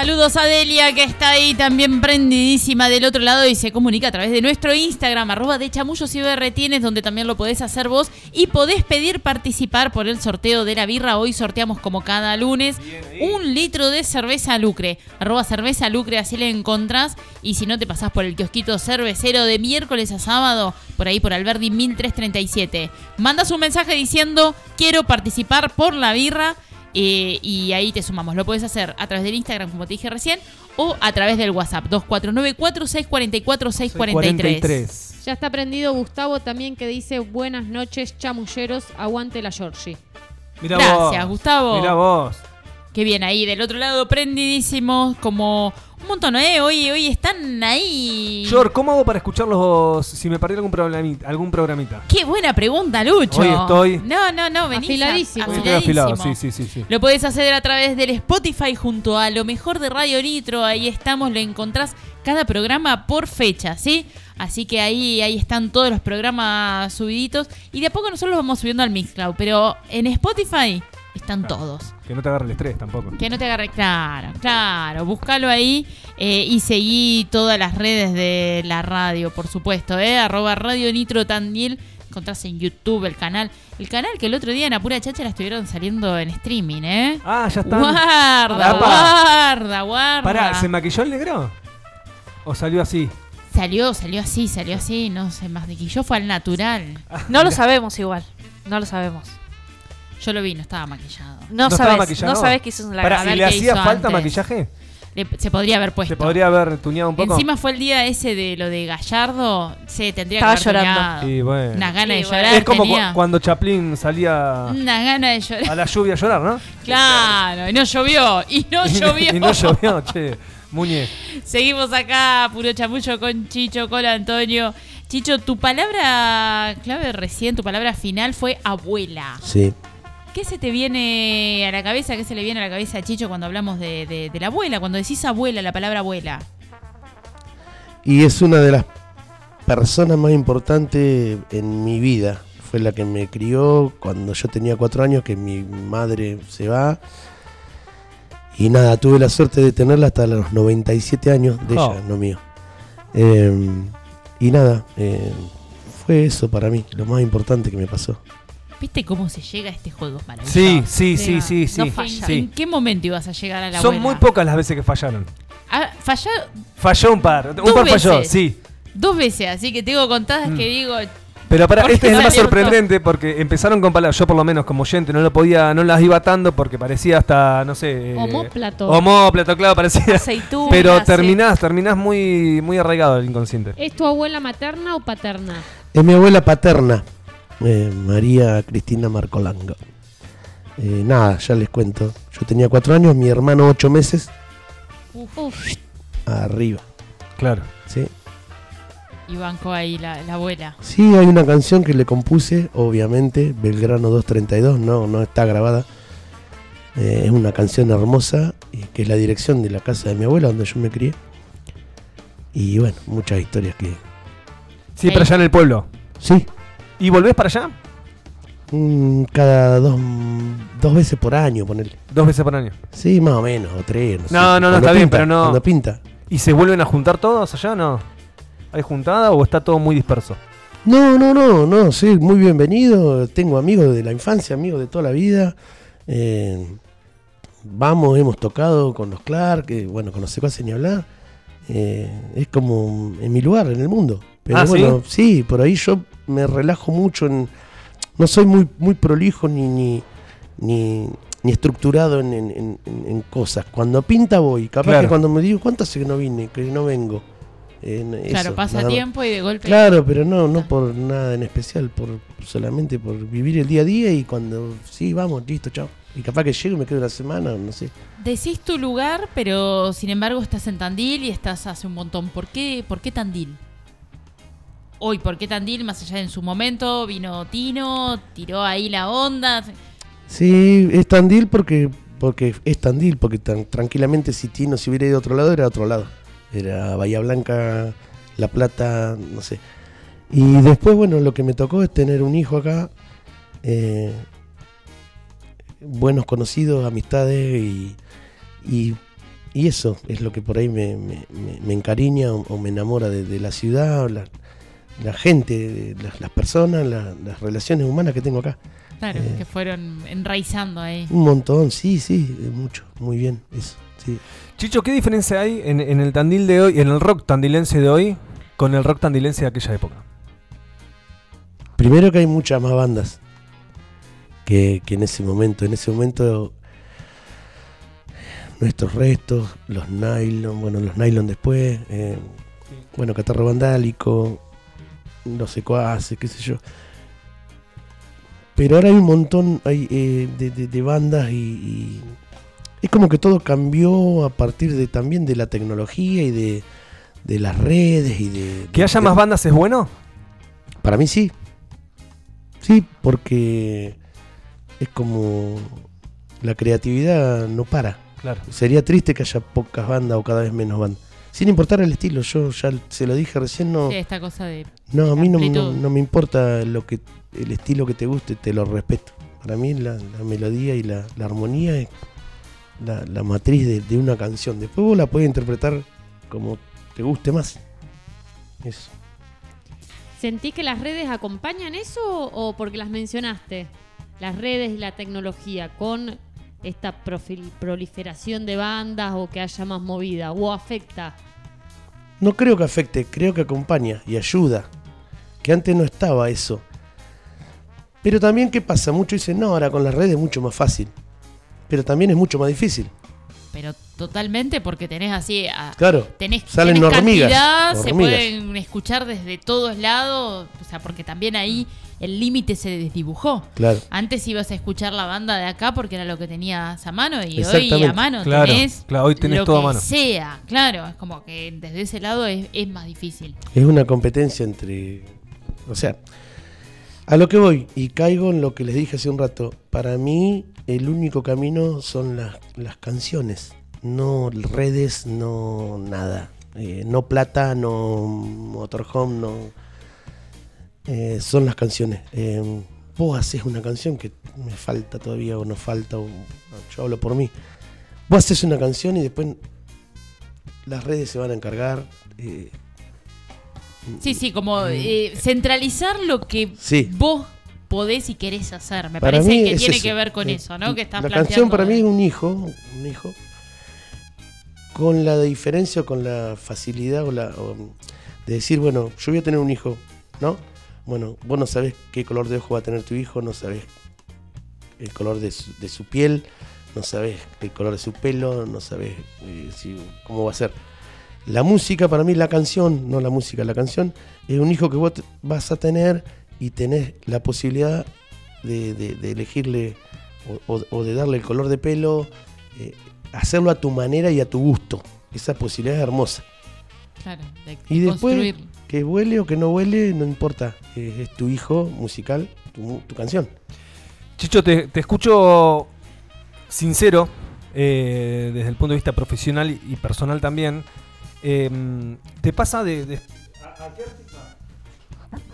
[SPEAKER 3] Saludos a Delia, que está ahí también prendidísima del otro lado y se comunica a través de nuestro Instagram, arroba de chamullos y berretines, donde también lo podés hacer vos y podés pedir participar por el sorteo de la birra. Hoy sorteamos como cada lunes un litro de cerveza lucre. Arroba cerveza lucre, así le encontrás. Y si no te pasás por el kiosquito cervecero de miércoles a sábado, por ahí por Alberdi 1337. Mandas un mensaje diciendo quiero participar por la birra. Eh, y ahí te sumamos. Lo puedes hacer a través del Instagram, como te dije recién, o a través del WhatsApp 2494-644-643.
[SPEAKER 4] 43.
[SPEAKER 6] Ya está prendido Gustavo también que dice buenas noches chamulleros, aguante la Georgie.
[SPEAKER 4] Mirá
[SPEAKER 3] Gracias,
[SPEAKER 4] vos.
[SPEAKER 3] Gustavo.
[SPEAKER 4] Mirá vos.
[SPEAKER 3] Qué bien ahí, del otro lado prendidísimos, como un montón, ¿eh? Hoy, hoy están ahí.
[SPEAKER 4] Jor, ¿cómo hago para escucharlos si me perdí algún programita? Algún programita?
[SPEAKER 3] Qué buena pregunta, Lucho.
[SPEAKER 4] Hoy estoy-
[SPEAKER 3] No, no, no, venís
[SPEAKER 6] Afiladísimo.
[SPEAKER 3] a-
[SPEAKER 4] Estoy afilado,
[SPEAKER 3] afiladísimo.
[SPEAKER 4] sí, sí, sí, sí.
[SPEAKER 3] Lo podés hacer a través del Spotify junto a lo mejor de Radio Nitro. Ahí estamos, lo encontrás cada programa por fecha, ¿sí? Así que ahí, ahí están todos los programas subiditos. Y de a poco nosotros los vamos subiendo al Mixcloud. Pero en Spotify están todos.
[SPEAKER 4] Que no te agarre el estrés tampoco.
[SPEAKER 3] Que no te agarre. Claro, claro. Búscalo ahí eh, y seguí todas las redes de la radio, por supuesto, ¿eh? Arroba Radio Nitro Tandil. Encontrás en YouTube el canal. El canal que el otro día en Apura Chacha la estuvieron saliendo en streaming, ¿eh?
[SPEAKER 4] Ah, ya están.
[SPEAKER 3] Guarda, guarda, guarda.
[SPEAKER 4] Pará, ¿se maquilló el negro? ¿O salió así?
[SPEAKER 3] Salió, salió así, salió así, no sé, más de que yo fue al natural.
[SPEAKER 5] No lo sabemos igual. No lo sabemos.
[SPEAKER 3] Yo lo vi, no estaba maquillado.
[SPEAKER 5] No,
[SPEAKER 4] ¿No
[SPEAKER 5] sabes.
[SPEAKER 4] maquillado?
[SPEAKER 5] No sabes que hizo la
[SPEAKER 4] Pará,
[SPEAKER 3] a ver
[SPEAKER 4] ¿y le hacía falta
[SPEAKER 3] antes.
[SPEAKER 4] maquillaje?
[SPEAKER 3] Le- se podría haber puesto.
[SPEAKER 4] ¿Se podría haber tuneado un poco?
[SPEAKER 3] Encima fue el día ese de lo de Gallardo, se tendría
[SPEAKER 5] Estaba
[SPEAKER 3] que haber
[SPEAKER 5] llorando.
[SPEAKER 4] Y bueno.
[SPEAKER 3] Unas ganas de llorar
[SPEAKER 4] es como cu- cuando Chaplin salía
[SPEAKER 3] Unas ganas de llorar.
[SPEAKER 4] a la lluvia a llorar, ¿no?
[SPEAKER 3] Claro, y no llovió, *laughs* y no llovió.
[SPEAKER 4] y no llovió, che. Muñe.
[SPEAKER 3] Seguimos acá, puro chamullo con Chicho, con Antonio. Chicho, tu palabra clave recién, tu palabra final fue abuela.
[SPEAKER 8] Sí.
[SPEAKER 3] ¿Qué se te viene a la cabeza? ¿Qué se le viene a la cabeza a Chicho cuando hablamos de, de- de la abuela? Cuando decís abuela, la palabra abuela.
[SPEAKER 8] Y es una de las personas más importantes en mi vida. Fue la que me crió cuando yo tenía cuatro años, que mi madre se va. Y nada, tuve la suerte de tenerla hasta los 97 años de
[SPEAKER 4] Oh.
[SPEAKER 8] ella, no mío. Eh, y nada, eh, fue eso para mí, lo más importante que me pasó.
[SPEAKER 3] ¿Viste cómo se llega a este juego? Maravilloso.
[SPEAKER 4] Sí, sí, sí, sí, sí.
[SPEAKER 5] No
[SPEAKER 3] ¿En,
[SPEAKER 5] falla.
[SPEAKER 3] en
[SPEAKER 4] sí.
[SPEAKER 3] qué momento ibas a llegar a la
[SPEAKER 4] Son
[SPEAKER 3] abuela?
[SPEAKER 4] muy pocas las veces que fallaron.
[SPEAKER 3] Ah, falló
[SPEAKER 4] Falló un par. Un par falló,
[SPEAKER 3] veces.
[SPEAKER 4] sí.
[SPEAKER 3] dos veces, así que tengo contadas
[SPEAKER 4] Mm.
[SPEAKER 3] que digo,
[SPEAKER 4] Pero para, este es el más sorprendente porque empezaron con palabras, yo por lo menos como oyente no lo podía, no las iba atando porque parecía hasta, no sé. eh,
[SPEAKER 6] Homóplato.
[SPEAKER 4] Homóplato, claro, parecía.
[SPEAKER 5] Aceituna.
[SPEAKER 4] Pero
[SPEAKER 5] sí.
[SPEAKER 4] terminás, terminás muy, muy arraigado el inconsciente.
[SPEAKER 6] ¿Es tu abuela materna o paterna?
[SPEAKER 8] Es mi abuela paterna, eh, María Cristina Marcolango. Eh, nada, ya les cuento. Yo tenía cuatro años, mi hermano ocho meses,
[SPEAKER 6] Uf,
[SPEAKER 8] arriba.
[SPEAKER 4] Claro.
[SPEAKER 8] ¿sí?
[SPEAKER 3] y banco ahí la, la abuela.
[SPEAKER 8] Sí, hay una canción que le compuse, obviamente, Belgrano 232, no, no está grabada. Eh, es una canción hermosa, y que es la dirección de la casa de mi abuela, donde yo me crié. Y bueno, muchas historias que...
[SPEAKER 4] Sí, pero allá en el pueblo.
[SPEAKER 8] Sí,
[SPEAKER 4] ¿Y volvés para allá?
[SPEAKER 8] mm, cada dos, dos veces por año, ponerle.
[SPEAKER 4] Dos veces por año.
[SPEAKER 8] Sí, más o menos, o tres. No, sé.
[SPEAKER 4] No, no, no, está bien, pero no-
[SPEAKER 8] Cuando pinta.
[SPEAKER 4] ¿Y se vuelven a juntar todos allá o no? ¿Hay juntada o está todo muy disperso?
[SPEAKER 8] No, no, no, no, sí, muy bienvenido. Tengo amigos de la infancia, amigos de toda la vida. Eh, vamos, hemos tocado con los Clark, que, bueno, con los secuaces ni hablar. Eh, es como en mi lugar en el mundo. Pero
[SPEAKER 4] Ah,
[SPEAKER 8] bueno, ¿sí? por ahí yo me relajo mucho en. No soy muy, muy prolijo ni, ni, ni, ni estructurado en, en- en- en- cosas. Cuando pinta voy. Capaz
[SPEAKER 4] Claro.
[SPEAKER 8] que cuando me digo, ¿cuánto hace que no vine? Que no vengo. En
[SPEAKER 3] Claro,
[SPEAKER 8] eso,
[SPEAKER 3] pasa tiempo y de golpe.
[SPEAKER 8] Claro, pero no, no por nada en especial, por solamente por vivir el día a día y cuando sí, vamos, listo, chao. Y capaz que llego y me quedo una semana, no sé.
[SPEAKER 3] Decís tu lugar, pero sin embargo estás en Tandil y estás hace un montón. ¿Por qué, por qué Tandil? Hoy, ¿por qué Tandil? Más allá en su momento, vino Tino, tiró ahí la onda.
[SPEAKER 8] Sí, es Tandil porque porque es Tandil, porque tan tranquilamente si Tino se hubiera ido a otro lado, era a otro lado. Era Bahía Blanca, La Plata, no sé. Y después, bueno, lo que me tocó es tener un hijo acá, eh, buenos conocidos, amistades y, y, eso es lo que por ahí me, me- encariña o, me enamora de, la ciudad, la, la gente, las, las personas, la- las relaciones humanas que tengo acá.
[SPEAKER 3] Claro,
[SPEAKER 8] Eh.
[SPEAKER 3] que fueron enraizando ahí.
[SPEAKER 8] Un montón, sí, sí, eh, mucho, muy bien, eso, sí.
[SPEAKER 4] Chicho, ¿qué diferencia hay en, en el Tandil de hoy, en el rock tandilense de hoy, con el rock tandilense de aquella época?
[SPEAKER 8] Primero que hay muchas más bandas que, que en ese momento. En ese momento nuestros restos, los nylon, bueno, los nylon después, eh, bueno, Catarro Vandálico, los secuaces, qué sé yo. Pero ahora hay un montón hay, eh, de, de- de bandas y, y es como que todo cambió a partir de también de la tecnología y de, de las redes y de...
[SPEAKER 4] ¿Que haya más bandas es bueno?
[SPEAKER 8] Para mí sí. Sí, porque es como la creatividad no para.
[SPEAKER 4] Claro.
[SPEAKER 8] Sería triste que haya pocas bandas o cada vez menos bandas. Sin importar el estilo, yo ya se lo dije recién, no,
[SPEAKER 3] Sí, esta cosa de.
[SPEAKER 8] no a mí no, no- me importa lo que el estilo que te guste, te lo respeto. Para mí la, la melodía y la, la armonía es la, la matriz de, de una canción. Después vos la puedes interpretar como te guste más. Eso.
[SPEAKER 6] ¿Sentís que las redes acompañan eso o porque las mencionaste? Las redes y la tecnología con esta proliferación de bandas o que haya más movida o afecta.
[SPEAKER 8] No creo que afecte, creo que acompaña y ayuda. Que antes no estaba eso. Pero también, ¿qué pasa? Muchos dicen, no, ahora con las redes es mucho más fácil. Pero también es mucho más difícil.
[SPEAKER 3] Pero totalmente porque tenés así. a-
[SPEAKER 8] Claro,
[SPEAKER 3] tenés,
[SPEAKER 8] salen
[SPEAKER 3] tenés
[SPEAKER 8] hormigas,
[SPEAKER 3] cantidad, se pueden escuchar desde todos lados. O sea, porque también ahí el límite se desdibujó.
[SPEAKER 8] claro.
[SPEAKER 3] Antes ibas a escuchar la banda de acá porque era lo que tenías a mano y hoy a mano
[SPEAKER 4] Claro,
[SPEAKER 3] tenés,
[SPEAKER 4] claro, hoy tenés
[SPEAKER 3] lo
[SPEAKER 4] todo a
[SPEAKER 3] que
[SPEAKER 4] mano.
[SPEAKER 3] sea. Claro, es como que desde ese lado es, es más difícil.
[SPEAKER 8] Es una competencia entre... O sea, a lo que voy, y caigo en lo que les dije hace un rato, para mí el único camino son las, las canciones, no redes, no nada. Eh, no plata, no motorhome, no... eh, son las canciones. Eh, vos haces una canción que me falta todavía o no falta, o, yo hablo por mí. Vos haces una canción y después las redes se van a encargar. eh,
[SPEAKER 3] Sí, sí, como eh, centralizar lo que
[SPEAKER 8] Mm. Sí.
[SPEAKER 3] vos podés y querés hacer. Me
[SPEAKER 8] Para
[SPEAKER 3] parece que
[SPEAKER 8] es
[SPEAKER 3] tiene
[SPEAKER 8] eso.
[SPEAKER 3] que ver con eso, ¿no? Que estás
[SPEAKER 8] La canción para mí es un hijo, un hijo, con la diferencia o con la facilidad o la, o, de decir, bueno, yo voy a tener un hijo, ¿no? Bueno, vos no sabés qué color de ojo va a tener tu hijo, no sabés el color de su, de su piel, no sabés el color de su pelo, no sabés eh, si- cómo va a ser. La música, para mí, la canción, no la música, la canción, es un hijo que vos vas a tener y tenés la posibilidad de, de- de elegirle o, o- o de darle el color de pelo, eh, hacerlo a tu manera y a tu gusto. Esa posibilidad es hermosa.
[SPEAKER 3] Claro, de
[SPEAKER 8] Y después,
[SPEAKER 3] construir.
[SPEAKER 8] Que huele o que no huele, no importa. Es, es tu hijo musical, tu, canción.
[SPEAKER 4] Chicho, te, te escucho sincero, eh, desde el punto de vista profesional y personal también. Em, ¿Te pasa de... de-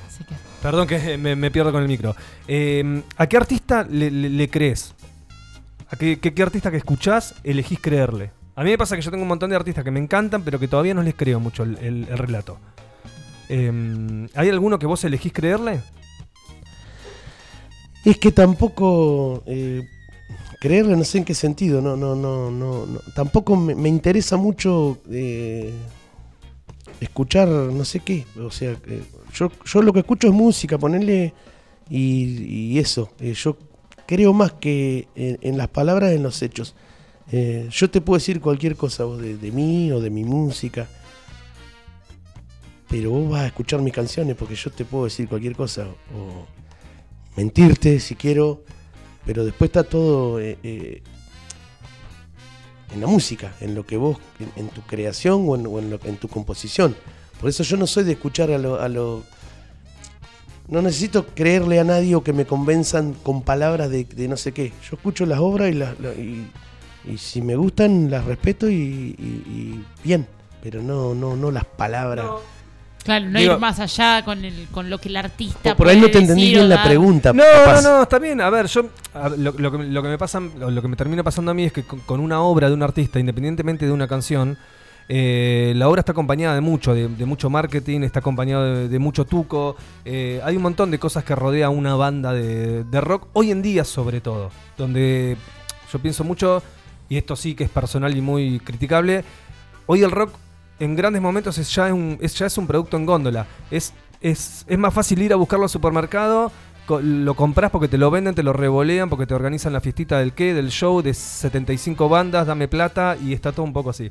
[SPEAKER 3] Así que-
[SPEAKER 4] Perdón que me, pierdo con el micro. Em, ¿A qué artista le, crees? ¿A qué, qué- qué artista que escuchás elegís creerle? A mí me pasa que yo tengo un montón de artistas que me encantan, pero que todavía no les creo mucho el relato. Em, ¿Hay alguno que vos elegís creerle?
[SPEAKER 8] Es que tampoco. eh, creerle, no sé en qué sentido, no, no, no, no, no. Tampoco me, interesa mucho eh, escuchar no sé qué. O sea, eh, yo, yo lo que escucho es música, ponerle y, eso. Yo creo más que en, las palabras, en los hechos. Yo te puedo decir cualquier cosa de, de mí o de mi música. Pero vos vas a escuchar mis canciones porque yo te puedo decir cualquier cosa. O mentirte si quiero. Pero después está todo eh, eh, en la música, en lo que vos, en, tu creación o, en, o en en tu composición. Por eso yo no soy de escuchar a lo, a lo- No necesito creerle a nadie o que me convenzan con palabras de, no sé qué. Yo escucho las obras y, las, la- y, si me gustan las respeto y bien. Pero no, no, no las palabras.
[SPEAKER 3] Claro, no
[SPEAKER 4] Digo-
[SPEAKER 3] ir más allá con, el, con lo que el artista.
[SPEAKER 8] Por ahí no
[SPEAKER 3] puede
[SPEAKER 8] te entendí bien la pregunta.
[SPEAKER 4] No,
[SPEAKER 8] capaz.
[SPEAKER 4] no, no, está bien. A ver, yo a- lo, lo que, lo que me pasa, lo, lo que me termina pasando a mí es que con, con una obra de un artista, independientemente de una canción, eh, la obra está acompañada de mucho, de, de mucho marketing, está acompañado de, de mucho tuco. eh, hay un montón de cosas que rodea una banda de, de rock, hoy en día sobre todo, donde yo pienso mucho, y esto sí que es personal y muy criticable, hoy el rock en grandes momentos es ya, un, es, un producto en góndola. Es, es, es más fácil ir a buscarlo al supermercado, lo compras porque te lo venden, te lo revolean, porque te organizan la fiestita del qué, del show de 75 bandas, dame plata y está todo un poco así.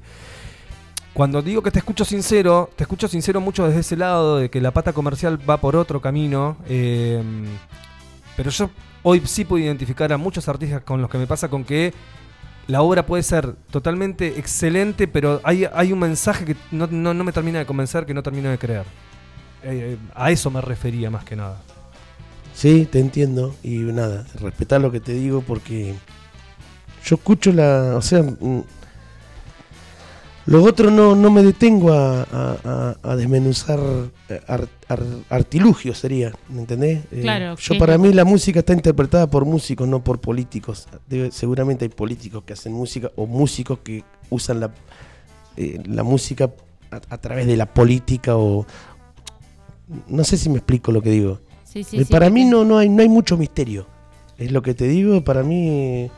[SPEAKER 4] Cuando digo que te escucho sincero, te escucho sincero mucho desde ese lado, de que la pata comercial va por otro camino. eh, pero yo hoy sí puedo identificar a muchos artistas con los que me pasa con que la obra puede ser totalmente excelente, pero hay, hay un mensaje que no, no- no me termina de convencer, que no termino de creer. Eh, eh, a eso me refería más que nada.
[SPEAKER 8] Sí, te entiendo. Y nada, respetar lo que te digo porque yo escucho la. O sea, mm, los otros no, no me detengo a, a- a- desmenuzar eh, ar- ar- artilugios, sería, ¿me entendés? Eh,
[SPEAKER 3] Claro,
[SPEAKER 8] Yo
[SPEAKER 3] ¿qué
[SPEAKER 8] para mí la música está interpretada por músicos, no por políticos. Debe- seguramente hay políticos que hacen música o músicos que usan la, eh, la música a, a través de la política o. No sé si me explico lo que digo.
[SPEAKER 3] Sí, sí,
[SPEAKER 8] Eh,
[SPEAKER 3] sí,
[SPEAKER 8] para mí no, no, hay, no hay mucho misterio. Es lo que te digo, para mí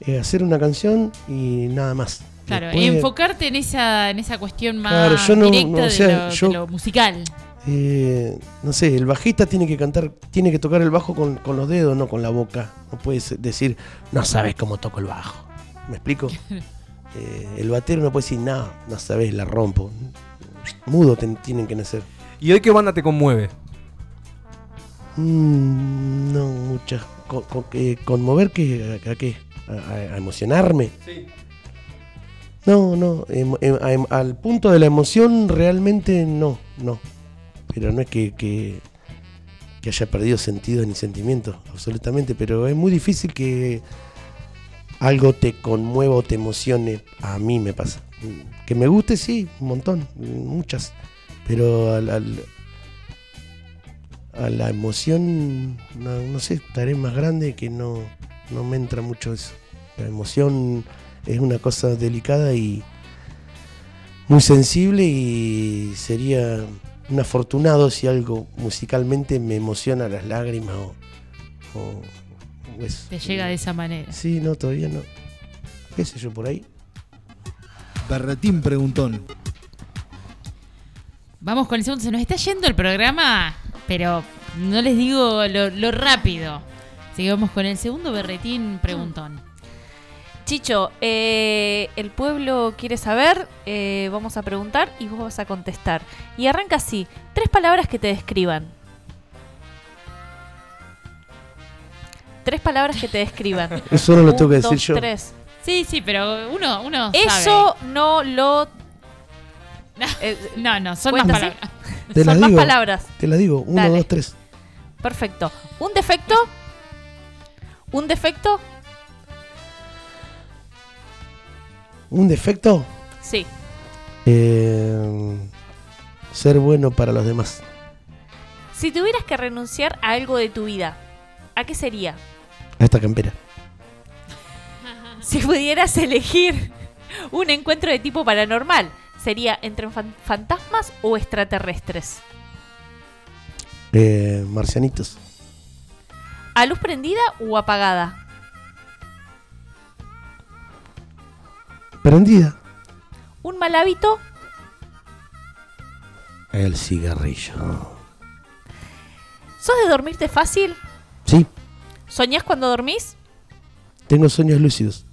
[SPEAKER 8] es hacer una canción y nada más.
[SPEAKER 3] Claro,
[SPEAKER 8] Después,
[SPEAKER 3] enfocarte en esa, en esa cuestión más
[SPEAKER 8] Claro, yo no-
[SPEAKER 3] directa
[SPEAKER 8] no, o
[SPEAKER 3] de,
[SPEAKER 8] sea,
[SPEAKER 3] lo,
[SPEAKER 8] yo-
[SPEAKER 3] de lo musical.
[SPEAKER 8] eh, no sé, el bajista tiene que cantar, tiene que tocar el bajo con, con los dedos, no con la boca. No puedes decir, no sabes cómo toco el bajo. ¿Me explico? *laughs* Eh, el batero no puede decir, no, no sabes, la rompo. Mudo ten- tienen que nacer.
[SPEAKER 4] ¿Y hoy qué banda te conmueve?
[SPEAKER 8] Mm, no, muchas. Con, con- eh, ¿Conmover qué? ¿A, a qué? ¿A, a- a emocionarme? No, no. em- em- em- al punto de la emoción, realmente no, no. Pero no es que, que, haya perdido sentido ni sentimientos, absolutamente. Pero es muy difícil que algo te conmueva o te emocione. A mí me pasa. Que me guste, sí, un montón, muchas. Pero al, al- a la emoción, no, no sé, estaré más grande que no, no me entra mucho eso. La emoción es una cosa delicada y muy sensible y sería un afortunado si algo musicalmente me emociona las lágrimas o... o-.
[SPEAKER 3] Te llega de esa manera.
[SPEAKER 8] Sí, no, todavía no. ¿Qué sé yo por ahí?
[SPEAKER 1] Berretín preguntón.
[SPEAKER 3] Vamos con el segundo. Se nos está yendo el programa, pero no les digo lo, lo rápido. Vamos con el segundo berretín preguntón.
[SPEAKER 5] Chicho, eh, el pueblo quiere saber, eh, vamos a preguntar y vos vas a contestar. Y arranca así, tres palabras que te describan. Tres palabras que te describan. *laughs*
[SPEAKER 8] Eso no lo tengo que decir
[SPEAKER 5] dos,
[SPEAKER 8] yo.
[SPEAKER 5] tres.
[SPEAKER 3] Sí, sí, pero uno, uno
[SPEAKER 5] Eso no lo... eh,
[SPEAKER 3] sabe. No, no, son más palabras.
[SPEAKER 8] Te
[SPEAKER 5] son
[SPEAKER 8] las
[SPEAKER 5] más
[SPEAKER 8] digo.
[SPEAKER 5] palabras.
[SPEAKER 8] Te la digo. Uno,
[SPEAKER 5] Dale.
[SPEAKER 8] dos, tres.
[SPEAKER 5] Perfecto. ¿Un defecto? ¿Un defecto?
[SPEAKER 8] ¿Un defecto?
[SPEAKER 5] Sí.
[SPEAKER 8] Eh, ser bueno para los demás.
[SPEAKER 5] Si tuvieras que renunciar a algo de tu vida, ¿a qué sería?
[SPEAKER 8] A esta campera. *laughs*
[SPEAKER 5] Si pudieras elegir un encuentro de tipo paranormal, ¿sería entre fan- fantasmas o extraterrestres?
[SPEAKER 8] Eh, marcianitos.
[SPEAKER 5] ¿A luz prendida o apagada?
[SPEAKER 8] Prendida.
[SPEAKER 5] Un mal hábito.
[SPEAKER 8] El cigarrillo.
[SPEAKER 5] ¿Sos de dormirte fácil?
[SPEAKER 8] Sí,
[SPEAKER 5] ¿Soñás cuando dormís?
[SPEAKER 8] tengo sueños lúcidos.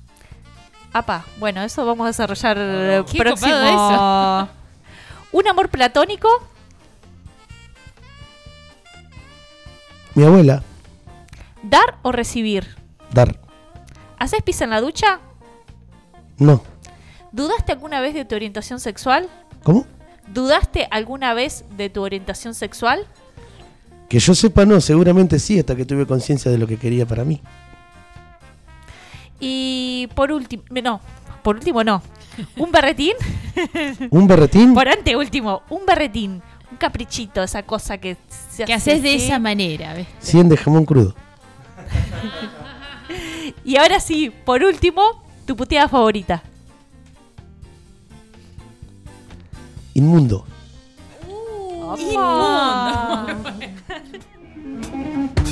[SPEAKER 5] Apa, bueno, eso vamos a desarrollar
[SPEAKER 3] Qué
[SPEAKER 5] próximo.
[SPEAKER 3] copado *laughs*
[SPEAKER 5] ¿Un amor platónico?
[SPEAKER 8] Mi abuela,
[SPEAKER 5] ¿Dar o recibir?
[SPEAKER 8] dar.
[SPEAKER 5] ¿Haces pis en la ducha?
[SPEAKER 8] No.
[SPEAKER 5] ¿Dudaste alguna vez de tu orientación sexual?
[SPEAKER 8] ¿Cómo?
[SPEAKER 5] ¿Dudaste alguna vez de tu orientación sexual?
[SPEAKER 8] Que yo sepa, no, seguramente sí, hasta que tuve conciencia de lo que quería para mí.
[SPEAKER 5] Y por último, no, por último no. ¿Un berretín? *laughs*
[SPEAKER 8] ¿Un berretín?
[SPEAKER 5] Por anteúltimo, un berretín. Un caprichito, esa cosa que se
[SPEAKER 3] Que
[SPEAKER 5] hace
[SPEAKER 3] haces de esa manera, ¿ves?
[SPEAKER 8] 100 de jamón crudo. *laughs*
[SPEAKER 5] Y ahora sí, por último, tu puteada favorita.
[SPEAKER 8] Inmundo.
[SPEAKER 2] Coming *laughs*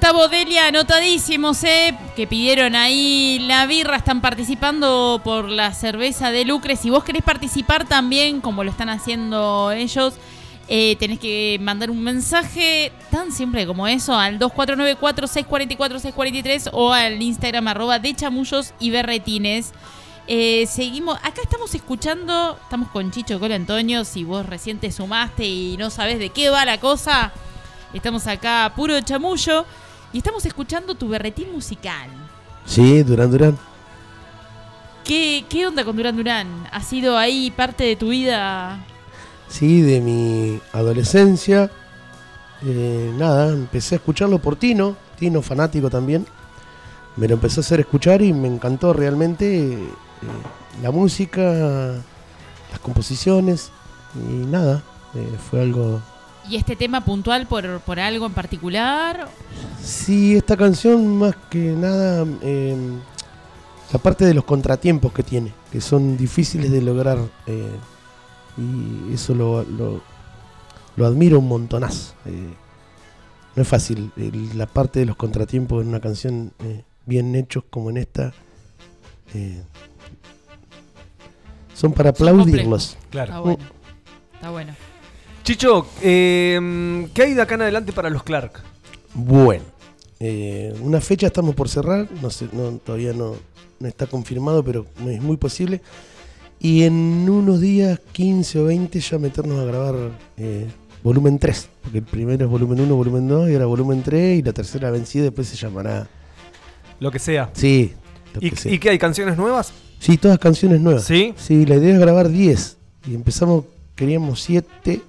[SPEAKER 3] Gustavo Delia, anotadísimos, ¿eh? Que pidieron ahí la birra, están participando por la cerveza de Lucre. Si vos querés participar también, como lo están haciendo ellos, eh, tenés que mandar un mensaje tan simple como eso al 2494-644-643 o al Instagram arroba de chamullos y berretines. Eh, seguimos, acá estamos escuchando, estamos con Chicho Col Antonio, si vos recién te sumaste y no sabés de qué va la cosa, estamos acá puro chamullo y estamos escuchando tu berretín musical.
[SPEAKER 8] Sí, Durán Durán.
[SPEAKER 3] ¿Qué, qué onda con Durán Durán? ¿Ha sido ahí parte de tu vida?
[SPEAKER 8] Sí, de mi adolescencia. Eh, nada, empecé a escucharlo por Tino, Tino fanático también. Me lo empezó a hacer escuchar y me encantó realmente eh, la música, las composiciones y nada, eh, fue algo...
[SPEAKER 3] ¿Y este tema puntual por, por algo en particular?
[SPEAKER 8] Sí, esta canción más que nada, eh, la parte de los contratiempos que tiene, que son difíciles de lograr eh, y eso lo, lo, lo admiro un montonazo. eh. no es fácil, el- la parte de los contratiempos en una canción eh, bien hechos como en esta eh, son para
[SPEAKER 3] Son
[SPEAKER 8] aplaudirlos.
[SPEAKER 4] Claro.
[SPEAKER 3] Está bueno. Está bueno.
[SPEAKER 4] Chicho, eh, ¿qué hay de acá en adelante para los Clark?
[SPEAKER 8] Bueno, eh, una fecha estamos por cerrar, no sé, no, todavía no, no está confirmado, pero es muy posible. Y en unos días, 15 o 20, ya meternos a grabar eh, volumen 3, porque el primero es volumen 1, volumen 2, y ahora volumen 3, y la tercera vencida después se llamará...
[SPEAKER 4] Lo que sea.
[SPEAKER 8] Sí, lo
[SPEAKER 4] ¿Y,
[SPEAKER 8] que sea.
[SPEAKER 4] y qué hay? ¿Canciones nuevas?
[SPEAKER 8] Sí, todas canciones nuevas.
[SPEAKER 4] ¿Sí?
[SPEAKER 8] Sí, la idea es grabar 10. Y empezamos, queríamos 7,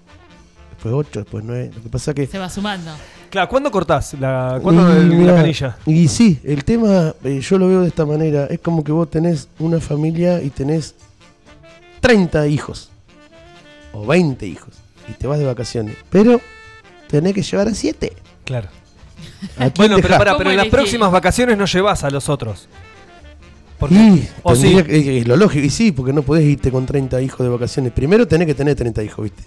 [SPEAKER 8] después 8, después 9. Lo que pasa que...
[SPEAKER 3] Se va sumando.
[SPEAKER 4] Claro, ¿cuándo cortás? La, ¿Cuándo
[SPEAKER 8] Y
[SPEAKER 4] el-
[SPEAKER 8] mirá,
[SPEAKER 4] la canilla?
[SPEAKER 8] Y sí, el tema, eh, yo lo veo de esta manera, es como que vos tenés una familia y tenés 30 hijos, o 20 hijos, y te vas de vacaciones, pero tenés que llevar a 7.
[SPEAKER 4] Claro.
[SPEAKER 8] ¿A quién
[SPEAKER 4] Bueno, pero
[SPEAKER 3] ¿Cómo
[SPEAKER 4] pero en las próximas vacaciones no llevas a los otros. Porque,
[SPEAKER 8] Y
[SPEAKER 4] o
[SPEAKER 8] tendría
[SPEAKER 4] sí.
[SPEAKER 8] que- es lo lógico, y sí, porque no podés irte con 30 hijos de vacaciones. Primero tenés que tener 30 hijos, ¿viste?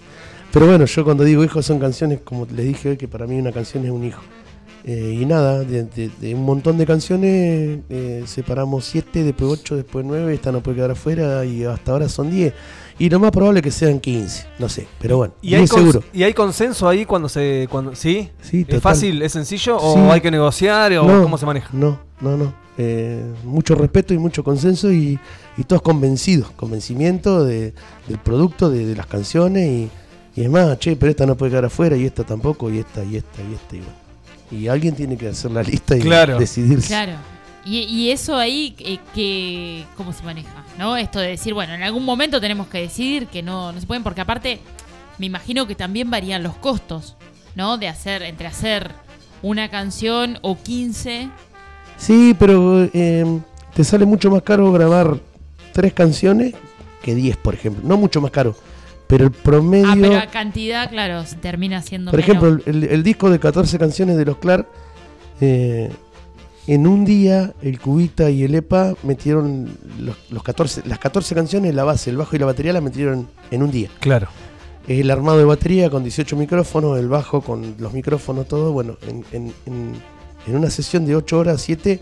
[SPEAKER 8] Pero bueno, yo cuando digo hijos son canciones, como les dije hoy, que para mí una canción es un hijo. Eh, y nada, de, de- de un montón de canciones eh, separamos 7, después 8, después 9, esta no puede quedar afuera y hasta ahora son 10. Y lo más probable es que sean 15, no sé, pero bueno,
[SPEAKER 4] ¿Y hay,
[SPEAKER 8] muy seguro.
[SPEAKER 4] ¿Y hay consenso ahí cuando se... Cuando, ¿Sí?
[SPEAKER 8] Sí,
[SPEAKER 4] ¿Es
[SPEAKER 8] total.
[SPEAKER 4] fácil? ¿Es sencillo? ¿O hay que negociar? ¿O
[SPEAKER 8] No,
[SPEAKER 4] cómo se maneja?
[SPEAKER 8] No, no, no. Eh, mucho respeto y mucho consenso y, y todos convencidos, convencimiento de- del producto, de las canciones y, y es más, che, pero esta no puede quedar afuera y esta tampoco y esta y esta y esta y bueno. Y alguien tiene que hacer la lista y
[SPEAKER 4] Claro.
[SPEAKER 8] decidirse.
[SPEAKER 3] Claro. Y, y eso ahí, eh, que, ¿cómo se maneja? ¿No? Esto de decir, bueno, en algún momento tenemos que decidir que no, no se pueden, porque aparte, me imagino que también varían los costos, ¿no? De hacer, entre hacer una canción o 15.
[SPEAKER 8] Sí, pero eh, te sale mucho más caro grabar tres canciones que 10, por ejemplo. No mucho más caro, pero el promedio...
[SPEAKER 3] Ah, pero a cantidad, claro, termina siendo
[SPEAKER 8] Por
[SPEAKER 3] menos.
[SPEAKER 8] ejemplo, el, el disco de 14 canciones de los Clark, eh, en un día el Cubita y el EPA metieron los, los 14, las 14 canciones, la base, el bajo y la batería la metieron en un día.
[SPEAKER 4] Claro.
[SPEAKER 8] El armado de batería con 18 micrófonos, el bajo con los micrófonos, todo. Bueno, en, en- en- en una sesión de 8 horas, 7,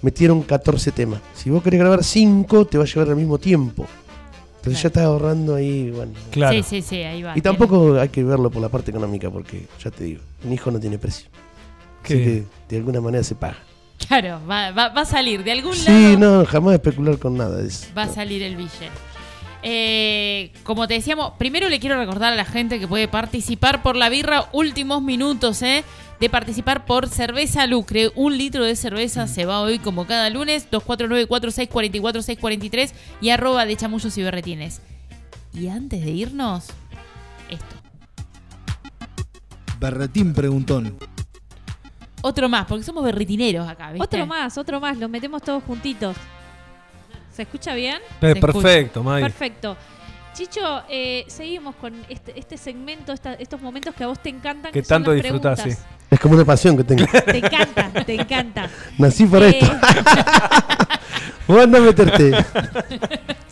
[SPEAKER 8] metieron 14 temas. Si vos querés grabar 5, te va a llevar al mismo tiempo. Entonces ya estás ahorrando ahí, bueno.
[SPEAKER 4] Claro.
[SPEAKER 3] Sí, sí, sí, ahí va.
[SPEAKER 8] Y tampoco hay que verlo por la parte económica, porque ya te digo, un hijo no tiene precio. Así
[SPEAKER 4] ¿Qué?
[SPEAKER 8] que de alguna manera se paga.
[SPEAKER 3] Claro, va, va- va a salir. De algún
[SPEAKER 8] Sí,
[SPEAKER 3] lado
[SPEAKER 8] no, jamás especular con nada de eso.
[SPEAKER 3] va a salir el billete. Eh, como te decíamos, primero le quiero recordar a la gente que puede participar por la birra, últimos minutos, ¿eh? De participar por cerveza Lucre. Un litro de cerveza se va hoy como cada lunes. 249-4644-643 y arroba de chamullos y berretines. Y antes de irnos, esto.
[SPEAKER 1] Berretín preguntón.
[SPEAKER 3] Otro más, porque somos berretineros acá, ¿viste?
[SPEAKER 5] Otro más, otro más. Los metemos todos juntitos. ¿Se escucha bien?
[SPEAKER 4] Pe-
[SPEAKER 3] Se
[SPEAKER 4] perfecto, May.
[SPEAKER 5] Perfecto. Chicho, eh, seguimos con este, este segmento, esta- estos momentos que a vos te encantan.
[SPEAKER 4] Que
[SPEAKER 5] Que,
[SPEAKER 4] tanto disfrutás,
[SPEAKER 5] preguntas.
[SPEAKER 8] Es como una pasión que tengo.
[SPEAKER 5] Te encanta, te encanta.
[SPEAKER 8] Nací por
[SPEAKER 5] Eh,
[SPEAKER 8] esto. *laughs* Vos andá a meterte.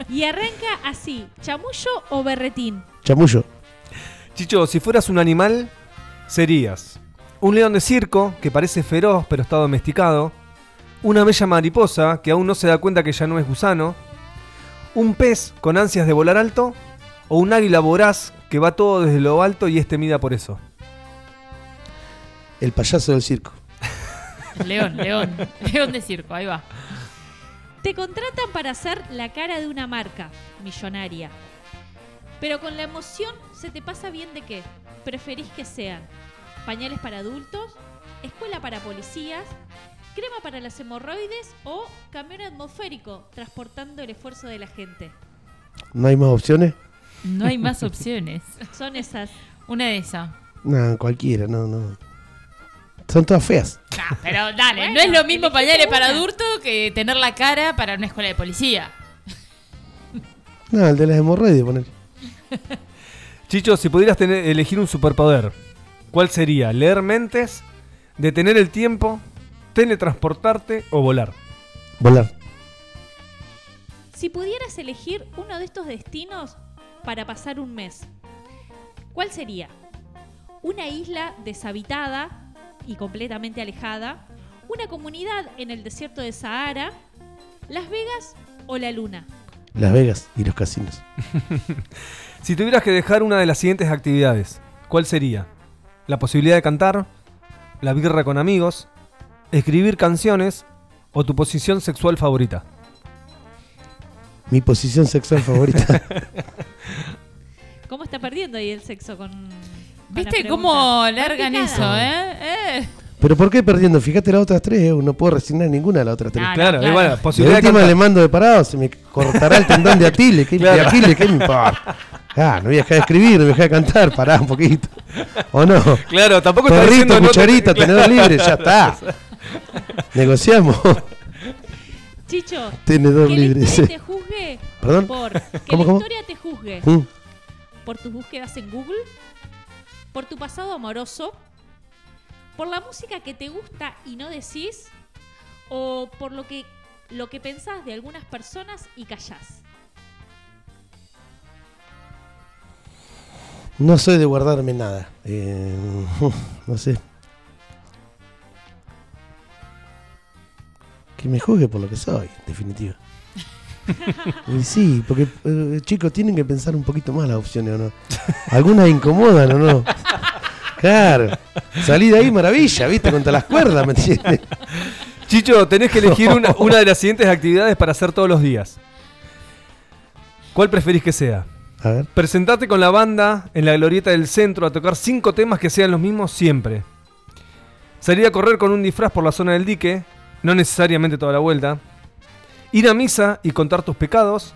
[SPEAKER 5] y arranca así: ¿chamullo o berretín?
[SPEAKER 8] Chamullo.
[SPEAKER 4] Chicho, si fueras un animal, serías un león de circo que parece feroz pero está domesticado, una bella mariposa que aún no se da cuenta que ya no es gusano, un pez con ansias de volar alto o un águila voraz que va todo desde lo alto y es temida por eso.
[SPEAKER 8] El payaso del circo.
[SPEAKER 3] León, león. León de circo, ahí va.
[SPEAKER 5] Te contratan para hacer la cara de una marca millonaria. Pero con la emoción se te pasa bien de qué. Preferís que sean pañales para adultos, escuela para policías, crema para las hemorroides o camión atmosférico transportando el esfuerzo de la gente.
[SPEAKER 8] ¿No hay más opciones?
[SPEAKER 3] No hay más opciones. *laughs*
[SPEAKER 5] Son esas.
[SPEAKER 3] Una de esas.
[SPEAKER 8] No, cualquiera, no, no. Son todas feas.
[SPEAKER 3] Nah, pero dale,
[SPEAKER 5] Bueno,
[SPEAKER 3] no es lo mismo pañales para adulto que tener la cara para una escuela de policía. *laughs*
[SPEAKER 8] No, el de las hemorroides, poner.
[SPEAKER 4] Chicho, si pudieras tener, elegir un superpoder, ¿cuál sería? ¿Leer mentes? ¿Detener el tiempo? ¿Teletransportarte o volar?
[SPEAKER 8] Volar.
[SPEAKER 5] Si pudieras elegir uno de estos destinos para pasar un mes, ¿cuál sería? ¿Una isla deshabitada y completamente alejada? ¿Una comunidad en el desierto de Sahara? ¿Las Vegas o la Luna?
[SPEAKER 8] Las Vegas y los casinos. *laughs*
[SPEAKER 4] Si tuvieras que dejar una de las siguientes actividades, ¿cuál sería? ¿La posibilidad de cantar? ¿La birra con amigos? ¿Escribir canciones? ¿O tu posición sexual favorita?
[SPEAKER 8] Mi posición sexual favorita. *laughs*
[SPEAKER 5] ¿Cómo está perdiendo ahí el sexo con...
[SPEAKER 3] ¿Viste cómo largan eso, eh? ¿Eh?
[SPEAKER 8] Pero ¿por qué perdiendo? Fíjate las otras tres, eh, no puedo resignar ninguna de las otras tres.
[SPEAKER 3] Ah, no,
[SPEAKER 4] claro,
[SPEAKER 3] claro.
[SPEAKER 4] igual, posibilidad de
[SPEAKER 8] última le mando de parado, se me cortará el tendón de Aquiles. ¿Qué, *laughs*
[SPEAKER 4] Claro.
[SPEAKER 8] de Aquiles, ¿qué me importa? Ah, no voy a dejar de escribir, no voy a dejar de cantar, pará un poquito. ¿O no?
[SPEAKER 4] Claro, tampoco está
[SPEAKER 8] Perrito,
[SPEAKER 4] diciendo no te-
[SPEAKER 8] cucharita, tenedor libre, ya está. *laughs* Negociamos.
[SPEAKER 5] Chicho,
[SPEAKER 8] Tenedor
[SPEAKER 5] que
[SPEAKER 8] libre.
[SPEAKER 5] la
[SPEAKER 8] sí.
[SPEAKER 5] te juzgue
[SPEAKER 8] ¿Perdón?
[SPEAKER 5] por... Que
[SPEAKER 8] ¿Cómo,
[SPEAKER 5] la
[SPEAKER 8] cómo?
[SPEAKER 5] historia te juzgue
[SPEAKER 8] Mm.
[SPEAKER 5] por tus búsquedas en Google, por tu pasado amoroso, por la música que te gusta y no decís, o por lo que, lo que pensás de algunas personas y callás.
[SPEAKER 8] No soy de guardarme nada. Eh, *laughs* no sé. Que me juzgue por lo que soy, en definitiva. *laughs* *laughs* Sí, porque eh, chicos tienen que pensar un poquito más las opciones, ¿o no? Algunas incomodan, ¿o no? *laughs* Claro. Salí de ahí maravilla, ¿viste? Contra las cuerdas, ¿me entiendes?
[SPEAKER 4] Chicho, tenés que elegir una, *laughs* una de las siguientes actividades para hacer todos los días. ¿Cuál preferís que sea?
[SPEAKER 8] A ver.
[SPEAKER 4] Presentarte con la banda en la glorieta del centro a tocar cinco temas que sean los mismos siempre. Salir a correr con un disfraz por la zona del dique, no necesariamente toda la vuelta. Ir a misa y contar tus pecados.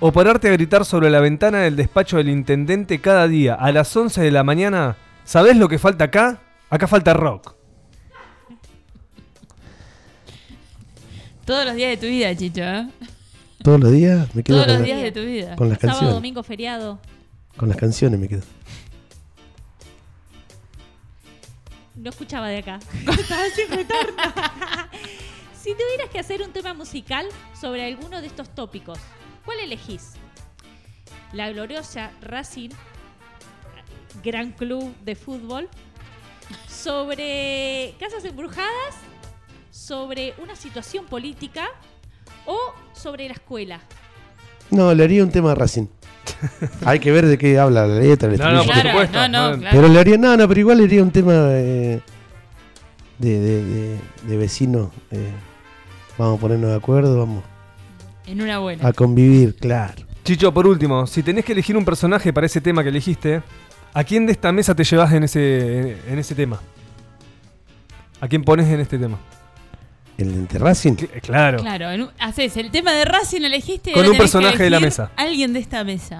[SPEAKER 4] O pararte a gritar sobre la ventana del despacho del intendente cada día a las 11 de la mañana. ¿Sabés lo que falta acá? Acá falta rock.
[SPEAKER 3] Todos los días de tu vida, Chicho, ¿eh?
[SPEAKER 8] Todos los días me quedo
[SPEAKER 3] Todos
[SPEAKER 8] con,
[SPEAKER 3] los
[SPEAKER 8] la-
[SPEAKER 3] días de tu vida.
[SPEAKER 8] con las
[SPEAKER 5] Sábado,
[SPEAKER 8] canciones.
[SPEAKER 5] domingo, feriado.
[SPEAKER 8] Con las canciones me quedo.
[SPEAKER 5] No escuchaba de acá. *laughs* Estaba sin retorno. *laughs* si tuvieras que hacer un tema musical sobre alguno de estos tópicos, ¿cuál elegís? La gloriosa Racing, gran club de fútbol, sobre casas embrujadas, sobre una situación política o sobre la escuela.
[SPEAKER 8] No, le haría un tema a Racing. *laughs* Hay que ver de qué habla la letra, el
[SPEAKER 4] No, no, por
[SPEAKER 3] Claro,
[SPEAKER 4] supuesto.
[SPEAKER 3] no, no, claro.
[SPEAKER 8] Pero le haría, no, no, pero igual le haría un tema eh, de, de, de, de vecino. eh, vamos a ponernos de acuerdo, vamos
[SPEAKER 3] En una buena.
[SPEAKER 8] a convivir, claro.
[SPEAKER 4] Chicho, por último, si tenés que elegir un personaje para ese tema que elegiste, ¿a quién de esta mesa te llevas en ese, en ese tema? ¿A quién pones en este tema?
[SPEAKER 8] ¿El de Racing?
[SPEAKER 4] Cl- claro.
[SPEAKER 3] Claro, haces el tema de Racing, elegiste.
[SPEAKER 4] Con un personaje de la mesa.
[SPEAKER 3] Alguien de esta mesa.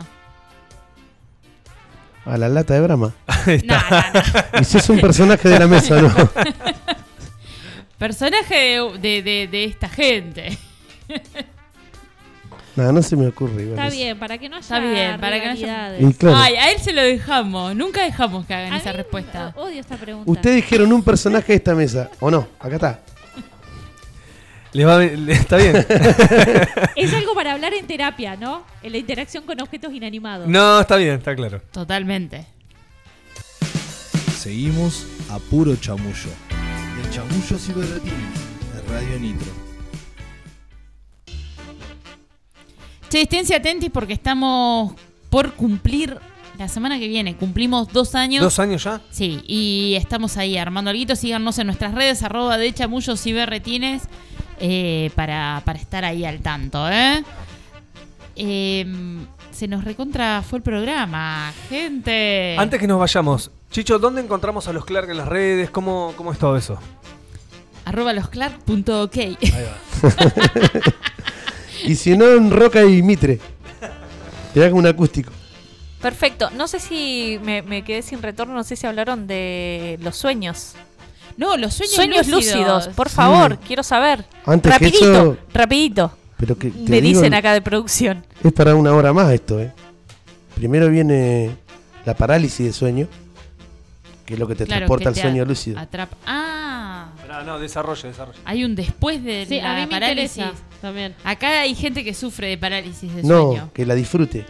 [SPEAKER 8] A la lata de Brahma.
[SPEAKER 4] Ahí *laughs* está.
[SPEAKER 3] No, no, no.
[SPEAKER 8] Y si es un personaje de la mesa, ¿no? *laughs*
[SPEAKER 3] Personaje de, de- de- de esta gente. *laughs*
[SPEAKER 8] No, no se me ocurre. igual
[SPEAKER 6] Está
[SPEAKER 8] eso.
[SPEAKER 6] bien, para que no haya
[SPEAKER 3] Está bien, para que no haya-
[SPEAKER 6] rivalidades.
[SPEAKER 8] Y claro,
[SPEAKER 3] Ay, a él se lo dejamos. Nunca dejamos que hagan
[SPEAKER 6] A
[SPEAKER 3] esa
[SPEAKER 6] mí,
[SPEAKER 3] respuesta.
[SPEAKER 6] Odio esta pregunta.
[SPEAKER 8] ustedes dijeron un personaje de esta mesa, ¿o no? Acá está.
[SPEAKER 4] Les va a- le- está bien. *laughs*
[SPEAKER 6] Es algo para hablar en terapia, ¿no? En la interacción con objetos inanimados.
[SPEAKER 4] No, está bien, está claro.
[SPEAKER 3] Totalmente.
[SPEAKER 1] Seguimos a puro chamullo. Chamullos y berretines de Radio Nitro.
[SPEAKER 3] Che, esténse atentos porque estamos por cumplir la semana que viene. Cumplimos dos años.
[SPEAKER 4] ¿Dos años ya?
[SPEAKER 3] Sí, y estamos ahí armando algo. Síganos en nuestras redes, arroba de chamullos y berretines, eh, para, para estar ahí al tanto, ¿eh? Em, se nos recontra fue el programa, gente.
[SPEAKER 4] Antes que nos vayamos, Chicho, ¿dónde encontramos a los Clark en las redes? ¿Cómo, cómo es todo eso?
[SPEAKER 3] Arroba losclark.ok.
[SPEAKER 4] Ahí va. *laughs*
[SPEAKER 8] Y si no, en Roca y Mitre. Te hago un acústico.
[SPEAKER 5] Perfecto. No sé si me, me quedé sin retorno, no sé si hablaron de los sueños.
[SPEAKER 3] No, los sueños,
[SPEAKER 5] Sueños lúcidos, por
[SPEAKER 8] Sí.
[SPEAKER 5] favor, quiero saber.
[SPEAKER 8] Antes que
[SPEAKER 5] rapidito,
[SPEAKER 8] eso-
[SPEAKER 5] rapidito.
[SPEAKER 8] Pero que te
[SPEAKER 5] Me
[SPEAKER 8] digo,
[SPEAKER 5] dicen acá de producción.
[SPEAKER 8] Es para una hora más esto, ¿eh? Primero viene la parálisis de sueño, que es lo que te
[SPEAKER 3] Claro,
[SPEAKER 8] transporta al sueño lúcido.
[SPEAKER 3] Atrapa. Ah,
[SPEAKER 4] Pará, no, desarrollo, desarrollo.
[SPEAKER 3] hay un después de
[SPEAKER 6] Sí,
[SPEAKER 3] la
[SPEAKER 6] a mí me
[SPEAKER 3] parálisis.
[SPEAKER 6] interesa también.
[SPEAKER 3] Acá hay gente que sufre de parálisis de
[SPEAKER 8] No,
[SPEAKER 3] sueño.
[SPEAKER 8] que la disfrute.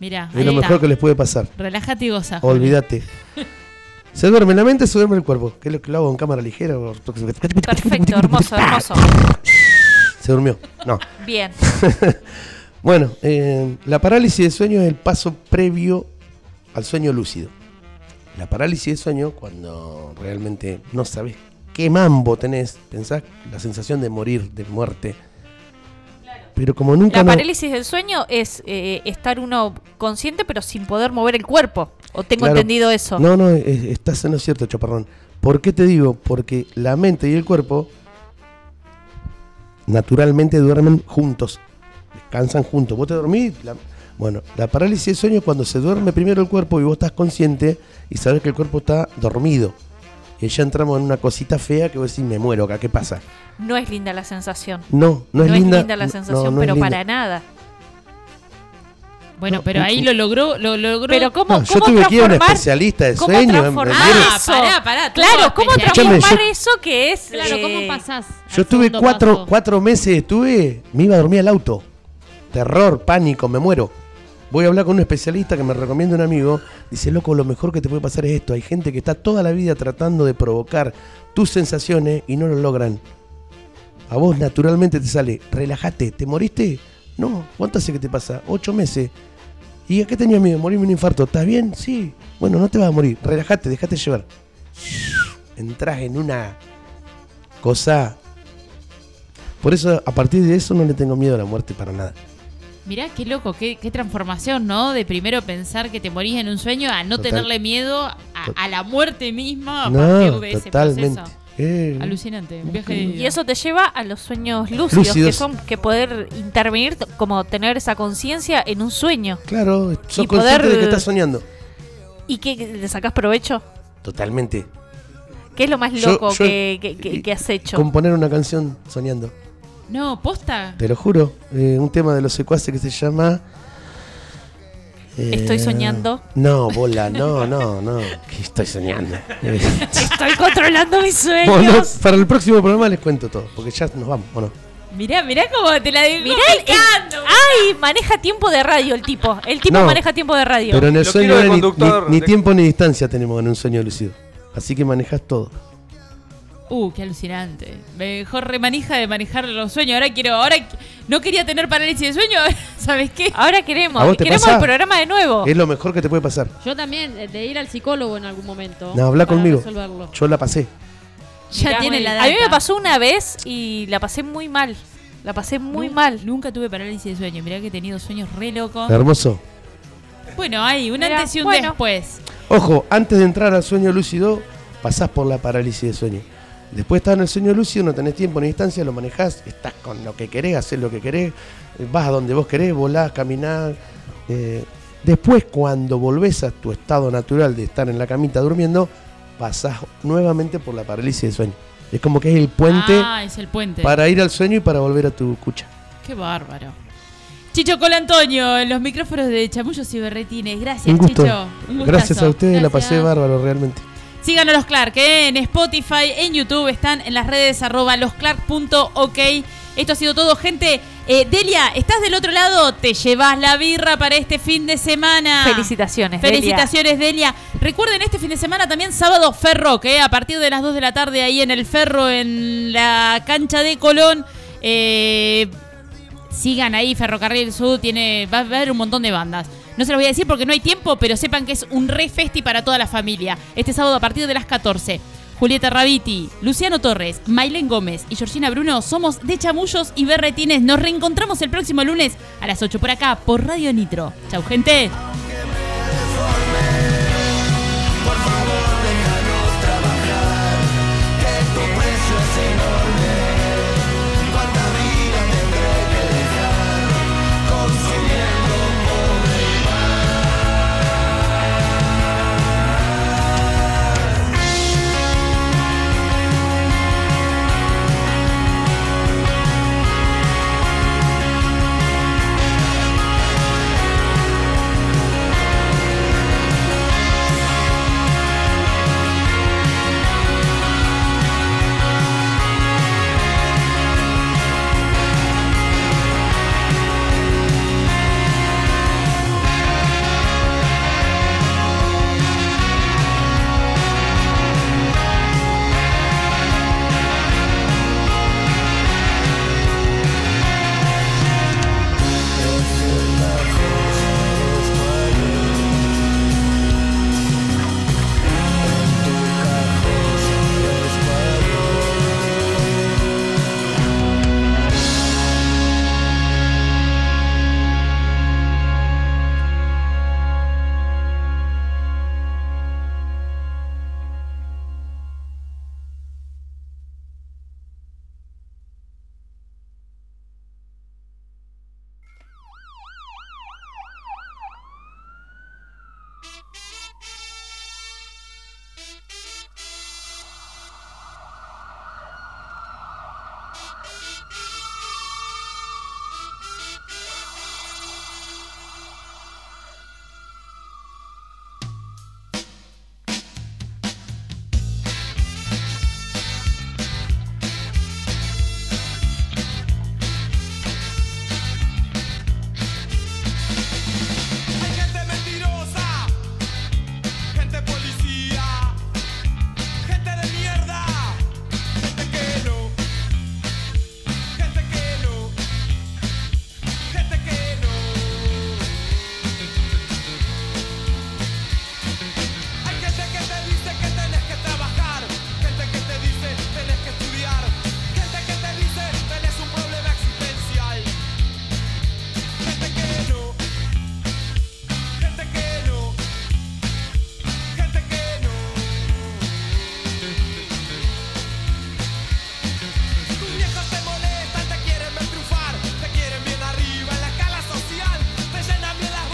[SPEAKER 3] Mira,
[SPEAKER 8] Es lo mejor que les puede pasar.
[SPEAKER 3] Relájate y goza.
[SPEAKER 8] Olvídate. *laughs* Se duerme la mente, se duerme el cuerpo. Que es lo que lo hago en cámara ligera. o-
[SPEAKER 5] Perfecto, hermoso, hermoso.
[SPEAKER 8] Se durmió. No.
[SPEAKER 5] Bien. *laughs*
[SPEAKER 8] Bueno, eh, la parálisis de sueño es el paso previo al sueño lúcido. La parálisis de sueño, cuando realmente no sabes qué mambo tenés, pensás la sensación de morir, de muerte. Pero como nunca
[SPEAKER 5] La
[SPEAKER 8] no-
[SPEAKER 5] parálisis del sueño es eh, estar uno consciente pero sin poder mover el cuerpo. ¿O tengo
[SPEAKER 8] Claro.
[SPEAKER 5] entendido eso?
[SPEAKER 8] No, no, es- estás en lo cierto, Chaparrón. ¿Por qué te digo? Porque la mente y el cuerpo naturalmente duermen juntos. Descansan juntos. Vos te dormís. la- Bueno, la parálisis de sueño es cuando se duerme primero el cuerpo y vos estás consciente y sabes que el cuerpo está dormido. Y ya entramos en una cosita fea que vos decís, me muero acá, ¿qué pasa?
[SPEAKER 5] No es linda la sensación.
[SPEAKER 8] No, no es linda.
[SPEAKER 5] la
[SPEAKER 8] no-
[SPEAKER 5] sensación,
[SPEAKER 8] no, no es
[SPEAKER 5] pero
[SPEAKER 8] linda.
[SPEAKER 5] para nada.
[SPEAKER 3] Bueno,
[SPEAKER 8] No,
[SPEAKER 3] pero ahí lo logró, lo logró.
[SPEAKER 5] Pero ¿cómo,
[SPEAKER 8] No, yo
[SPEAKER 5] cómo
[SPEAKER 8] tuve que ir a un especialista de
[SPEAKER 5] cómo
[SPEAKER 8] sueño.
[SPEAKER 3] Ah,
[SPEAKER 5] eso?
[SPEAKER 3] pará, pará,
[SPEAKER 5] Claro, ¿cómo transformar
[SPEAKER 8] yo-
[SPEAKER 5] eso que es...
[SPEAKER 6] Claro, ¿cómo
[SPEAKER 5] eh,
[SPEAKER 6] pasás?
[SPEAKER 8] Yo estuve cuatro,
[SPEAKER 6] paso?
[SPEAKER 8] cuatro meses, estuve, me iba a dormir al auto. Terror, pánico, me muero. Voy a hablar con un especialista que me recomienda un amigo. Dice, loco, lo mejor que te puede pasar es esto. Hay gente que está toda la vida tratando de provocar tus sensaciones y no lo logran. A vos naturalmente te sale, relájate, ¿te moriste? No, ¿cuánto hace que te pasa? Ocho meses. ¿Y a qué tenía miedo? ¿Morirme un infarto? ¿Estás bien? Sí. Bueno, no te vas a morir. Relájate, déjate llevar. *sniffs* Entrás en una cosa por eso, a partir de eso, no le tengo miedo a la muerte para nada.
[SPEAKER 3] Mirá qué loco, qué, qué transformación, ¿no? De primero pensar que te morís en un sueño a no
[SPEAKER 8] Total.
[SPEAKER 3] tenerle miedo a, a la muerte misma a
[SPEAKER 8] no,
[SPEAKER 3] partir de ese
[SPEAKER 8] totalmente.
[SPEAKER 3] proceso.
[SPEAKER 8] Eh,
[SPEAKER 3] Alucinante, un viaje de ida.
[SPEAKER 5] Y eso te lleva a los sueños lúcidos, que son que poder intervenir, como tener esa conciencia en un sueño.
[SPEAKER 8] claro, sos
[SPEAKER 5] Y
[SPEAKER 8] consciente
[SPEAKER 5] poder-
[SPEAKER 8] de que estás soñando.
[SPEAKER 5] ¿Y que le sacás provecho?
[SPEAKER 8] Totalmente.
[SPEAKER 5] ¿Qué es lo más
[SPEAKER 8] Yo-
[SPEAKER 5] loco
[SPEAKER 8] yo-
[SPEAKER 5] que, que- que- que has hecho?
[SPEAKER 8] Componer una canción soñando.
[SPEAKER 3] No, posta.
[SPEAKER 8] Te lo juro. Eh, un tema de los secuaces que se llama. eh,
[SPEAKER 5] Estoy soñando.
[SPEAKER 8] No, bola, no, no, no. Que estoy soñando. *laughs*
[SPEAKER 5] Estoy controlando mis
[SPEAKER 8] bueno,
[SPEAKER 5] sueños.
[SPEAKER 8] para el próximo programa les cuento todo, porque ya nos vamos, ¿o no?
[SPEAKER 3] Mirá, mirá cómo te la dejó
[SPEAKER 5] Mirá el-. ¡Ay! Maneja tiempo de radio el tipo. El tipo
[SPEAKER 8] No,
[SPEAKER 5] maneja tiempo de radio.
[SPEAKER 8] Pero en el
[SPEAKER 4] Lo
[SPEAKER 8] sueño ni, ni- tiempo ni distancia tenemos en un sueño lucido. Así que manejas todo.
[SPEAKER 3] Uh, qué alucinante. Mejor remanija de manejar los sueños. Ahora quiero, ahora no quería tener parálisis de sueño, *laughs* ¿sabes qué?
[SPEAKER 5] Ahora queremos.
[SPEAKER 8] ¿A vos te
[SPEAKER 5] Queremos
[SPEAKER 8] pasa?
[SPEAKER 5] el programa de nuevo.
[SPEAKER 8] Es lo mejor que te puede pasar.
[SPEAKER 6] Yo también, eh, de ir al psicólogo en algún momento.
[SPEAKER 8] No, habla conmigo.
[SPEAKER 6] resolverlo.
[SPEAKER 8] Yo la pasé.
[SPEAKER 3] Ya
[SPEAKER 5] Mirá,
[SPEAKER 3] tiene la
[SPEAKER 5] A mí me
[SPEAKER 3] data.
[SPEAKER 5] pasó una vez y la pasé muy mal. La pasé muy mal.
[SPEAKER 3] Nunca tuve parálisis de sueño. Mirá que he tenido sueños re locos.
[SPEAKER 8] Hermoso.
[SPEAKER 3] Bueno, hay un
[SPEAKER 5] Mirá,
[SPEAKER 3] antes y un
[SPEAKER 5] bueno.
[SPEAKER 3] después.
[SPEAKER 8] Ojo, antes de entrar al sueño lúcido, pasás por la parálisis de sueño. Después estás en el sueño lúcido, no tenés tiempo ni distancia, lo manejás, estás con lo que querés, haces lo que querés, vas a donde vos querés, volás, caminás. eh, después, cuando volvés a tu estado natural de estar en la camita durmiendo, pasás nuevamente por la parálisis de sueño. Es como que es el puente
[SPEAKER 3] Ah, es el puente.
[SPEAKER 8] para ir al sueño y para volver a tu cucha.
[SPEAKER 3] Qué bárbaro. Chicho Colantonio, en los micrófonos de Chamullos y Berretines. Gracias,
[SPEAKER 8] Un gusto.
[SPEAKER 3] Chicho. Un
[SPEAKER 8] Gracias a ustedes, la pasé bárbaro realmente.
[SPEAKER 3] Síganos los Clark, ¿eh? en Spotify, en YouTube, están en las redes arroba losclark.ok. Esto ha sido todo, gente. Eh, Delia, ¿estás del otro lado? Te llevas la birra para este fin de semana.
[SPEAKER 5] Felicitaciones.
[SPEAKER 3] Felicitaciones, Delia. Recuerden, este fin de semana también sábado Ferro, que a partir de las 2 de la tarde ahí en el Ferro, en la cancha de Colón. Eh, sigan ahí, Ferrocarril Sur tiene, va a haber un montón de bandas. No se los voy a decir porque no hay tiempo, pero sepan que es un re festi para toda la familia. Este sábado a partir de las 14. Julieta Rabiti, Luciano Torres, Mailen Gómez y Georgina Bruno somos de Chamullos y Berretines. Nos reencontramos el próximo lunes a las 8 por acá por Radio Nitro. Chau, gente.